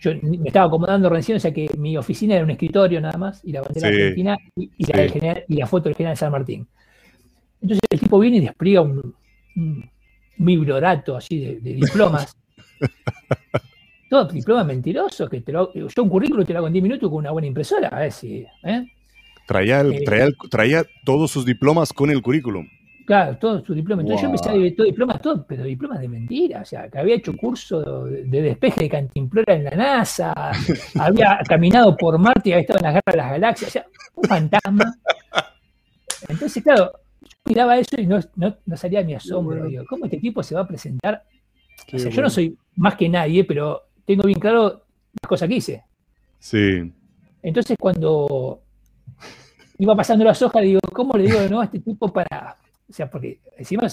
Yo me estaba acomodando recién, o sea que mi oficina era un escritorio nada más, y la bandera argentina y, la foto del general de San Martín. Entonces el tipo viene y despliega un, un, así de, diplomas. *laughs* Todo diploma mentiroso, que te lo, yo un currículo te lo hago en 10 minutos con una buena impresora, a ver si. ¿eh? Traía, eh, traía, traía todos sus diplomas con el currículum. Claro, todos sus diplomas. Entonces yo empecé a ver todo diplomas, todo, pero diplomas de mentira. O sea, que había hecho curso de despeje de cantimplora en la NASA, *laughs* había caminado por Marte y había estado en las garras de las galaxias. O sea, un fantasma. Entonces, claro, miraba eso y no, no, salía mi asombro. Digo, ¿cómo este tipo se va a presentar? o sea, yo no soy más que nadie, pero tengo bien claro las cosas que hice. Sí. Entonces, cuando iba pasando las hojas, digo, ¿cómo le digo de nuevo a este tipo para o sea, porque encima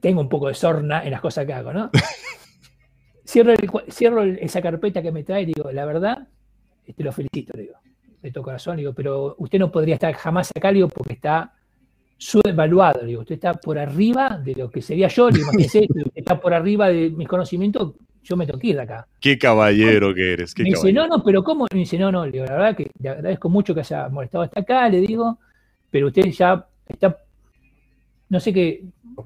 tengo un poco de sorna en las cosas que hago, ¿no? *laughs* Cierro, esa carpeta que me trae y digo, la verdad, te este, lo felicito, digo, de todo corazón, digo, pero usted no podría estar jamás acá, digo, porque está subvaluado, digo, usted está por arriba de lo que sería yo, digo, usted está por arriba de mis conocimientos, yo me tengo que ir de acá. Qué caballero que eres, qué me dice, no, no, pero ¿cómo? Me dice, no, no, le digo, la verdad que le agradezco mucho que haya molestado hasta acá, le digo, pero usted ya está no sé qué,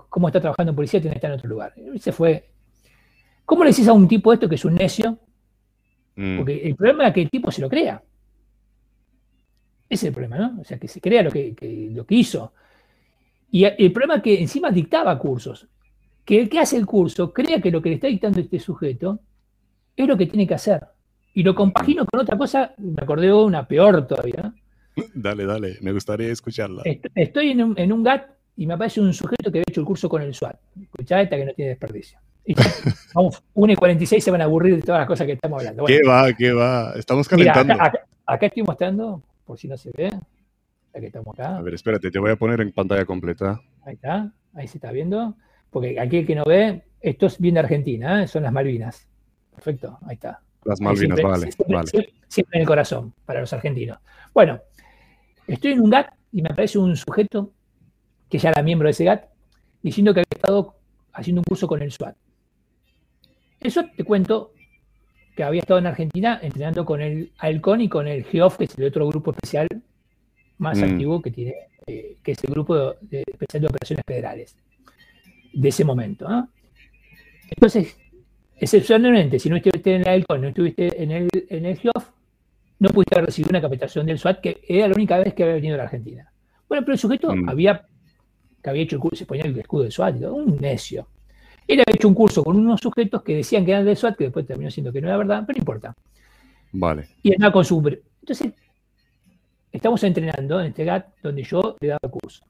cómo está trabajando en policía, tiene que estar en otro lugar. se fue. ¿Cómo le decís a un tipo esto que es un necio? Mm. Porque el problema es que el tipo se lo crea. Ese es el problema, ¿no? O sea, que se crea lo que, lo que hizo. Y el problema es que encima dictaba cursos. Que el que hace el curso crea que lo que le está dictando este sujeto es lo que tiene que hacer. Y lo compagino con otra cosa, me acordé de una peor todavía. Dale, dale, me gustaría escucharla. Estoy en un, en un GAT y me aparece un sujeto que había hecho el curso con el SWAT. Escuchá esta que no tiene desperdicio. Y *laughs* vamos, 1 y 46 se van a aburrir de todas las cosas que estamos hablando. ¿Qué va? ¿Qué va? Estamos calentando. acá, estoy mostrando, por si no se ve, que estamos acá. A ver, espérate, te voy a poner en pantalla completa. Ahí está, ahí se está viendo. Porque aquí el que no ve, esto es bien de Argentina, ¿eh? son las Malvinas. Perfecto, ahí está. Las Malvinas, vale. vale. siempre en el corazón, para los argentinos. Bueno, estoy en un GAT y me aparece un sujeto que ya era miembro de ese GAT, diciendo que había estado haciendo un curso con el SWAT. Eso te cuento que había estado en Argentina entrenando con el Halcón y con el GEOF, que es el otro grupo especial más mm. antiguo que tiene, eh, que es el grupo de, especial de operaciones federales de ese momento. Entonces, excepcionalmente, si no estuviste en el no estuviste en el, en el GEOF, no pudiste haber recibido una capacitación del SWAT, que era la única vez que había venido a la Argentina. Bueno, pero el sujeto mm. había que había hecho el curso, se ponía el escudo de SWAT, un necio. Él había hecho un curso con unos sujetos que decían que eran de SWAT, que después terminó siendo que no era verdad, pero no importa. Vale. Y andaba con su. Entonces, estamos entrenando en este GAT donde yo le daba curso.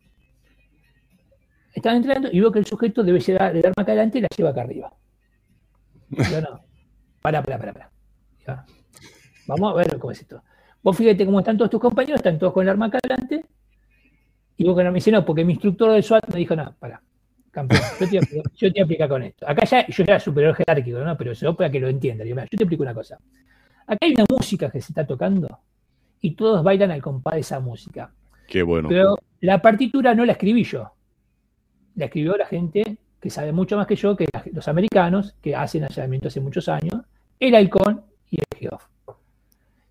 Estaba entrenando y veo que el sujeto debe llevar el arma acá adelante y la lleva acá arriba. Yo no. Para, para, para, para. Vamos a ver cómo es esto. Vos fíjate cómo están todos tus compañeros, están todos con el arma acá adelante y vos que no me dice, no, porque mi instructor del SWAT me dijo, no, para, campeón, yo te, yo te voy a con esto. Acá ya yo era superior jerárquico, ¿no? Pero eso para que lo entienda. Yo, te explico una cosa. Acá hay una música que se está tocando y todos bailan al compás de esa música. Qué bueno. Pero la partitura no la escribí yo. La escribió la gente que sabe mucho más que yo, que los americanos, que hacen allanamiento hace muchos años, el halcón y el geof.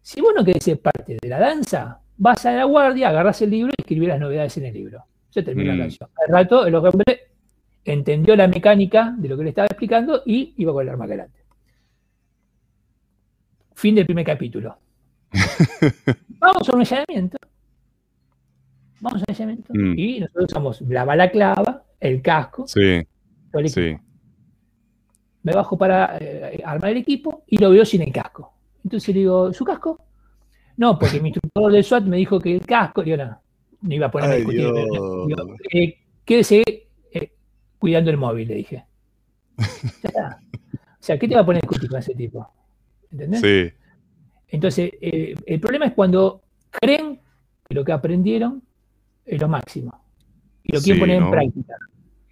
Si vos no querés ser parte de la danza, vas a la guardia, agarras el libro y escribís las novedades en el libro. Se termina la mm. canción. Al rato el hombre entendió la mecánica de lo que le estaba explicando y iba con el arma adelante. Fin del primer capítulo. *laughs* Vamos a un allanamiento. Vamos a un allanamiento. Mm. Y nosotros usamos la balaclava, el casco. Sí. sí. Me bajo para eh, armar el equipo y lo veo sin el casco. Entonces le digo, ¿su casco? No, porque mi instructor del SWAT me dijo que el casco, yo no, no iba a poner a discutir. Eh, quédese eh, cuidando el móvil, le dije. o sea, ¿qué te va a poner a discutir con ese tipo? ¿Entendés? Sí. Entonces, eh, el problema es cuando creen que lo que aprendieron es lo máximo y lo quieren poner en práctica.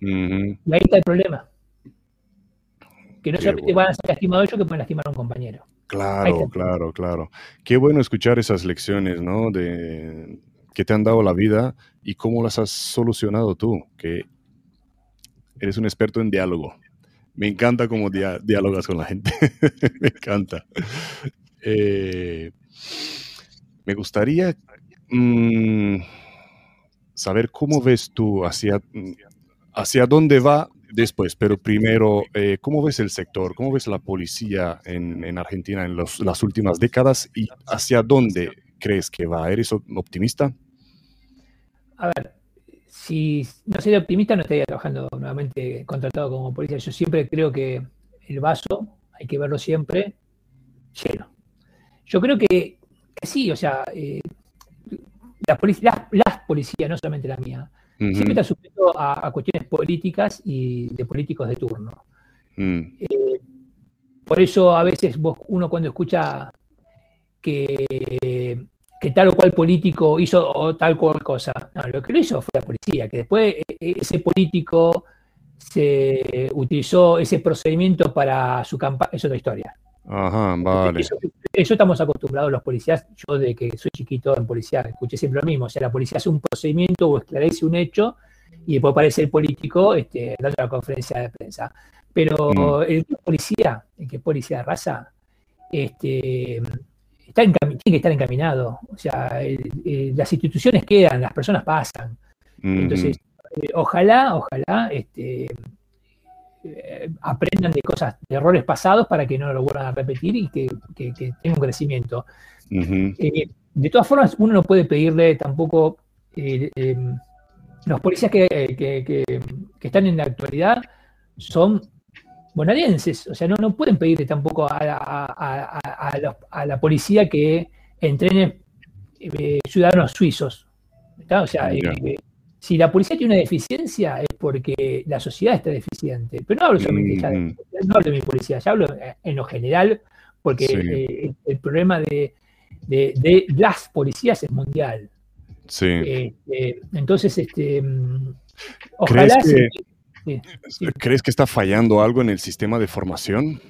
Y ahí está el problema. Que no solamente van a ser lastimados ellos, que pueden lastimar a un compañero. Claro, claro, claro. Qué bueno escuchar esas lecciones, ¿no? De, que te han dado la vida y cómo las has solucionado tú, que eres un experto en diálogo. Me encanta cómo dialogas con la gente. *laughs* Me encanta. Eh, me gustaría mm, saber cómo ves tú hacia, hacia dónde va después, pero primero, eh, ¿cómo ves el sector? ¿Cómo ves la policía en, Argentina en las últimas décadas y hacia dónde crees que va? ¿Eres optimista? A ver, si no sería optimista no estaría trabajando nuevamente contratado como policía. Yo siempre creo que el vaso hay que verlo siempre lleno. Yo creo que, sí, o sea, eh, las, policías, no solamente la mía, siempre están sujetos a, cuestiones políticas y de políticos de turno. Mm. Eh, por eso a veces uno cuando escucha que, tal o cual político hizo o tal cual cosa, no, lo que lo hizo fue la policía, que después e, e, ese político se utilizó ese procedimiento para su campaña, es otra historia. Ajá, vale. Eso, estamos acostumbrados los policías. Yo de que soy chiquito en policía escuché siempre lo mismo. O sea, la policía hace un procedimiento o esclarece un hecho y después aparece el político este, dando la conferencia de prensa. Pero mm. el policía, el que es policía de raza, este, está tiene que estar encaminado. O sea, las instituciones quedan, las personas pasan. Entonces, eh, ojalá, ojalá, este, eh, aprendan de cosas, de errores pasados para que no lo vuelvan a repetir y que, que, tenga un crecimiento. Eh, de todas formas, uno no puede pedirle tampoco, eh, los policías que, están en la actualidad son bonadienses, o sea, no, no pueden pedirle tampoco a, la policía que entrene ciudadanos suizos. O sea, si la policía tiene una deficiencia es porque la sociedad está deficiente. Pero no hablo solamente de, mm. no hablo de mi policía, ya hablo en lo general, porque eh, el, problema de, las policías es mundial. Sí. Este, entonces, este, mm, ojalá... ¿Crees que, ¿Crees que está fallando algo en el sistema de formación?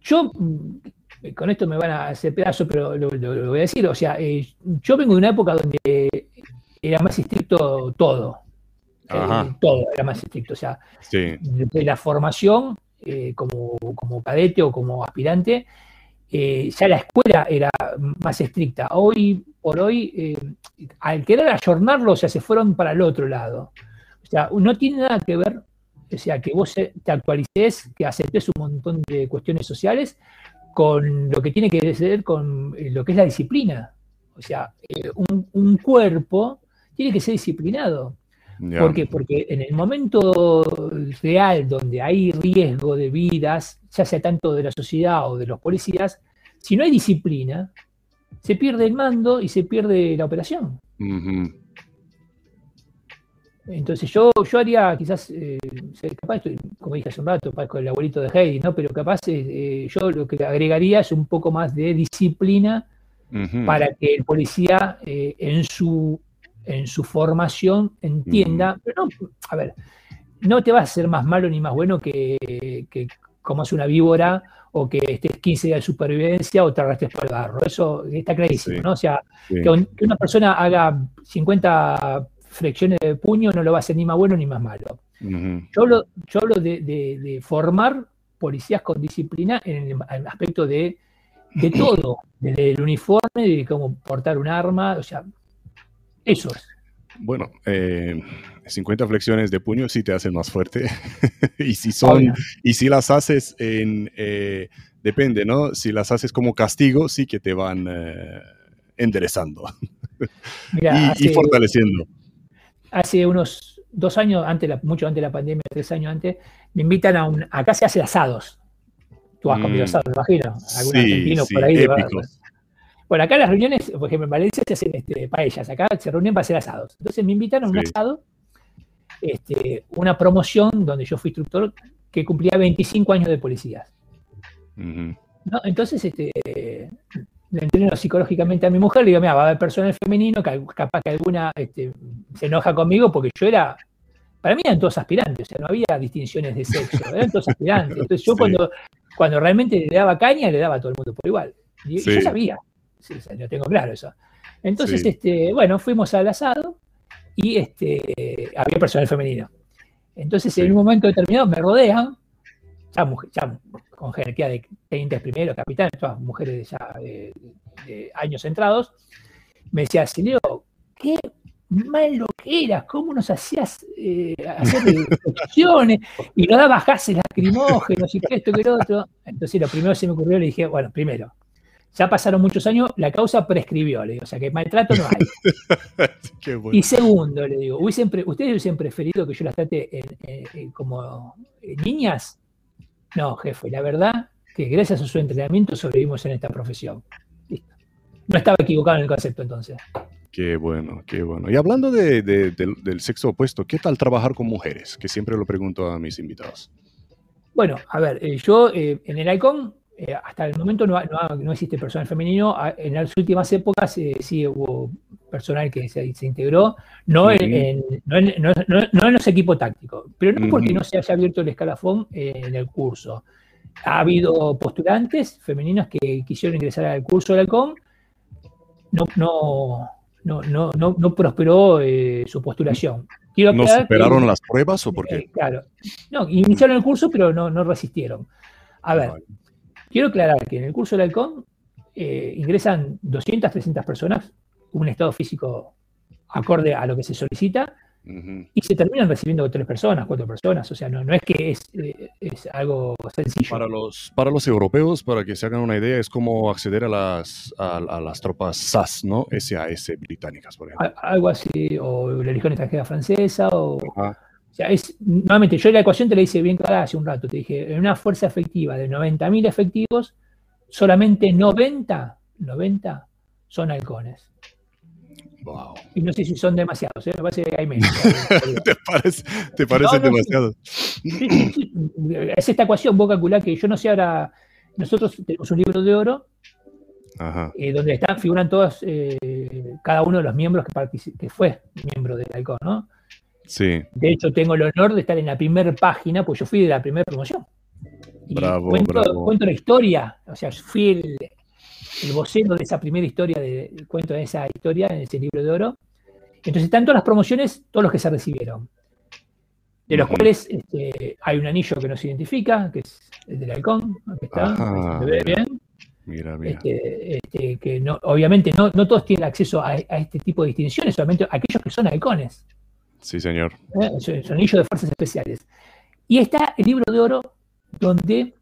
Yo mm, con esto me van a hacer pedazo, pero lo, voy a decir. O sea, eh, yo vengo de una época donde era más estricto todo. Eh, todo era más estricto. O sea, de la formación eh, como, como, cadete o como aspirante, eh, ya la escuela era más estricta. Hoy por hoy, al querer ayornarlo, o sea, se fueron para el otro lado. O sea, no tiene nada que ver, o sea, que vos te actualices, que aceptes un montón de cuestiones sociales con lo que tiene que ver con lo que es la disciplina. O sea, un cuerpo tiene que ser disciplinado. ¿Por qué? Porque en el momento real donde hay riesgo de vidas, ya sea tanto de la sociedad o de los policías, si no hay disciplina, se pierde el mando y se pierde la operación. Entonces yo, yo haría quizás, eh, capaz, como dije hace un rato, con el abuelito de Heidi, ¿no? pero capaz eh, yo lo que agregaría es un poco más de disciplina para que el policía eh, en su en su formación entienda, pero no, a ver, no te vas a hacer más malo ni más bueno que, como hace una víbora o que estés 15 días de supervivencia o te arrastres por el barro. Eso está clarísimo, ¿no? O sea, que, una persona haga 50 flexiones de puño no lo va a hacer ni más bueno ni más malo. Yo hablo, yo hablo de, formar policías con disciplina en el, aspecto de, de todo, desde el uniforme, de cómo portar un arma, o sea, eso es. Bueno, 50 eh, flexiones de puño sí te hacen más fuerte. *laughs* y si son, y si las haces en, eh, depende, ¿no? Si las haces como castigo, sí que te van eh, enderezando *laughs* y, fortaleciendo. Hace unos dos años, antes, mucho antes de la pandemia, tres años antes, me invitan a un, acá se hace asados. Tú has comido mm. asados, me imagino. Algún argentino por ahí. Bueno, acá las reuniones, por ejemplo, en Valencia se hacen este, paellas, acá se reúnen para hacer asados. Entonces me invitan a un asado, este, una promoción donde yo fui instructor que cumplía 25 años de policías. Entonces, este, le entreno psicológicamente a mi mujer, le digo, mira, va a haber personal femenino, capaz que alguna este, se enoja conmigo porque yo era, para mí eran todos aspirantes, o sea, no había distinciones de sexo, *laughs* eran todos aspirantes. Entonces yo cuando, cuando realmente le daba caña, le daba a todo el mundo por igual. Y yo sabía, sí, yo tengo claro eso. Entonces, este, bueno, fuimos al asado y este, había personal femenino. Entonces, en un momento determinado me rodean, ya, ya con jerarquía de tenientes primero, capitán, todas mujeres ya de, años entrados, me decía, Sileo, qué malo que eras, cómo nos hacías eh, hacer opciones y nos dabas gases lacrimógenos y que esto, que lo otro. Entonces, lo primero que se me ocurrió, le dije, bueno, primero, ya pasaron muchos años, la causa prescribió, le digo, o sea que maltrato no hay. *laughs* Y segundo, le digo, ¿ustedes hubiesen preferido que yo las trate como niñas? No, jefe, la verdad que gracias a su entrenamiento sobrevivimos en esta profesión. Listo. No estaba equivocado en el concepto entonces. Qué bueno, qué bueno. Y hablando del sexo opuesto, ¿qué tal trabajar con mujeres? Que siempre lo pregunto a mis invitados. Bueno, a ver, eh, yo eh, en el ICON eh, hasta el momento no, existe personal femenino. En las últimas épocas eh, sí hubo personal que se, integró, no, en, los equipos tácticos, pero no porque no se haya abierto el escalafón en el curso. Ha habido postulantes femeninas que quisieron ingresar al curso del halcón, no, no, no, prosperó eh, su postulación. ¿No superaron las pruebas o por qué? claro. No, iniciaron el curso, pero no, resistieron. A ver, Quiero aclarar que en el curso del halcón eh, ingresan 200, 300 personas, un estado físico acorde a lo que se solicita, y se terminan recibiendo tres personas, cuatro personas. O sea, no, no es que es, eh, algo sencillo. Para los, para los europeos, para que se hagan una idea, es como acceder a las, a, las tropas SAS, ¿no? SAS británicas, por ejemplo. algo así, o la Legión Extranjera Francesa, o sea, es, nuevamente, yo la ecuación te la hice bien clara hace un rato. Te dije, en una fuerza efectiva de 90.000 efectivos, solamente 90, 90 son halcones. Wow. Y no sé si son demasiados, ¿eh? me parece que hay menos. *laughs* ¿Te parece, te parece demasiado? Es esta ecuación, vos calculás que yo no sé ahora, nosotros tenemos un libro de oro eh, donde están, figuran todos, eh, cada uno de los miembros que, que fue miembro del halcón, ¿no? De hecho, tengo el honor de estar en la primera página, pues yo fui de la primera promoción. bravo, cuento, bravo. cuento la historia, o sea, fui el, vocero de esa primera historia, de, cuento de esa historia en ese libro de oro. Entonces están todas las promociones, todos los que se recibieron. De los cuales este, hay un anillo que nos identifica, que es el del halcón, que está, se ve bien. Mira, mira. Este, este, que no, obviamente no, no, todos tienen acceso a, a, este tipo de distinciones, solamente aquellos que son halcones. Sí, señor. ¿Eh? anillo de fuerzas especiales. Y está el libro de oro donde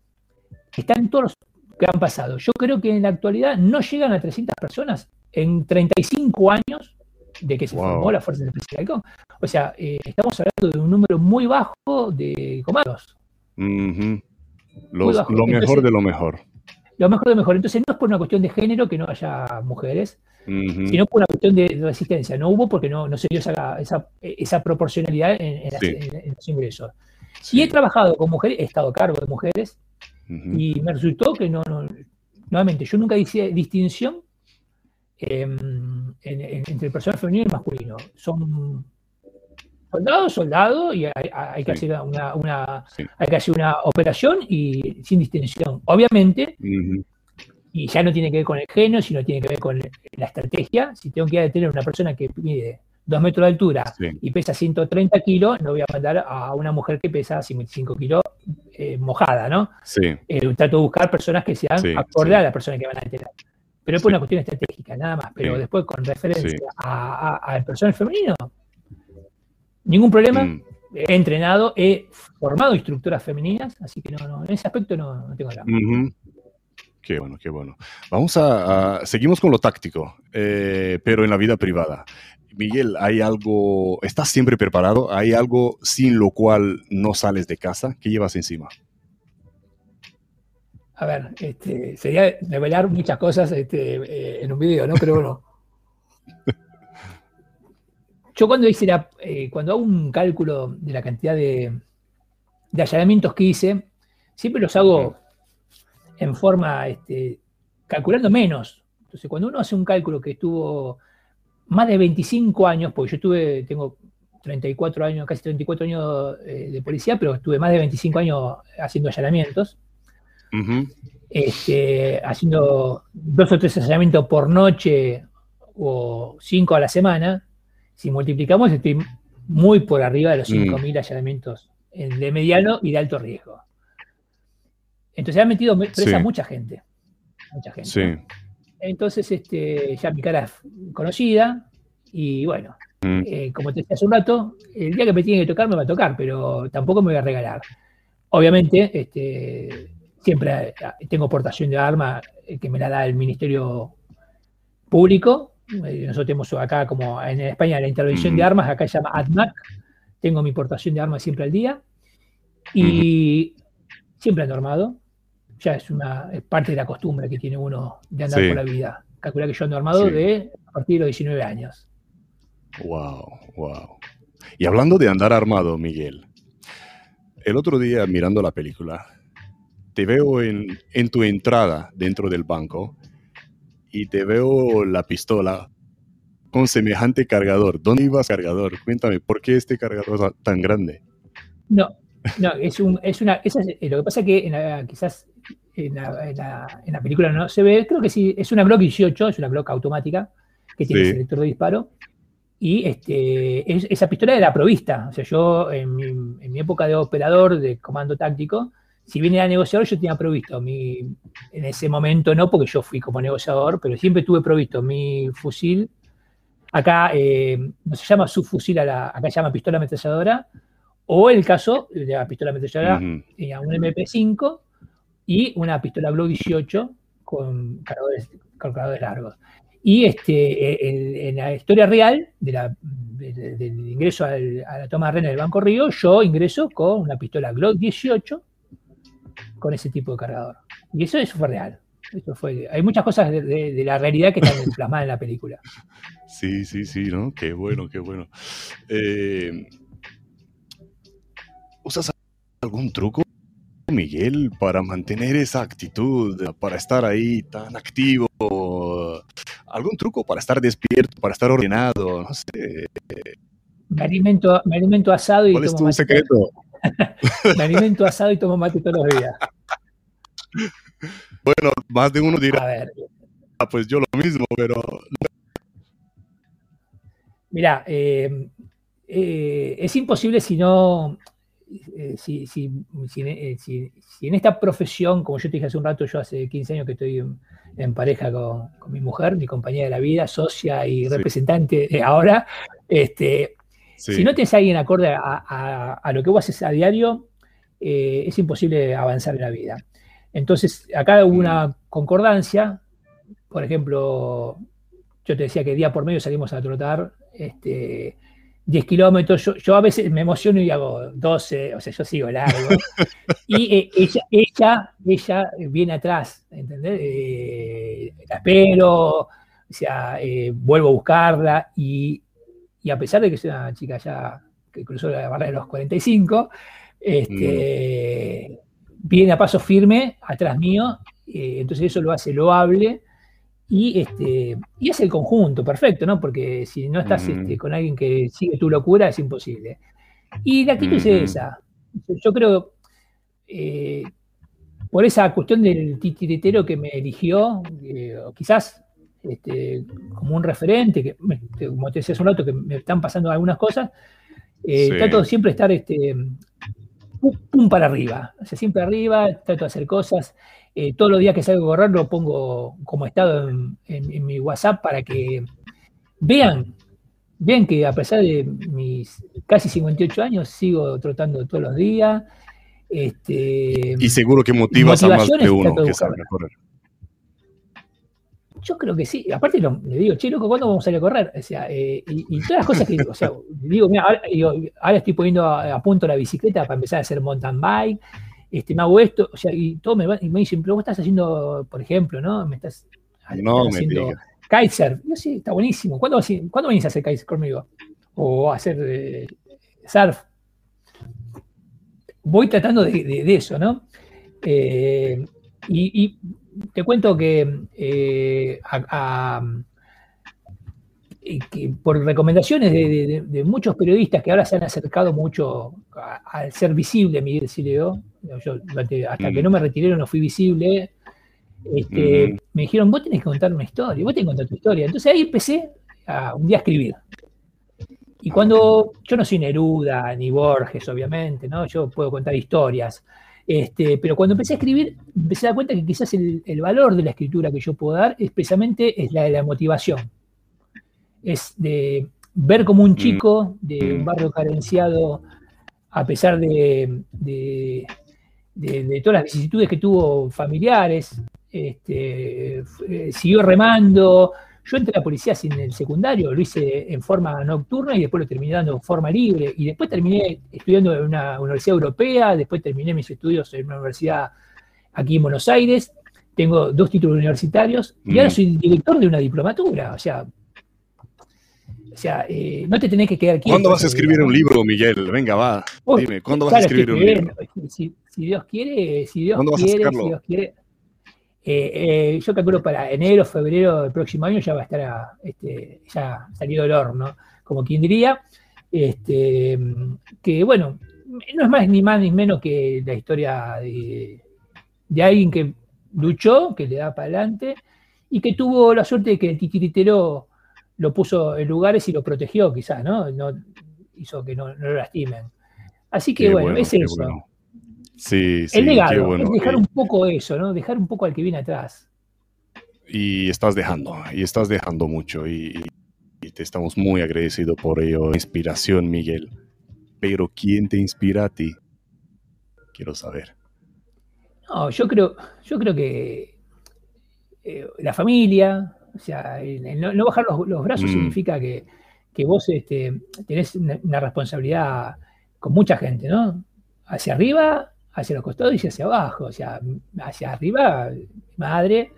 están todos los que han pasado. Yo creo que en la actualidad no llegan a 300 personas en 35 años de que se formó la Fuerza Especial O sea, eh, estamos hablando de un número muy bajo de comandos. lo mejor de lo mejor. Lo mejor de lo mejor. Entonces no es por una cuestión de género que no haya mujeres, sino por una cuestión de resistencia. No hubo porque no, se dio esa, proporcionalidad en, los ingresos. Y he trabajado con mujeres, he estado a cargo de mujeres, y me resultó que no, nuevamente, yo nunca hice distinción em, entre el personal femenino y el masculino. Son soldados, soldados, y hay, que hacer una, hay que hacer una operación y sin distinción. Obviamente, y ya no tiene que ver con el genio, sino tiene que ver con la estrategia. Si tengo que detener a una persona que mide 2 metros de altura y pesa 130 kilos, no voy a mandar a una mujer que pesa 55 kilos eh, mojada, ¿no? Sí. Eh, trato de buscar personas que sean acorde a la persona que van a detener. pero es por una cuestión estratégica, nada más. Pero después, con referencia al personal femenino, ningún problema. Mm. He entrenado, he formado instructoras femeninas, así que no, no en ese aspecto no, tengo drama. Qué bueno, qué bueno. Vamos a, seguimos con lo táctico, eh, pero en la vida privada. Miguel, ¿hay algo, estás siempre preparado? ¿Hay algo sin lo cual no sales de casa? ¿Qué llevas encima? A ver, este, sería revelar muchas cosas este, eh, en un video, ¿no? Pero bueno. *laughs* Yo cuando hice eh, cuando hago un cálculo de la cantidad de, de allanamientos que hice, siempre los hago en forma, este, calculando menos. Entonces, cuando uno hace un cálculo que estuvo más de 25 años, porque yo tuve, tengo 34 años, casi 34 años eh, de policía, pero estuve más de 25 años haciendo allanamientos, este, haciendo dos o tres allanamientos por noche o cinco a la semana. Si multiplicamos, estoy muy por arriba de los 5.000 mm. allanamientos de mediano y de alto riesgo. Entonces ha metido presa mucha gente. Mucha gente. Sí. Entonces, este, ya mi cara es conocida y bueno, mm. eh, como te decía hace un rato, el día que me tiene que tocar me va a tocar, pero tampoco me voy a regalar. Obviamente, este, siempre eh, tengo portación de arma eh, que me la da el Ministerio Público. Nosotros tenemos acá, como en España, la intervención de mm. armas, acá se llama ADMAC. Tengo mi portación de armas siempre al día. Y siempre ando armado ya es una parte de la costumbre que tiene uno de andar por la vida. Calcula que yo ando armado de a partir de los 19 años. Wow, wow. Y hablando de andar armado, Miguel, el otro día mirando la película, te veo en, en tu entrada dentro del banco y te veo la pistola con semejante cargador. ¿Dónde ibas cargador? Cuéntame, ¿por qué este cargador tan grande? No, no, es, un, es una. lo que pasa es que quizás en la, película no se ve, creo que sí, es una Glock 18, es una Glock automática que tiene selector de disparo. Y este, esa pistola era provista. O sea, yo en mi, época de operador, de comando táctico, si bien era negociador, yo tenía provisto mi, en ese momento no, porque yo fui como negociador, pero siempre tuve provisto mi fusil. Acá eh, no se llama subfusil, acá se llama pistola ametralladora, o el caso de la pistola ametralladora, tenía un MP5 y una pistola Glock 18 con cargadores, largos. Y este, en la historia real de la, del ingreso a la toma de rena del Banco Río, yo ingreso con una pistola Glock 18 con ese tipo de cargador. Y eso, eso fue real. Eso fue, hay muchas cosas de, la realidad que están plasmadas en la película. Sí, sí, sí, ¿no? Qué bueno, qué bueno. Eh, ¿Usas algún truco Miguel, para mantener esa actitud, para estar ahí tan activo? ¿Algún truco para estar despierto, para estar ordenado? No sé. Me alimento, me alimento asado y ¿Cuál es tu secreto? *laughs* me alimento asado y tomo mate todos los días. Bueno, más de uno dirá, A ver. Ah, pues yo lo mismo, pero... Mira, eh, eh, es imposible si no eh, si, si, eh, si, en esta profesión, como yo te dije hace un rato, yo hace 15 años que estoy en, pareja con, mi mujer, mi compañía de la vida, socia y representante de ahora, este, si no tienes a alguien acorde a, lo que vos haces a diario, eh, es imposible avanzar en la vida. Entonces, acá hubo una mm. concordancia, por ejemplo, yo te decía que día por medio salimos a trotar, este, 10 kilómetros, yo, a veces me emociono y hago 12, o sea, yo sigo largo. *laughs* y eh, ella, ella, ella viene atrás, ¿entendés? Eh, la espero, o sea, eh, vuelvo a buscarla y, a pesar de que es una chica ya que cruzó la barrera de los 45, este, mm. viene a paso firme atrás mío, entonces eso lo hace loable y, este, y es el conjunto, perfecto, ¿no? Porque si no estás este, con alguien que sigue tu locura, es imposible. Y la actitud es esa. Yo creo, eh, por esa cuestión del titiritero que me eligió, eh, quizás este, como un referente, que como te decía hace un rato, que me están pasando algunas cosas, eh, trato siempre estar este, pum, para arriba. O sea, siempre arriba, trato de hacer cosas. Eh, todos los días que salgo a correr lo pongo como estado en, mi WhatsApp para que vean, vean que a pesar de mis casi 58 años sigo trotando todos los días. Este, y seguro que motivas a más de uno que salga a correr. Yo creo que sí. Aparte le digo, che, loco, ¿cuándo vamos a salir a correr? O sea, eh, y, todas las cosas que, o sea, *laughs* digo, mira, ahora, estoy poniendo a, punto la bicicleta para empezar a hacer mountain bike, este, me hago esto, o sea, y todo me, me dicen, pero vos estás haciendo, por ejemplo, ¿no? Me estás, no haciendo Kaiser. Yo sí, está buenísimo. ¿Cuándo, ¿cuándo venís a hacer Kaiser conmigo? O a hacer eh, surf. Voy tratando de, eso, ¿no? Eh, y te cuento que, eh, por recomendaciones de, muchos periodistas que ahora se han acercado mucho al ser visible Miguel Sileo, yo hasta que mm. no me retiré no fui visible, este, mm. me dijeron, vos tenés que contar una historia, vos tenés que contar tu historia. Entonces ahí empecé a un día a escribir. Y cuando yo no soy Neruda ni Borges, obviamente, ¿no? Yo puedo contar historias. Este, pero cuando empecé a escribir, empecé a dar cuenta que quizás el, valor de la escritura que yo puedo dar especialmente es la de la motivación. Es de ver como un mm. chico de un barrio carenciado, a pesar de, todas las vicisitudes que tuvo familiares, este, eh, siguió remando, yo entré a la policía sin el secundario, lo hice en forma nocturna y después lo terminé dando en forma libre. Y después terminé estudiando en una universidad europea, después terminé mis estudios en una universidad aquí en Buenos Aires. Tengo dos títulos universitarios y ahora mm. soy director de una diplomatura. O sea, o sea, eh, no te tenés que quedar aquí. ¿Cuándo vas a escribir un libro, Miguel? Venga, va. Dime, ¿cuándo vas a escribir un libro? Si, Dios quiere, si Dios quiere, si Dios quiere. Eh, eh, yo calculo para enero, febrero del próximo año ya va a estar este, ya salido del horno, como quien diría. Este, que bueno, no es más ni más ni menos que la historia de, alguien que luchó, que le da para adelante y que tuvo la suerte de que el titiritero lo puso en lugares y lo protegió, quizás, ¿no? no hizo que no, lo lastimen. Así que bueno, es eso. Sí, sí. El legado, es dejar un poco eso, ¿no? Dejar un poco al que viene atrás. Y estás dejando, y estás dejando mucho, y, te estamos muy agradecidos por ello. Inspiración, Miguel. Pero ¿quién te inspira a ti? Quiero saber. No, yo creo, yo creo que eh, la familia, o sea, no, bajar los, brazos mm. significa que, vos este, tenés una responsabilidad con mucha gente, ¿no? Hacia arriba hacia los costados y hacia abajo, o sea, hacia arriba mi madre,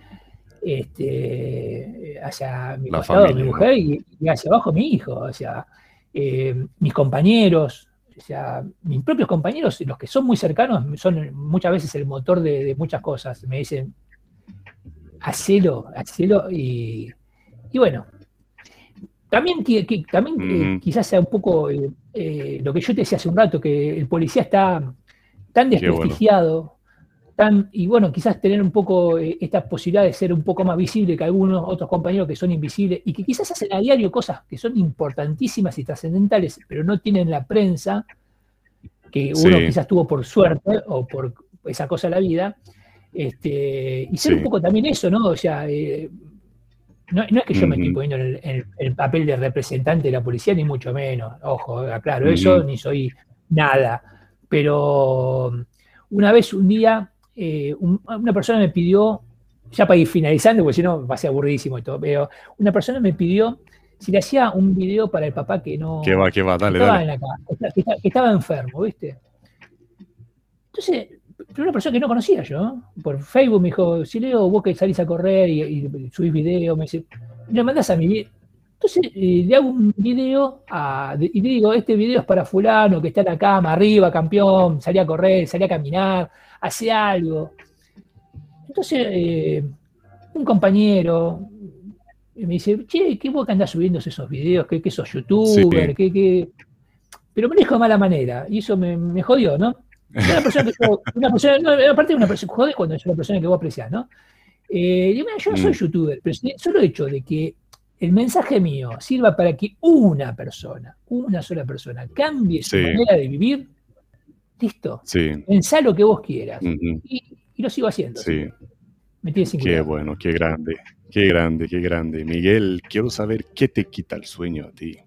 este, hacia mi costado mi mujer y, hacia abajo mi hijo, o sea, eh, mis compañeros, o sea, mis propios compañeros, los que son muy cercanos, son muchas veces el motor de, muchas cosas. Me dicen, hacelo, hacelo y, y bueno. También, también eh, quizás sea un poco eh, lo que yo te decía hace un rato, que el policía está tan desprestigiado, tan, y bueno, quizás tener un poco eh, esta posibilidad de ser un poco más visible que algunos otros compañeros que son invisibles y que quizás hacen a diario cosas que son importantísimas y trascendentales, pero no tienen la prensa que uno quizás tuvo por suerte o por esa cosa de la vida. Este, y ser un poco también eso, ¿no? O sea, eh, no, es que yo me estoy poniendo en el, papel de representante de la policía, ni mucho menos. Ojo, claro, eso ni soy nada pero una vez, un día, eh, una persona me pidió, ya para ir finalizando, porque si no va a ser aburridísimo y todo, pero una persona me pidió si le hacía un video para el papá que no. Que va, que va, dale, estaba dale. que, estaba enfermo, ¿viste? Entonces, una persona que no conocía yo, por Facebook me dijo, si leo, vos que salís a correr y, y subís video, me dice, le mandás a mi entonces eh, le hago un video y le digo, este video es para fulano que está en la cama, arriba, campeón, salía a correr, salía a caminar, hace algo. Entonces, eh, un compañero me dice, che, ¿qué vos que andás subiendo esos videos? ¿Qué, qué sos youtuber? ¿Qué, Pero me dijo de mala manera, y eso me, jodió, ¿no? Una persona que una persona, no, aparte de una persona, jode cuando es una persona que vos apreciás, ¿no? Eh, yo no soy mm. youtuber, pero solo el hecho de que el mensaje mío sirva para que una persona, una sola persona, cambie su manera de vivir, Listo. Sí. Pensá lo que vos quieras. Y, y lo sigo haciendo. Sí. Me tiene sin Qué cuidado. bueno, qué grande. Qué grande, qué grande. Miguel, quiero saber qué te quita el sueño a ti.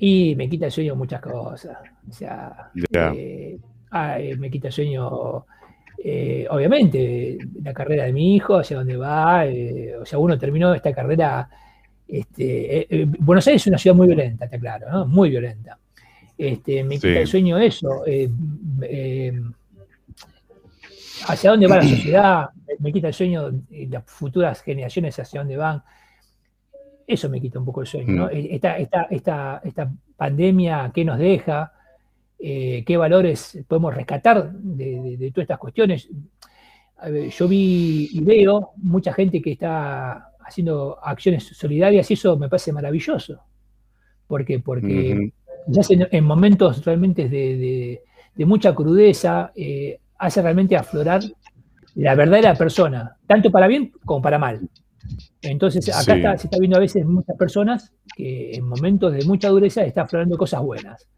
Y me quita el sueño muchas cosas. O sea, eh, me quita el sueño, eh, obviamente, la carrera de mi hijo, hacia dónde va. eh, o sea, uno terminó esta carrera. Este, Buenos Aires es una ciudad muy violenta, está claro, ¿no? Muy violenta. Este, me quita Sí. el sueño eso. hacia dónde va la sociedad, me quita el sueño las futuras generaciones hacia dónde van. Eso me quita un poco el sueño, ¿no? Mm. Esta, esta, esta, esta pandemia, ¿qué nos deja? Eh, ¿Qué valores podemos rescatar de, de- de todas estas cuestiones? Ver, Yo vi y veo mucha gente que está haciendo acciones solidarias y eso me parece maravilloso. ¿Por qué? Porque ya en, en momentos realmente de, de- de mucha crudeza, eh, hace realmente aflorar la verdadera persona, tanto para bien como para mal. Entonces, acá Sí. está- se está viendo a veces muchas personas que en momentos de mucha dureza está aflorando cosas buenas.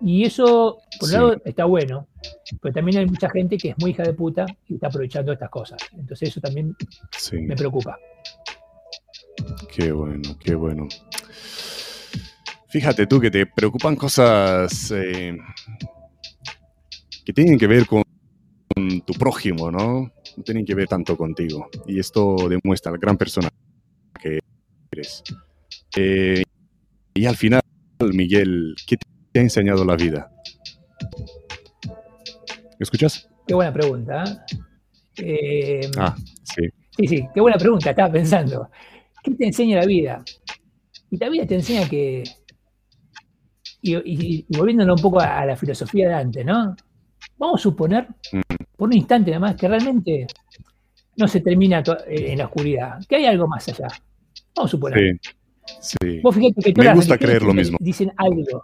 Y eso, por un Sí. lado, está bueno, pero también hay mucha gente que es muy hija de puta y está aprovechando estas cosas. Entonces, eso también Sí, me preocupa. qué bueno, qué bueno. Fíjate tú que te preocupan cosas eh, que tienen que ver con tu prójimo, ¿no? No tienen que ver tanto contigo. Y esto demuestra la gran persona que eres. Eh, y al final, Miguel, ¿qué te ha enseñado la vida? ¿Me escuchas? Qué buena pregunta. ¿eh? Eh, Ah, sí. Sí, sí, qué buena pregunta, estaba pensando. ¿Qué te enseña la vida? Y la vida te enseña que, y, y- y volviéndonos un poco a, a la filosofía de antes, ¿no? Vamos a suponer, Mm. por un instante nada más, que realmente no se termina eh, en la oscuridad, que hay algo más allá. Vamos a suponer. Sí. Sí. Vos fíjate que Me todas las gusta creer lo mismo. Dicen algo.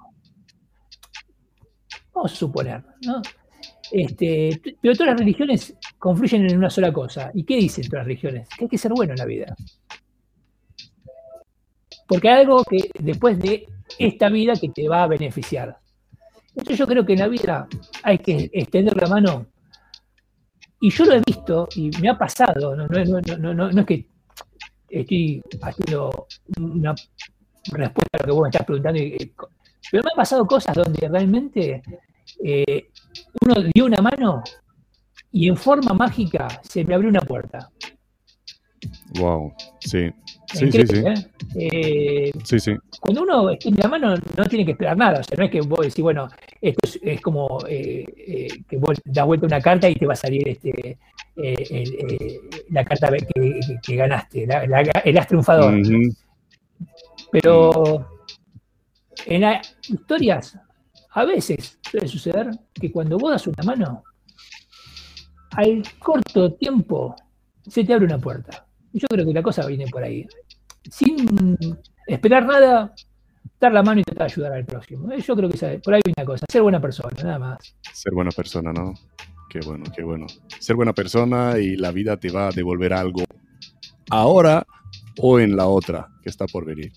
Vamos a suponer, ¿no? Este, pero todas las religiones confluyen en una sola cosa. ¿Y qué dicen todas las religiones? Que hay que ser bueno en la vida. Porque hay algo que después de esta vida que te va a beneficiar. Entonces yo creo que en la vida hay que extender la mano. Y yo lo he visto y me ha pasado. No, es que estoy haciendo una respuesta a lo que vos me estás preguntando. y- Pero me han pasado cosas donde realmente eh, uno dio una mano y en forma mágica se me abrió una puerta. Wow. Sí. Sí, sí, Increíble, sí. ¿eh? Eh, Sí, sí. cuando uno extiende la mano no tiene que esperar nada. O sea, no es que vos decís, bueno, esto es, es como eh, que vos das vuelta una carta y te va a salir este, el- la carta que, que- que ganaste, la- la- el as triunfador. Pero en las historias, a veces suele suceder que cuando vos das una mano, al corto tiempo se te abre una puerta. Yo creo que la cosa viene por ahí. Sin esperar nada, dar la mano y tratar de ayudar al próximo. Eh, Yo creo que por ahí viene una cosa, ser buena persona, nada más. Ser buena persona, ¿no? Qué bueno, qué bueno. Ser buena persona y la vida te va a devolver algo ahora o en la otra que está por venir.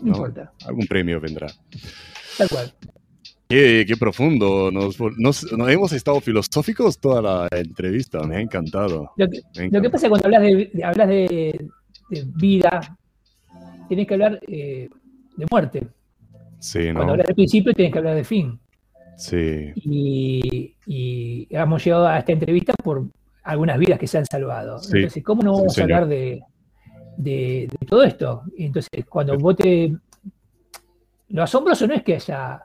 No, ¿no? importa, Algún premio vendrá. tal cual. Qué, qué profundo. Nos, nos- nos hemos estado filosóficos toda la entrevista. Me ha encantado. Lo que, ha Lo que encantado. pasa es que cuando hablas de, de- hablas de, de vida, tenés que hablar eh, de muerte. Sí, Cuando ¿no? hablas de principio, tenés que hablar de fin. Sí, Y, y hemos llegado a esta entrevista por algunas vidas que se han salvado. Sí. Entonces, ¿cómo no vamos Sí, a hablar de, de- de todo esto? Entonces, cuando vos te... Lo asombroso no es que haya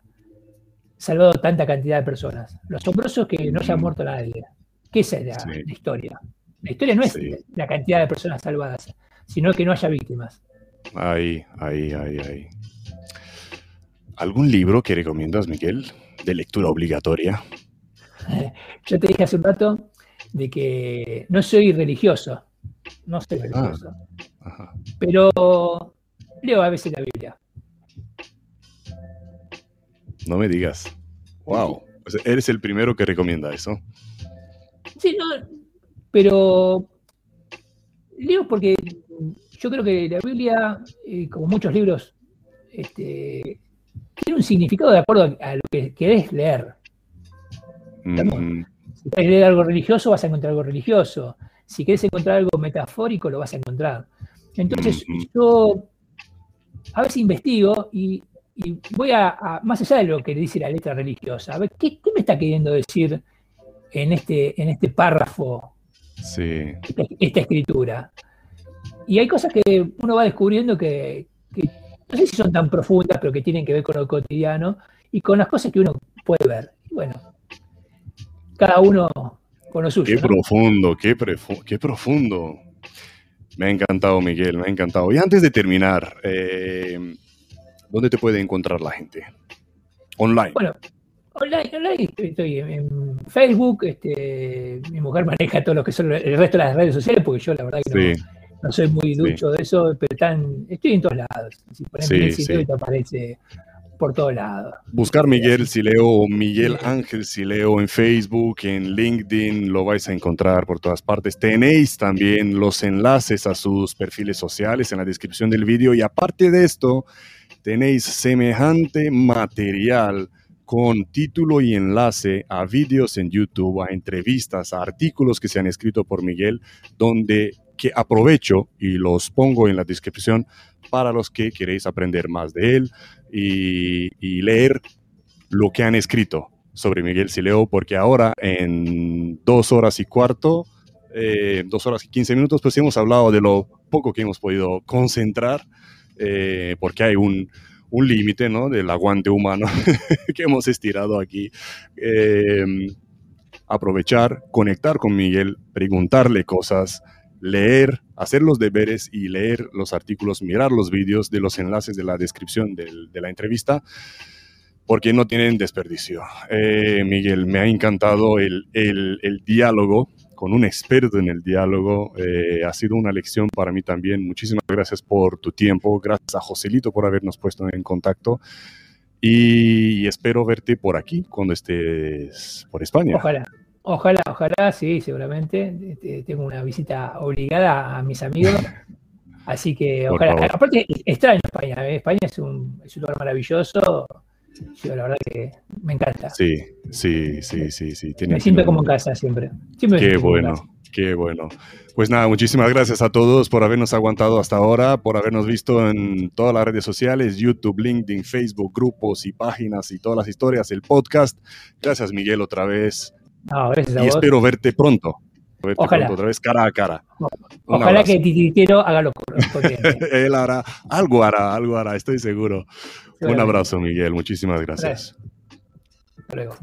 salvado tanta cantidad de personas. Lo asombroso es que no haya Mm. muerto nadie. Que esa es la, Sí. la historia. La historia no es Sí. la cantidad de personas salvadas, sino que no haya víctimas. ahí, ahí, ahí, ahí. ¿Algún libro que recomiendas, Miguel? De lectura obligatoria. *laughs* Yo te dije hace un rato de que no soy religioso. No soy Ah. Ajá. Pero leo a veces la Biblia. No me digas. Wow. Eres el primero que recomienda eso. Sí, no, pero leo porque yo creo que la Biblia, eh, como muchos libros, este, tiene un significado de acuerdo a, a lo que querés leer. Si quieres leer algo religioso, vas a encontrar algo religioso. Si quieres encontrar algo metafórico, lo vas a encontrar. Entonces, yo a veces investigo y, voy a, más allá de lo que dice la letra religiosa, a ver, ¿qué, me está queriendo decir en este, en este párrafo sí. esta, escritura? Y hay cosas que uno va descubriendo que, no sé si son tan profundas, pero que tienen que ver con lo cotidiano y con las cosas que uno puede ver. Y bueno, cada uno con lo suyo. Qué profundo, qué, qué profundo. Me ha encantado, Miguel, me ha encantado. Y antes de terminar, eh, ¿dónde te puede encontrar la gente? Online. Bueno, online, online estoy en Facebook. Este, mi mujer maneja todo lo que son el resto de las redes sociales, porque yo la verdad que no, soy muy ducho de eso, pero están, estoy en todos lados. Si pones sí, sí. te aparece por todos lados. Buscar Miguel Sileo o Miguel Ángel Sileo en Facebook, en LinkedIn, lo vais a encontrar por todas partes. Tenéis también los enlaces a sus perfiles sociales en la descripción del vídeo y aparte de esto, tenéis semejante material con título y enlace a vídeos en YouTube, a entrevistas, a artículos que se han escrito por Miguel, donde que aprovecho y los pongo en la descripción para los que queréis aprender más de él y, leer lo que han escrito sobre Miguel Sileo, porque ahora en dos horas y cuarto, eh, dos horas y quince minutos, pues hemos hablado de lo poco que hemos podido concentrar, eh, porque hay un, un límite ¿no? del aguante humano *laughs* que hemos estirado aquí. Eh, aprovechar, conectar con Miguel, preguntarle cosas, leer, hacer los deberes y leer los artículos, mirar los vídeos de los enlaces de la descripción de la entrevista, porque no tienen desperdicio. Eh, Miguel, me ha encantado el, diálogo con un experto en el diálogo. Eh, ha sido una lección para mí también. Muchísimas gracias por tu tiempo. Gracias a Joselito por habernos puesto en contacto. Y espero verte por aquí cuando estés por España. Ojalá. Ojalá, ojalá, sí, seguramente. Este, tengo una visita obligada a mis amigos. *laughs* Así que ojalá. Aparte, extraño España. ¿eh? España es un, es un lugar maravilloso. Yo la verdad que me encanta. Sí, sí, sí, sí. sí. me siento como en casa siempre. qué bueno, qué bueno. Pues nada, muchísimas gracias a todos por habernos aguantado hasta ahora, por habernos visto en todas las redes sociales, YouTube, LinkedIn, Facebook, grupos y páginas y todas las historias, el podcast. Gracias Miguel otra vez y espero verte pronto. Ojalá. otra vez cara a cara. Ojalá que Titiritero haga lo correcto. *laughs* Él hará, algo hará, algo hará, estoy seguro. Un abrazo, Miguel. Muchísimas gracias. Hasta luego.